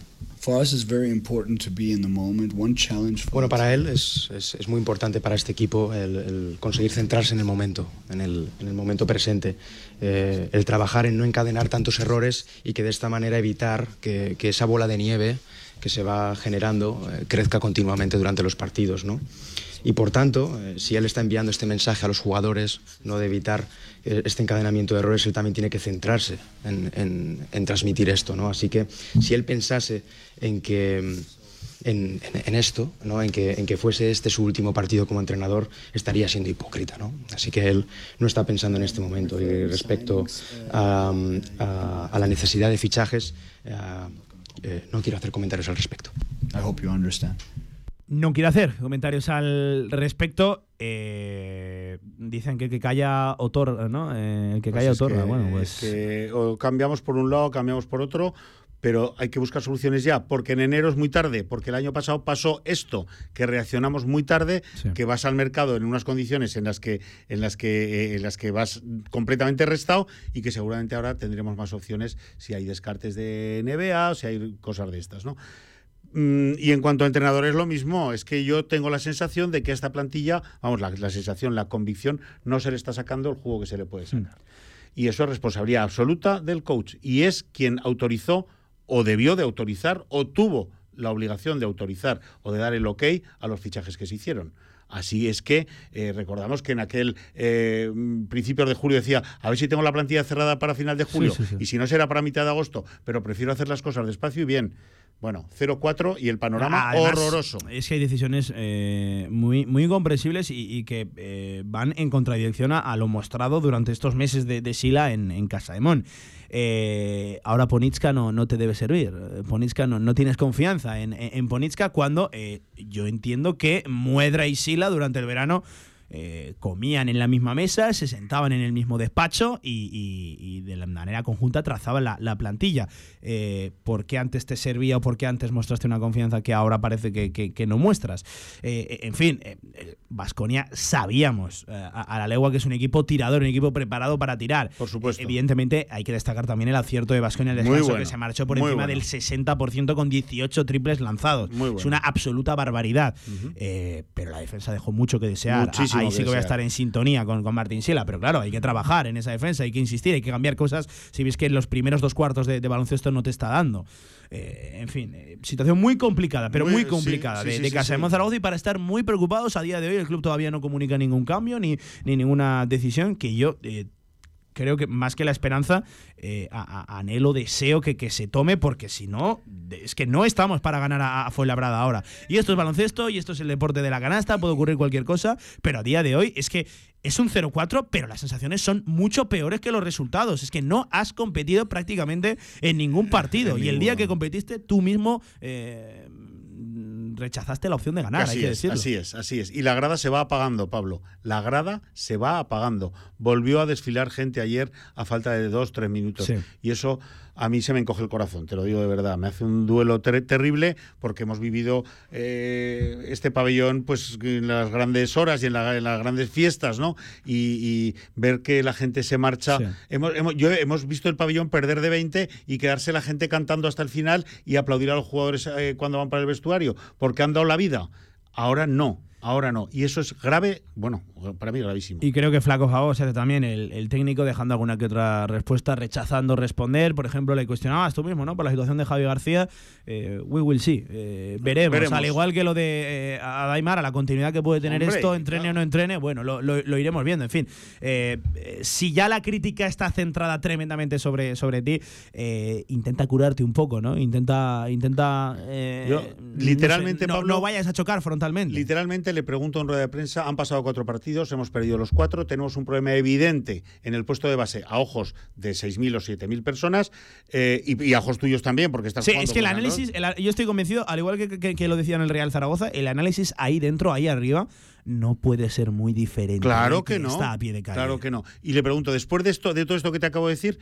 bueno, para él es, es, es, muy importante para este equipo el, conseguir centrarse en el momento, en el, en el momento presente, eh, el trabajar en no encadenar tantos errores y que de esta manera evitar que, que esa bola de nieve que se va generando eh, crezca continuamente durante los partidos, ¿no? Y por tanto, eh, si él está enviando este mensaje a los jugadores, no de evitar eh, este encadenamiento de errores, él también tiene que centrarse en, en, transmitir esto. ¿no? Así que si él pensase en que... En, en, esto, ¿no? en, que, en que fuese este su último partido como entrenador, estaría siendo hipócrita. ¿no? Así que él no está pensando en este momento. Y respecto a, a, a la necesidad de fichajes, eh, no quiero hacer comentarios al respecto. I hope you understand. No quiero hacer comentarios al respecto. Eh, dicen que el que calla otorga, ¿no? Eh, el que pues calla otorga. bueno, pues. Que o cambiamos por un lado, cambiamos por otro, pero hay que buscar soluciones ya, porque en enero es muy tarde, porque el año pasado pasó esto, que reaccionamos muy tarde, que vas al mercado en unas condiciones en las que en las que eh, en las que vas completamente restado y que seguramente ahora tendremos más opciones si hay descartes de NBA o si hay cosas de estas, ¿no? Mm, y en cuanto a entrenadores, lo mismo. Es que yo tengo la sensación de que esta plantilla, vamos, la, sensación, la convicción, no se le está sacando el juego que se le puede sacar. Mm. Y eso es responsabilidad absoluta del coach. Y es quien autorizó, o debió de autorizar, o tuvo la obligación de autorizar o de dar el ok a los fichajes que se hicieron. Así es que eh, recordamos que en aquel eh, principio de julio decía, a ver si tengo la plantilla cerrada para final de julio, y si no será para mitad de agosto, pero prefiero hacer las cosas despacio y bien. Bueno, 0-4 y el panorama horroroso. Es que hay decisiones eh, muy, muy incomprensibles y, que eh, van en contradicción a, lo mostrado durante estos meses de, de Sila en, en Casa de Mon. Eh, ahora Ponitska no, no te debe servir. Ponitska no, no tienes confianza en, en, Ponitska cuando yo entiendo que Muedra y Sila durante el verano eh, comían en la misma mesa, se sentaban en el mismo despacho y, de la manera conjunta trazaban la, plantilla. Eh, ¿Por qué antes te servía o por qué antes mostraste una confianza que ahora parece que, no muestras? Eh, en fin, Vasconia sabíamos a, la legua que es un equipo tirador, un equipo preparado para tirar. Por supuesto. evidentemente hay que destacar también el acierto de Vasconia el descanso, que se marchó por encima del 60% con 18 triples lanzados. Es una absoluta barbaridad. pero la defensa dejó mucho que desear. Muchísimo ahí sí que voy a estar en sintonía con, con Martín Sila, pero claro, hay que trabajar en esa defensa, hay que insistir, hay que cambiar cosas si ves que en los primeros dos cuartos de, baloncesto no te está dando. Eh, en fin, eh, situación muy complicada, pero muy, complicada de, Casa de Monzaragoza y para estar muy preocupados a día de hoy el club todavía no comunica ningún cambio ni, ni ninguna decisión que yo... Eh, creo que más que la esperanza, eh, anhelo, deseo que, que, se tome, porque si no, es que no estamos para ganar a, a Fuenlabrada ahora. Y esto es baloncesto, y esto es el deporte de la canasta, puede ocurrir cualquier cosa, pero a día de hoy es que es un 0-4, pero las sensaciones son mucho peores que los resultados. Es que no has competido prácticamente en ningún partido. y el día que competiste, tú mismo... Eh, rechazaste la opción de ganar, así hay que es, Así es, así es. Y la grada se va apagando, Pablo. La grada se va apagando. Volvió a desfilar gente ayer a falta de dos, tres minutos. Y eso a mí se me encoge el corazón, te lo digo de verdad. Me hace un duelo terrible porque hemos vivido eh, este pabellón pues en las grandes horas y en, las grandes fiestas, ¿no? Y, ver que la gente se marcha. Hemos, hemos, yo, hemos visto el pabellón perder de 20 y quedarse la gente cantando hasta el final y aplaudir a los jugadores eh, cuando van para el vestuario, porque han dado la vida. Ahora no. Ahora no. Y eso es grave, bueno, para mí gravísimo. Y creo que Flaco Jao se hace también el, técnico dejando alguna que otra respuesta, rechazando responder. Por ejemplo, le cuestionabas tú mismo, ¿no? Por la situación de Javi García. Eh, we will see. Eh, veremos. Al igual que lo de eh, Adaimar, a la continuidad que puede tener esto, entrene o no entrene, bueno, lo, iremos viendo. En fin, eh, si ya la crítica está centrada tremendamente sobre, sobre ti, intenta curarte un poco, ¿no? Intenta. intenta literalmente, no, no, vayas a chocar frontalmente. Literalmente le pregunto en rueda de prensa, han pasado cuatro partidos, hemos perdido los cuatro, tenemos un problema evidente en el puesto de base a ojos de 6.000 o 7.000 personas eh, y, y a ojos tuyos también, porque estás Sí, jugando es que el análisis, el- yo estoy convencido, al igual que, que- que lo decía en el Real Zaragoza, el análisis ahí dentro, ahí arriba, no puede ser muy diferente. Claro que no. Está a pie de calle. Claro que no. Y le pregunto, después de esto, de todo esto que te acabo de decir,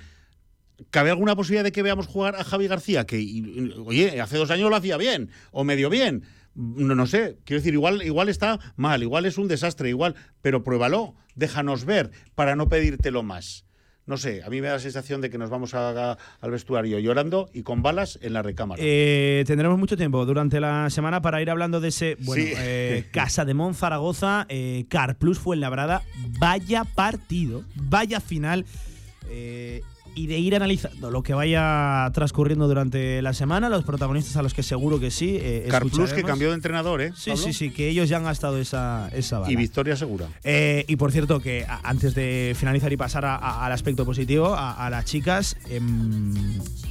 ¿cabe alguna posibilidad de que veamos jugar a Javi García? Que, y- oye, hace dos años lo hacía bien, o medio bien. No, no sé, quiero decir, igual, igual está mal, igual es un desastre, igual, pero pruébalo, déjanos ver para no pedírtelo más. No sé, a mí me da la sensación de que nos vamos a- a- al vestuario llorando y con balas en la recámara. Eh, tendremos mucho tiempo durante la semana para ir hablando de ese bueno, Sí. eh, *laughs* Casa de Mon Zaragoza, eh, Car Plus Fuenlabrada. Vaya partido, vaya final. Y de ir analizando lo que vaya transcurriendo durante la semana, los protagonistas a los que seguro que sí. Eh, Car Plus que cambió de entrenador, ¿eh? Sí, Pablo? sí, sí, que ellos ya han gastado esa, esa bala. Y victoria segura. Eh, y por cierto, que antes de finalizar y pasar a- a- al aspecto positivo, a, a las chicas, em,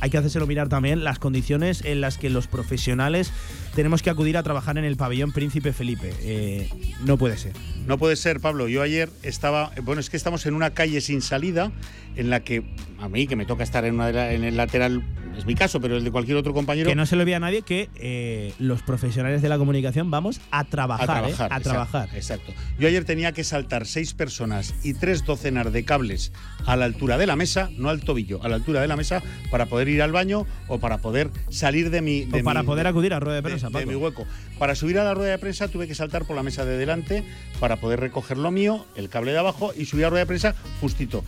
hay que hacérselo mirar también las condiciones en las que los profesionales tenemos que acudir a trabajar en el pabellón Príncipe Felipe. Eh, no puede ser. No puede ser, Pablo. Yo ayer estaba. Bueno, es que estamos en una calle sin salida en la que a mí, que me toca estar en, una la- en el lateral, es mi caso, pero el de cualquier otro compañero. Que no se le olvide a nadie que eh, los profesionales de la comunicación vamos a trabajar. a ¿eh? trabajar. A exacto, trabajar. Exacto. Yo ayer tenía que saltar seis personas y tres docenas de cables a la altura de la mesa, no al tobillo, a la altura de la mesa, para poder ir al baño o para poder salir de mi. de O para mi- poder acudir a rueda de prensa, de mi hueco. Para subir a la rueda de prensa tuve que saltar por la mesa de delante para poder recoger lo mío, el cable de abajo y subir a la rueda de prensa justito.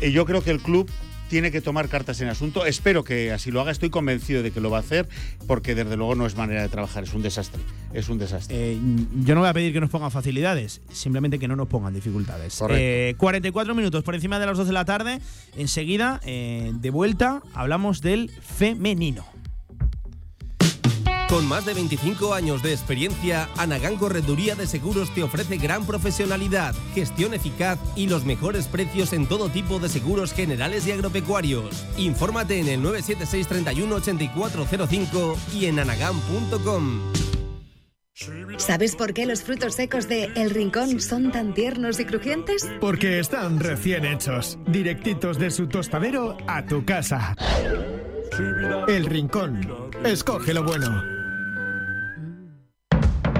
Eh, yo creo que el club tiene que tomar cartas en el asunto. Espero que así lo haga. Estoy convencido de que lo va a hacer porque desde luego no es manera de trabajar. Es un desastre. Es un desastre. Eh, yo no voy a pedir que nos pongan facilidades, simplemente que no nos pongan dificultades. Correcto. Eh, 44 minutos por encima de las 2 de la tarde. Enseguida, eh, de vuelta, hablamos del femenino. Con más de 25 años de experiencia, Anagán Correduría de Seguros te ofrece gran profesionalidad, gestión eficaz y los mejores precios en todo tipo de seguros generales y agropecuarios. Infórmate en el 976 31 8405 y en anagán.com. ¿Sabes por qué los frutos secos de El Rincón son tan tiernos y crujientes? Porque están recién hechos, directitos de su tostadero a tu casa. El Rincón. Escoge lo bueno.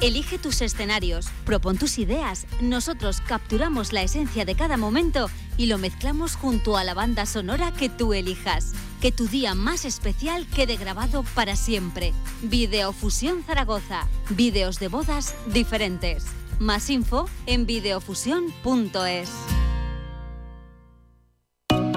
Elige tus escenarios, propon tus ideas. Nosotros capturamos la esencia de cada momento y lo mezclamos junto a la banda sonora que tú elijas. Que tu día más especial quede grabado para siempre. Videofusión Zaragoza. Vídeos de bodas diferentes. Más info en videofusión.es.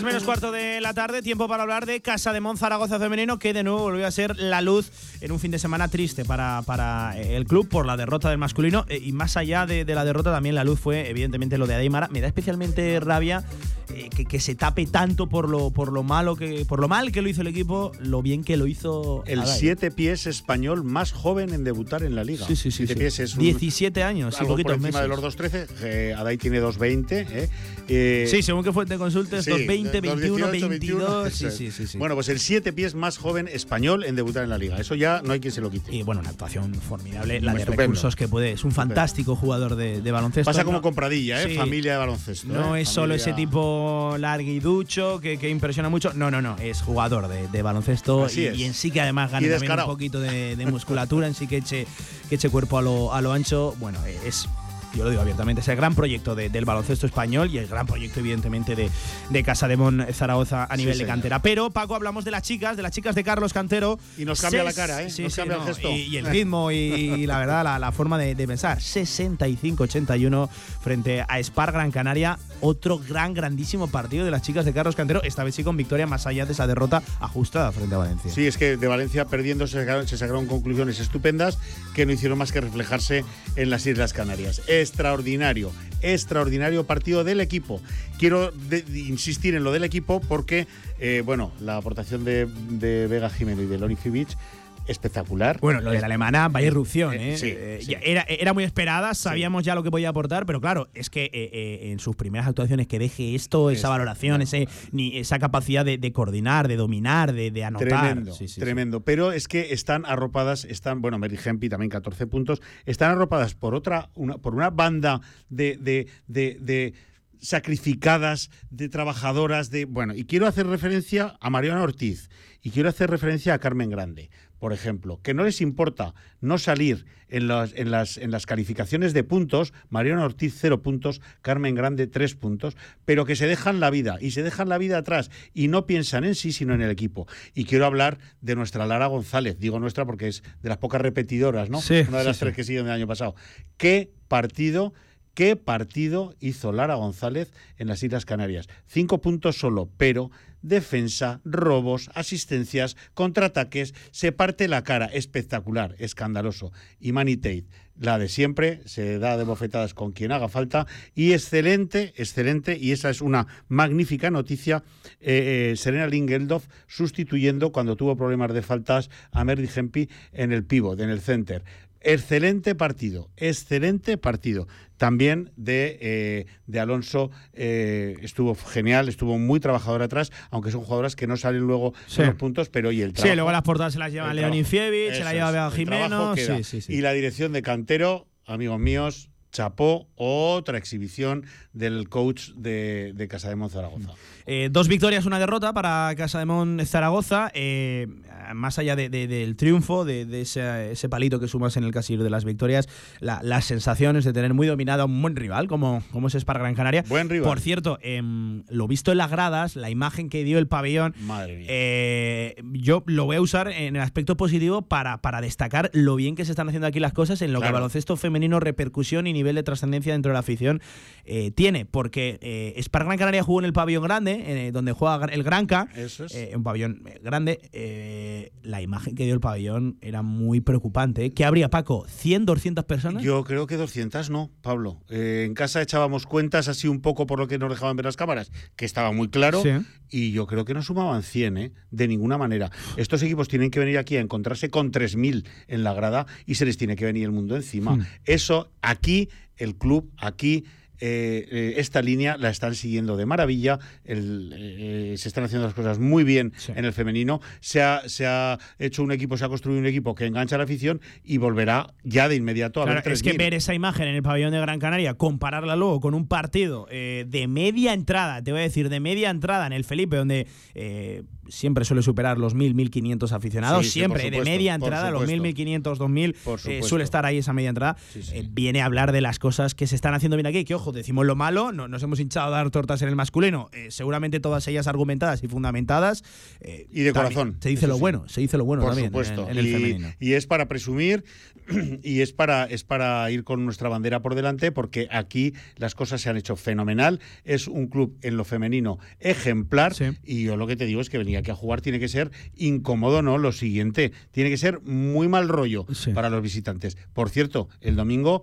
3 menos cuarto de la tarde, tiempo para hablar de Casa de Mon Zaragoza Femenino, que de nuevo volvió a ser la luz en un fin de semana triste para, para el club por la derrota del masculino. Eh, Y más allá de, de la derrota, también la luz fue, evidentemente, lo de Adeimara. Me da especialmente rabia eh, que, que se tape tanto por lo, por lo malo que. por lo mal que lo hizo el equipo, lo bien que lo hizo. El Adai. siete pies español más joven en debutar en la liga. Sí, sí, sí, Siete sí. pies es un- 17 años algo por poquitos encima de meses. los 2.13. Eh, Adai tiene 2.20. ¿eh? Eh, Sí, según que fuente consultes, sí, 220, 21, 2.18, 22. Sí, eso es. sí, sí, sí. Bueno, pues el siete pies más joven español en debutar en la liga. Eso ya no hay quien se lo quite. Y bueno, una actuación formidable, la de Estupendo. recursos que puede. Es un fantástico jugador de, de baloncesto. Pasa como No- con Pradilla, ¿eh? Familia de baloncesto. No ¿eh? es solo ese tipo larguiducho que, que impresiona mucho. No, no, no. Es jugador de, de baloncesto y, en sí que además gana también un poquito de, de *laughs* musculatura, en sí que eche, que eche cuerpo a lo, a lo ancho. Bueno, es yo lo digo abiertamente, es el gran proyecto de- del baloncesto español y el gran proyecto, evidentemente, de, de Casa de Mon Zaragoza a nivel de señor. cantera. Pero, Paco, hablamos de las chicas, de las chicas de Carlos Cantero. Y nos cambia la cara, ¿eh? Sí, Nos sí, cambia el gesto. Y, y el *laughs* ritmo y, la verdad, la, la forma de, de pensar. 65-81 frente a Spar Gran Canaria. Otro gran, grandísimo partido de las chicas de Carlos Cantero. Esta vez sí con victoria más allá de esa derrota ajustada frente a Valencia. Sí, es que de Valencia perdiendo se sacaron, se sacaron conclusiones estupendas que no hicieron más que reflejarse en las Islas Canarias. Extraordinario, extraordinario partido del equipo. Quiero insistir en lo del equipo porque, eh, bueno, la aportación de, de Vega Jimeno y de Loni Fibic espectacular. Bueno, lo de la alemana, vaya irrupción, ¿eh? sí, Eh, sí. ya Era, era muy esperada, sabíamos ya lo que podía aportar, pero claro, es que eh, eh, en sus primeras actuaciones que deje esto, esa valoración, ese, ni esa capacidad de, de coordinar, de dominar, de, de anotar. Tremendo, Sí, sí, sí. tremendo. Pero es que están arropadas, están, bueno, Mary Hempi también 14 puntos, están arropadas por otra, una, por una banda de- de sacrificadas, de trabajadoras, de. Bueno, y quiero hacer referencia a Mariana Ortiz y quiero hacer referencia a Carmen Grande, por ejemplo, que no les importa no salir en las, en las, en las calificaciones de puntos, Mariana Ortiz cero puntos, Carmen Grande tres puntos, pero que se dejan la vida y se dejan la vida atrás y no piensan en sí, sino en el equipo. Y quiero hablar de nuestra Lara González, digo nuestra porque es de las pocas repetidoras, ¿no? Sí, Una de sí, las sí. tres que siguen del año pasado. ¿Qué partido? ¿Qué partido hizo Lara González en las Islas Canarias? Cinco puntos solo, pero defensa, robos, asistencias, contraataques, se parte la cara, espectacular, escandaloso. Y Tate, la de siempre, se da de bofetadas con quien haga falta y excelente, excelente, y esa es una magnífica noticia, eh, eh, Serena Lingeldorf sustituyendo cuando tuvo problemas de faltas a Merdy Hempi en el pivot, en el center. Excelente partido, excelente partido. También de, eh, de Alonso eh, estuvo genial, estuvo muy trabajador atrás, aunque son jugadoras que no salen luego Sí. en los puntos, pero y el Sí, trabajo. luego las portadas se las lleva Leonin. Fievich, se Eso la lleva trabajo Jimeno. Sí, sí, sí. Y la dirección de Cantero, amigos míos, chapó otra exhibición del coach de, de Casa de Monzaragoza. Eh, dos victorias, una derrota para Casa de Mon Zaragoza. eh, más allá de- de- del triunfo, de, de ese, ese palito que sumas en el casillero de las victorias, la- las sensaciones de tener muy dominada a un buen rival como, como es Spar Gran Canaria. Buen rival. Por cierto, em, lo visto en las gradas, la imagen que dio el pabellón, Madre mía. eh, yo lo voy a usar en el aspecto positivo para, para destacar lo bien que se están haciendo aquí las cosas en lo que Claro. el baloncesto femenino repercusión y nivel de trascendencia dentro de la afición tiene, porque Spar Gran Canaria jugó en el pabellón grande, eh, donde juega el Granca, Eso es. eh, un pabellón eh, grande. la imagen que dio el pabellón era muy preocupante. ¿Qué habría, Paco? ¿100, 200 personas? Yo creo que 200 no, Pablo. En casa echábamos cuentas así un poco por lo que nos dejaban ver las cámaras, que estaba muy claro. Sí. Y yo creo que no sumaban 100, ¿eh? de ninguna manera. Estos equipos tienen que venir aquí a encontrarse con 3.000 en la grada y se les tiene que venir el mundo encima. Hmm. Eso aquí, el club, aquí. Eh, eh, esta línea la están siguiendo de maravilla, el, eh, se están haciendo las cosas muy bien en el femenino, se ha, se ha hecho un equipo, se ha construido un equipo que engancha a la afición y volverá ya de inmediato a Claro, ver es que 3.000. ver esa imagen en el pabellón de Gran Canaria, compararla luego con un partido de media entrada, te voy a decir, de media entrada en el Felipe, donde siempre suele superar los 1.000, 1.500 aficionados, Sí, siempre de media entrada, los 1.000, supuesto. 1.500, 2.000, Por eh, suele estar ahí esa media entrada. Eh, viene a hablar de las cosas que se están haciendo bien aquí, que ojo, decimos lo malo, no, nos hemos hinchado a dar tortas en el masculino, eh, seguramente todas ellas argumentadas y fundamentadas. eh, Y de corazón, Se dice lo bueno, se dice lo bueno Por también en- supuesto. en, el y, femenino. y es para presumir *clears throat* y es para, es para ir con nuestra bandera por delante porque aquí las cosas se han hecho fenomenal. Es un club en lo femenino ejemplar y yo lo que te digo es que venir aquí a jugar tiene que ser incómodo, ¿no? Lo siguiente, tiene que ser muy mal rollo para los visitantes. Por cierto, el domingo...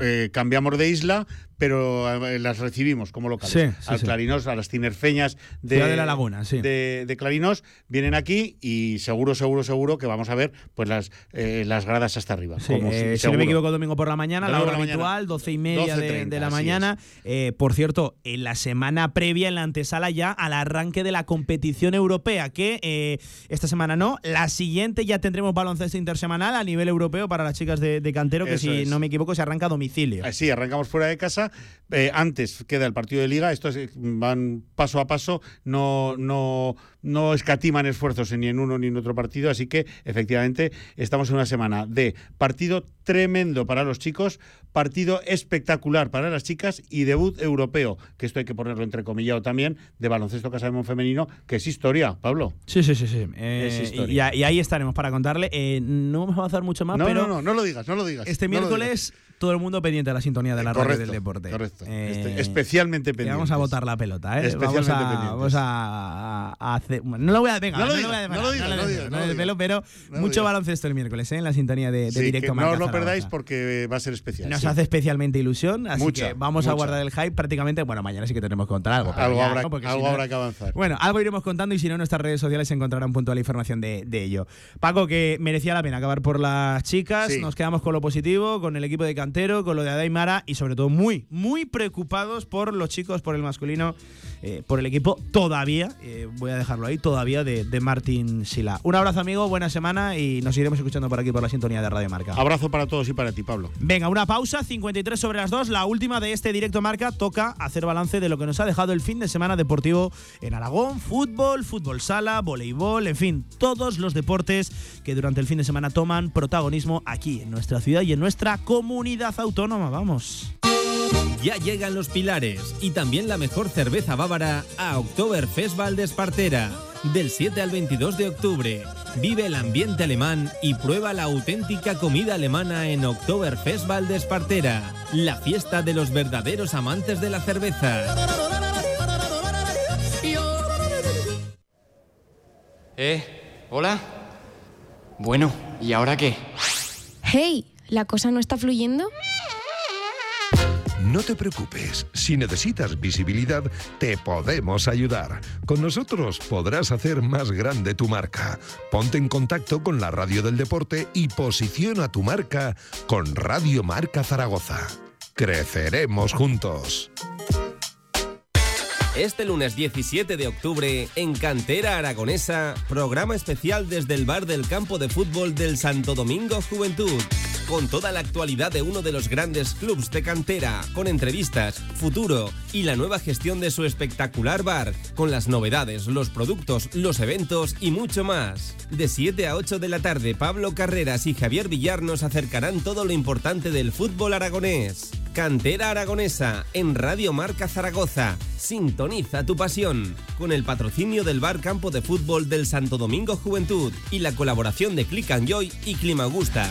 eh, cambiamos de isla, pero eh, las recibimos como locales. Sí, sí, Al sí. Clarinos, a las tinerfeñas de, de la Laguna, sí. de, de Clarinos, vienen aquí y seguro, seguro, seguro que vamos a ver pues las, eh, las gradas hasta arriba. Como eh, si- no me equivoco, domingo por la mañana, la hora la mañana. habitual, 12 y media de, 12:30, de la mañana. Eh, por cierto, en la semana previa, en la antesala ya al arranque de la competición europea, que eh, esta semana no, la siguiente ya tendremos baloncesto intersemanal a nivel europeo para las chicas de, de Cantero, que Eso si es. no me equivoco se arranca a domicilio. Sí, arrancamos fuera de casa Eh, antes queda el partido de liga, estos eh, van paso a paso, no, no, no escatiman esfuerzos ni en uno ni en otro partido, así que efectivamente estamos en una semana de partido tremendo para los chicos, partido espectacular para las chicas y debut europeo, que esto hay que ponerlo entrecomillado también, de baloncesto sabemos femenino, que es historia, Pablo. Sí, sí, sí, sí. Eh, Es y, historia. y ahí estaremos para contarle. Eh, no vamos a avanzar mucho más, No, pero no, no, no lo digas, no lo digas. este no miércoles todo el mundo pendiente de la sintonía de la radio Correcto, del deporte. correcto. Eh, Este- especialmente que Vamos a botar la pelota, ¿eh? Especialmente vamos a, pendientes. vamos a, a hacer. no lo voy a. Venga, No lo no lo no lo pero mucho baloncesto el miércoles, ¿eh? En la sintonía de, de Sí, directo que no os lo perdáis porque va a ser especial. Nos sí. hace especialmente ilusión, así Mucha, que vamos a guardar el hype prácticamente. Bueno, mañana sí que tenemos que contar algo. Algo ya, habrá- si algo habrá que avanzar. Bueno, algo iremos contando y si no, nuestras redes sociales encontrarán puntual información de, de ello. Paco, que merecía la pena acabar por las chicas. Nos quedamos con lo positivo, con el equipo de Cantero, con lo de Adaimara y sobre todo muy, muy preocupados por los chicos, por el masculino, eh, por el equipo todavía, eh, voy a dejarlo ahí, todavía de, de Martín Sila. Un abrazo, amigo, buena semana y nos iremos escuchando por aquí por la sintonía de Radio Marca. Abrazo para todos y para ti, Pablo. Venga, una pausa, 53 sobre las 2, la última de este directo marca. Toca hacer balance de lo que nos ha dejado el fin de semana deportivo en Aragón: fútbol, fútbol sala, voleibol, en fin, todos los deportes que durante el fin de semana toman protagonismo aquí en nuestra ciudad y en nuestra comunidad autónoma. Vamos. Ya llegan los pilares y también la mejor cerveza bávara a Oktoberfest Valdespartera. Del 7 al 22 de octubre. Vive el ambiente alemán y prueba la auténtica comida alemana en Oktoberfest Valdespartera. La fiesta de los verdaderos amantes de la cerveza. ¿Eh? ¿Hola? Bueno, ¿y ahora qué? Hey, ¿la cosa no está fluyendo? No te preocupes, si necesitas visibilidad, te podemos ayudar. Con nosotros podrás hacer más grande tu marca. Ponte en contacto con la radio del deporte y posiciona tu marca con Radio Marca Zaragoza. Creceremos juntos. Este lunes 17 de octubre, en Cantera Aragonesa, programa especial desde el bar del campo de fútbol del Santo Domingo Juventud. Con toda la actualidad de uno de los grandes clubs de cantera, con entrevistas, futuro y la nueva gestión de su espectacular bar, con las novedades, los productos, los eventos y mucho más. De 7 a 8 de la tarde, Pablo Carreras y Javier Villar nos acercarán todo lo importante del fútbol aragonés. Cantera Aragonesa en Radio Marca Zaragoza. Sintoniza tu pasión. Con el patrocinio del Bar Campo de Fútbol del Santo Domingo Juventud y la colaboración de Click and Joy y Climagusta.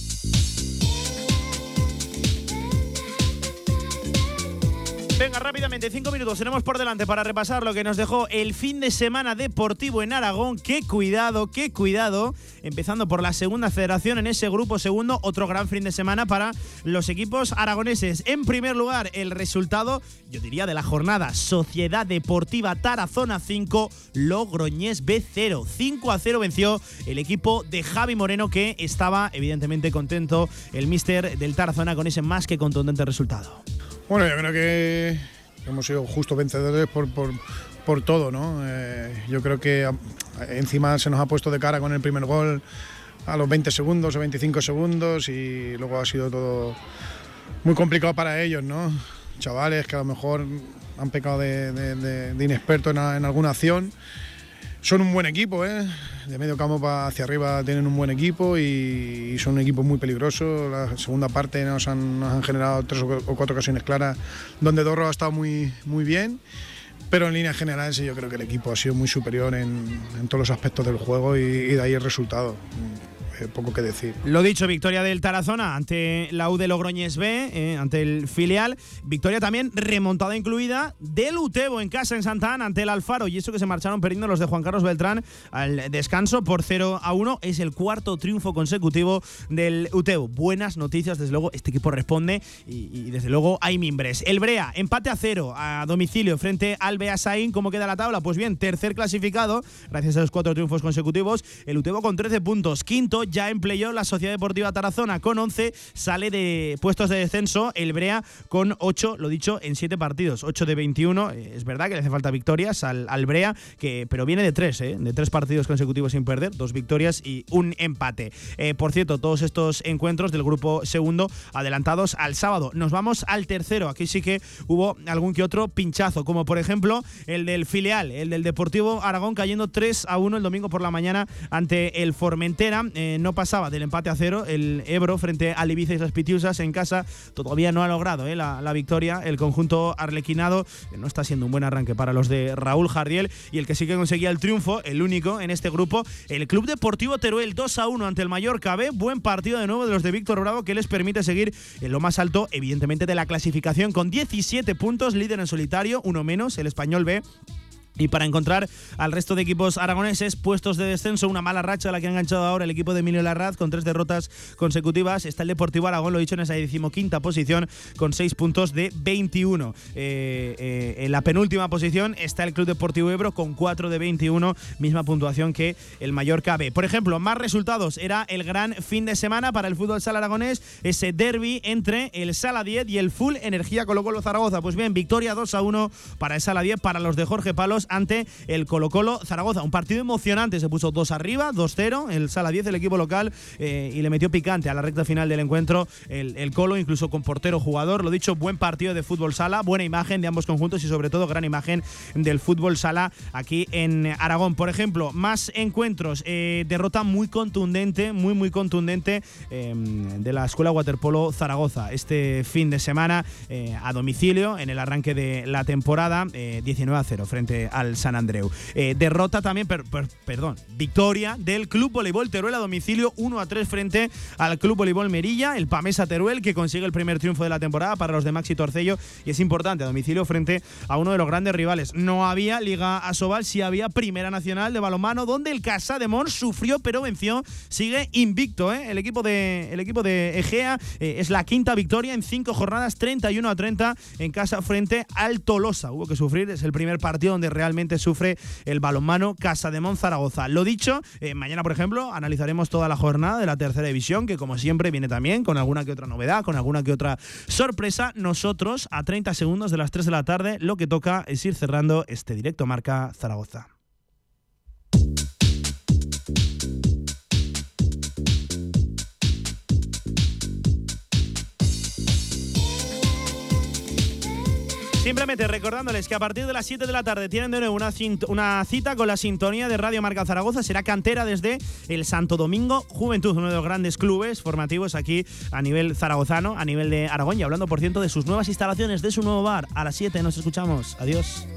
Venga, rápidamente, cinco minutos tenemos por delante para repasar lo que nos dejó el fin de semana deportivo en Aragón. Qué cuidado, qué cuidado. Empezando por la segunda federación en ese grupo segundo, otro gran fin de semana para los equipos aragoneses. En primer lugar, el resultado, yo diría, de la jornada. Sociedad Deportiva Tarazona 5, Logroñés B0. 5 a 0 venció el equipo de Javi Moreno, que estaba evidentemente contento el mister del Tarazona con ese más que contundente resultado. Bueno, yo creo que hemos sido justos vencedores por, por, por todo, ¿no? Eh, yo creo que encima se nos ha puesto de cara con el primer gol a los 20 segundos o 25 segundos y luego ha sido todo muy complicado para ellos, ¿no? Chavales que a lo mejor han pecado de, de- a- en alguna acción. Son un buen equipo, ¿eh? De medio campo hacia arriba tienen un buen equipo y, son un equipo muy peligroso. La segunda parte nos han, generado tres o cu- o cuatro ocasiones claras donde Dorro ha estado muy, muy bien. Pero en líneas generales yo creo que el equipo ha sido muy superior en, en todos los aspectos del juego y, y de ahí el resultado. Eh, poco que decir. Lo dicho, victoria del Tarazona ante la U de Logroñés B, eh, ante el filial. Victoria también remontada incluida del Utebo en casa en Santa Ana ante el Alfaro. Y eso que se marcharon perdiendo los de Juan Carlos Beltrán al descanso por 0 a 1. Es el cuarto triunfo consecutivo del Utebo. Buenas noticias, desde luego. Este equipo responde y, y desde luego hay mimbres. El Brea, empate a cero a domicilio frente al Beasain. ¿Cómo queda la tabla? Pues bien, tercer clasificado, gracias a los cuatro triunfos consecutivos. El Utebo con 13 puntos. Quinto, ya empleó la Sociedad Deportiva Tarazona con 11, sale de puestos de descenso el Brea con 8, lo dicho, en 7 partidos, 8 de 21. Eh, es verdad que le hace falta victorias al, al Brea, que, pero viene de 3, ¿eh? de 3 partidos consecutivos sin perder, dos victorias y un empate. Eh, por cierto, todos estos encuentros del grupo segundo adelantados al sábado. Nos vamos al tercero. Aquí sí que hubo algún que otro pinchazo, como por ejemplo el del filial, el del Deportivo Aragón cayendo 3 a 1 el domingo por la mañana ante el Formentera. No pasaba del empate a cero el Ebro frente al Ibiza y las Pitiusas en casa. Todavía no ha logrado eh, la, la, victoria. El conjunto arlequinado no está siendo un buen arranque para los de Raúl Jardiel y el que sí que conseguía el triunfo, el único en este grupo, el Club Deportivo Teruel 2 a 1 ante el Mallorca B. Buen partido de nuevo de los de Víctor Bravo que les permite seguir en lo más alto, evidentemente, de la clasificación con 17 puntos, líder en solitario, uno menos, el español B y para encontrar al resto de equipos aragoneses puestos de descenso, una mala racha a la que ha enganchado ahora el equipo de Emilio Larraz con tres derrotas consecutivas, está el Deportivo Aragón, lo he dicho, en esa decimoquinta posición con seis puntos de 21. Eh, eh, en la penúltima posición está el Club Deportivo Ebro con cuatro de 21, misma puntuación que el Mallorca B. Por ejemplo, más resultados, era el gran fin de semana para el fútbol sala aragonés, ese derby entre el Sala 10 y el Full Energía Colo Colo Zaragoza. Pues bien, victoria 2 a 1 para el Sala 10, para los de Jorge Palos ante el Colo Colo Zaragoza. Un partido emocionante, se puso 2 arriba, 2-0, el Sala 10 el equipo local eh, y le metió picante a la recta final del encuentro el, el, Colo, incluso con portero jugador. Lo dicho, buen partido de fútbol sala, buena imagen de ambos conjuntos y sobre todo gran imagen del fútbol sala aquí en Aragón. Por ejemplo, más encuentros, eh, derrota muy contundente, muy muy contundente eh, de la Escuela Waterpolo Zaragoza este fin de semana eh, a domicilio en el arranque de la temporada 19 a 0 frente al San Andreu. Eh, derrota también, per, per, perdón, victoria del Club Voleibol Teruel a domicilio 1 a 3 frente al Club Voleibol Merilla, el Pamesa Teruel que consigue el primer triunfo de la temporada para los de Maxi Torcello y es importante a domicilio frente a uno de los grandes rivales. No había Liga Asobal, sí había Primera Nacional de balonmano donde el Casa de Mon sufrió pero venció, sigue invicto, ¿eh? el equipo de el equipo de Egea eh, es la quinta victoria en cinco jornadas 31 a 30 en casa frente al Tolosa. Hubo que sufrir, es el primer partido donde realmente sufre el balonmano Casa de Zaragoza. Lo dicho, eh, mañana, por ejemplo, analizaremos toda la jornada de la tercera división, que como siempre viene también con alguna que otra novedad, con alguna que otra sorpresa. Nosotros, a 30 segundos de las 3 de la tarde, lo que toca es ir cerrando este directo marca Zaragoza. Simplemente recordándoles que a partir de las 7 de la tarde tienen de nuevo una, cita con la sintonía de Radio Marca Zaragoza. Será cantera desde el Santo Domingo Juventud, uno de los grandes clubes formativos aquí a nivel zaragozano, a nivel de Aragón. Y hablando, por cierto, de sus nuevas instalaciones, de su nuevo bar. A las 7 nos escuchamos. Adiós.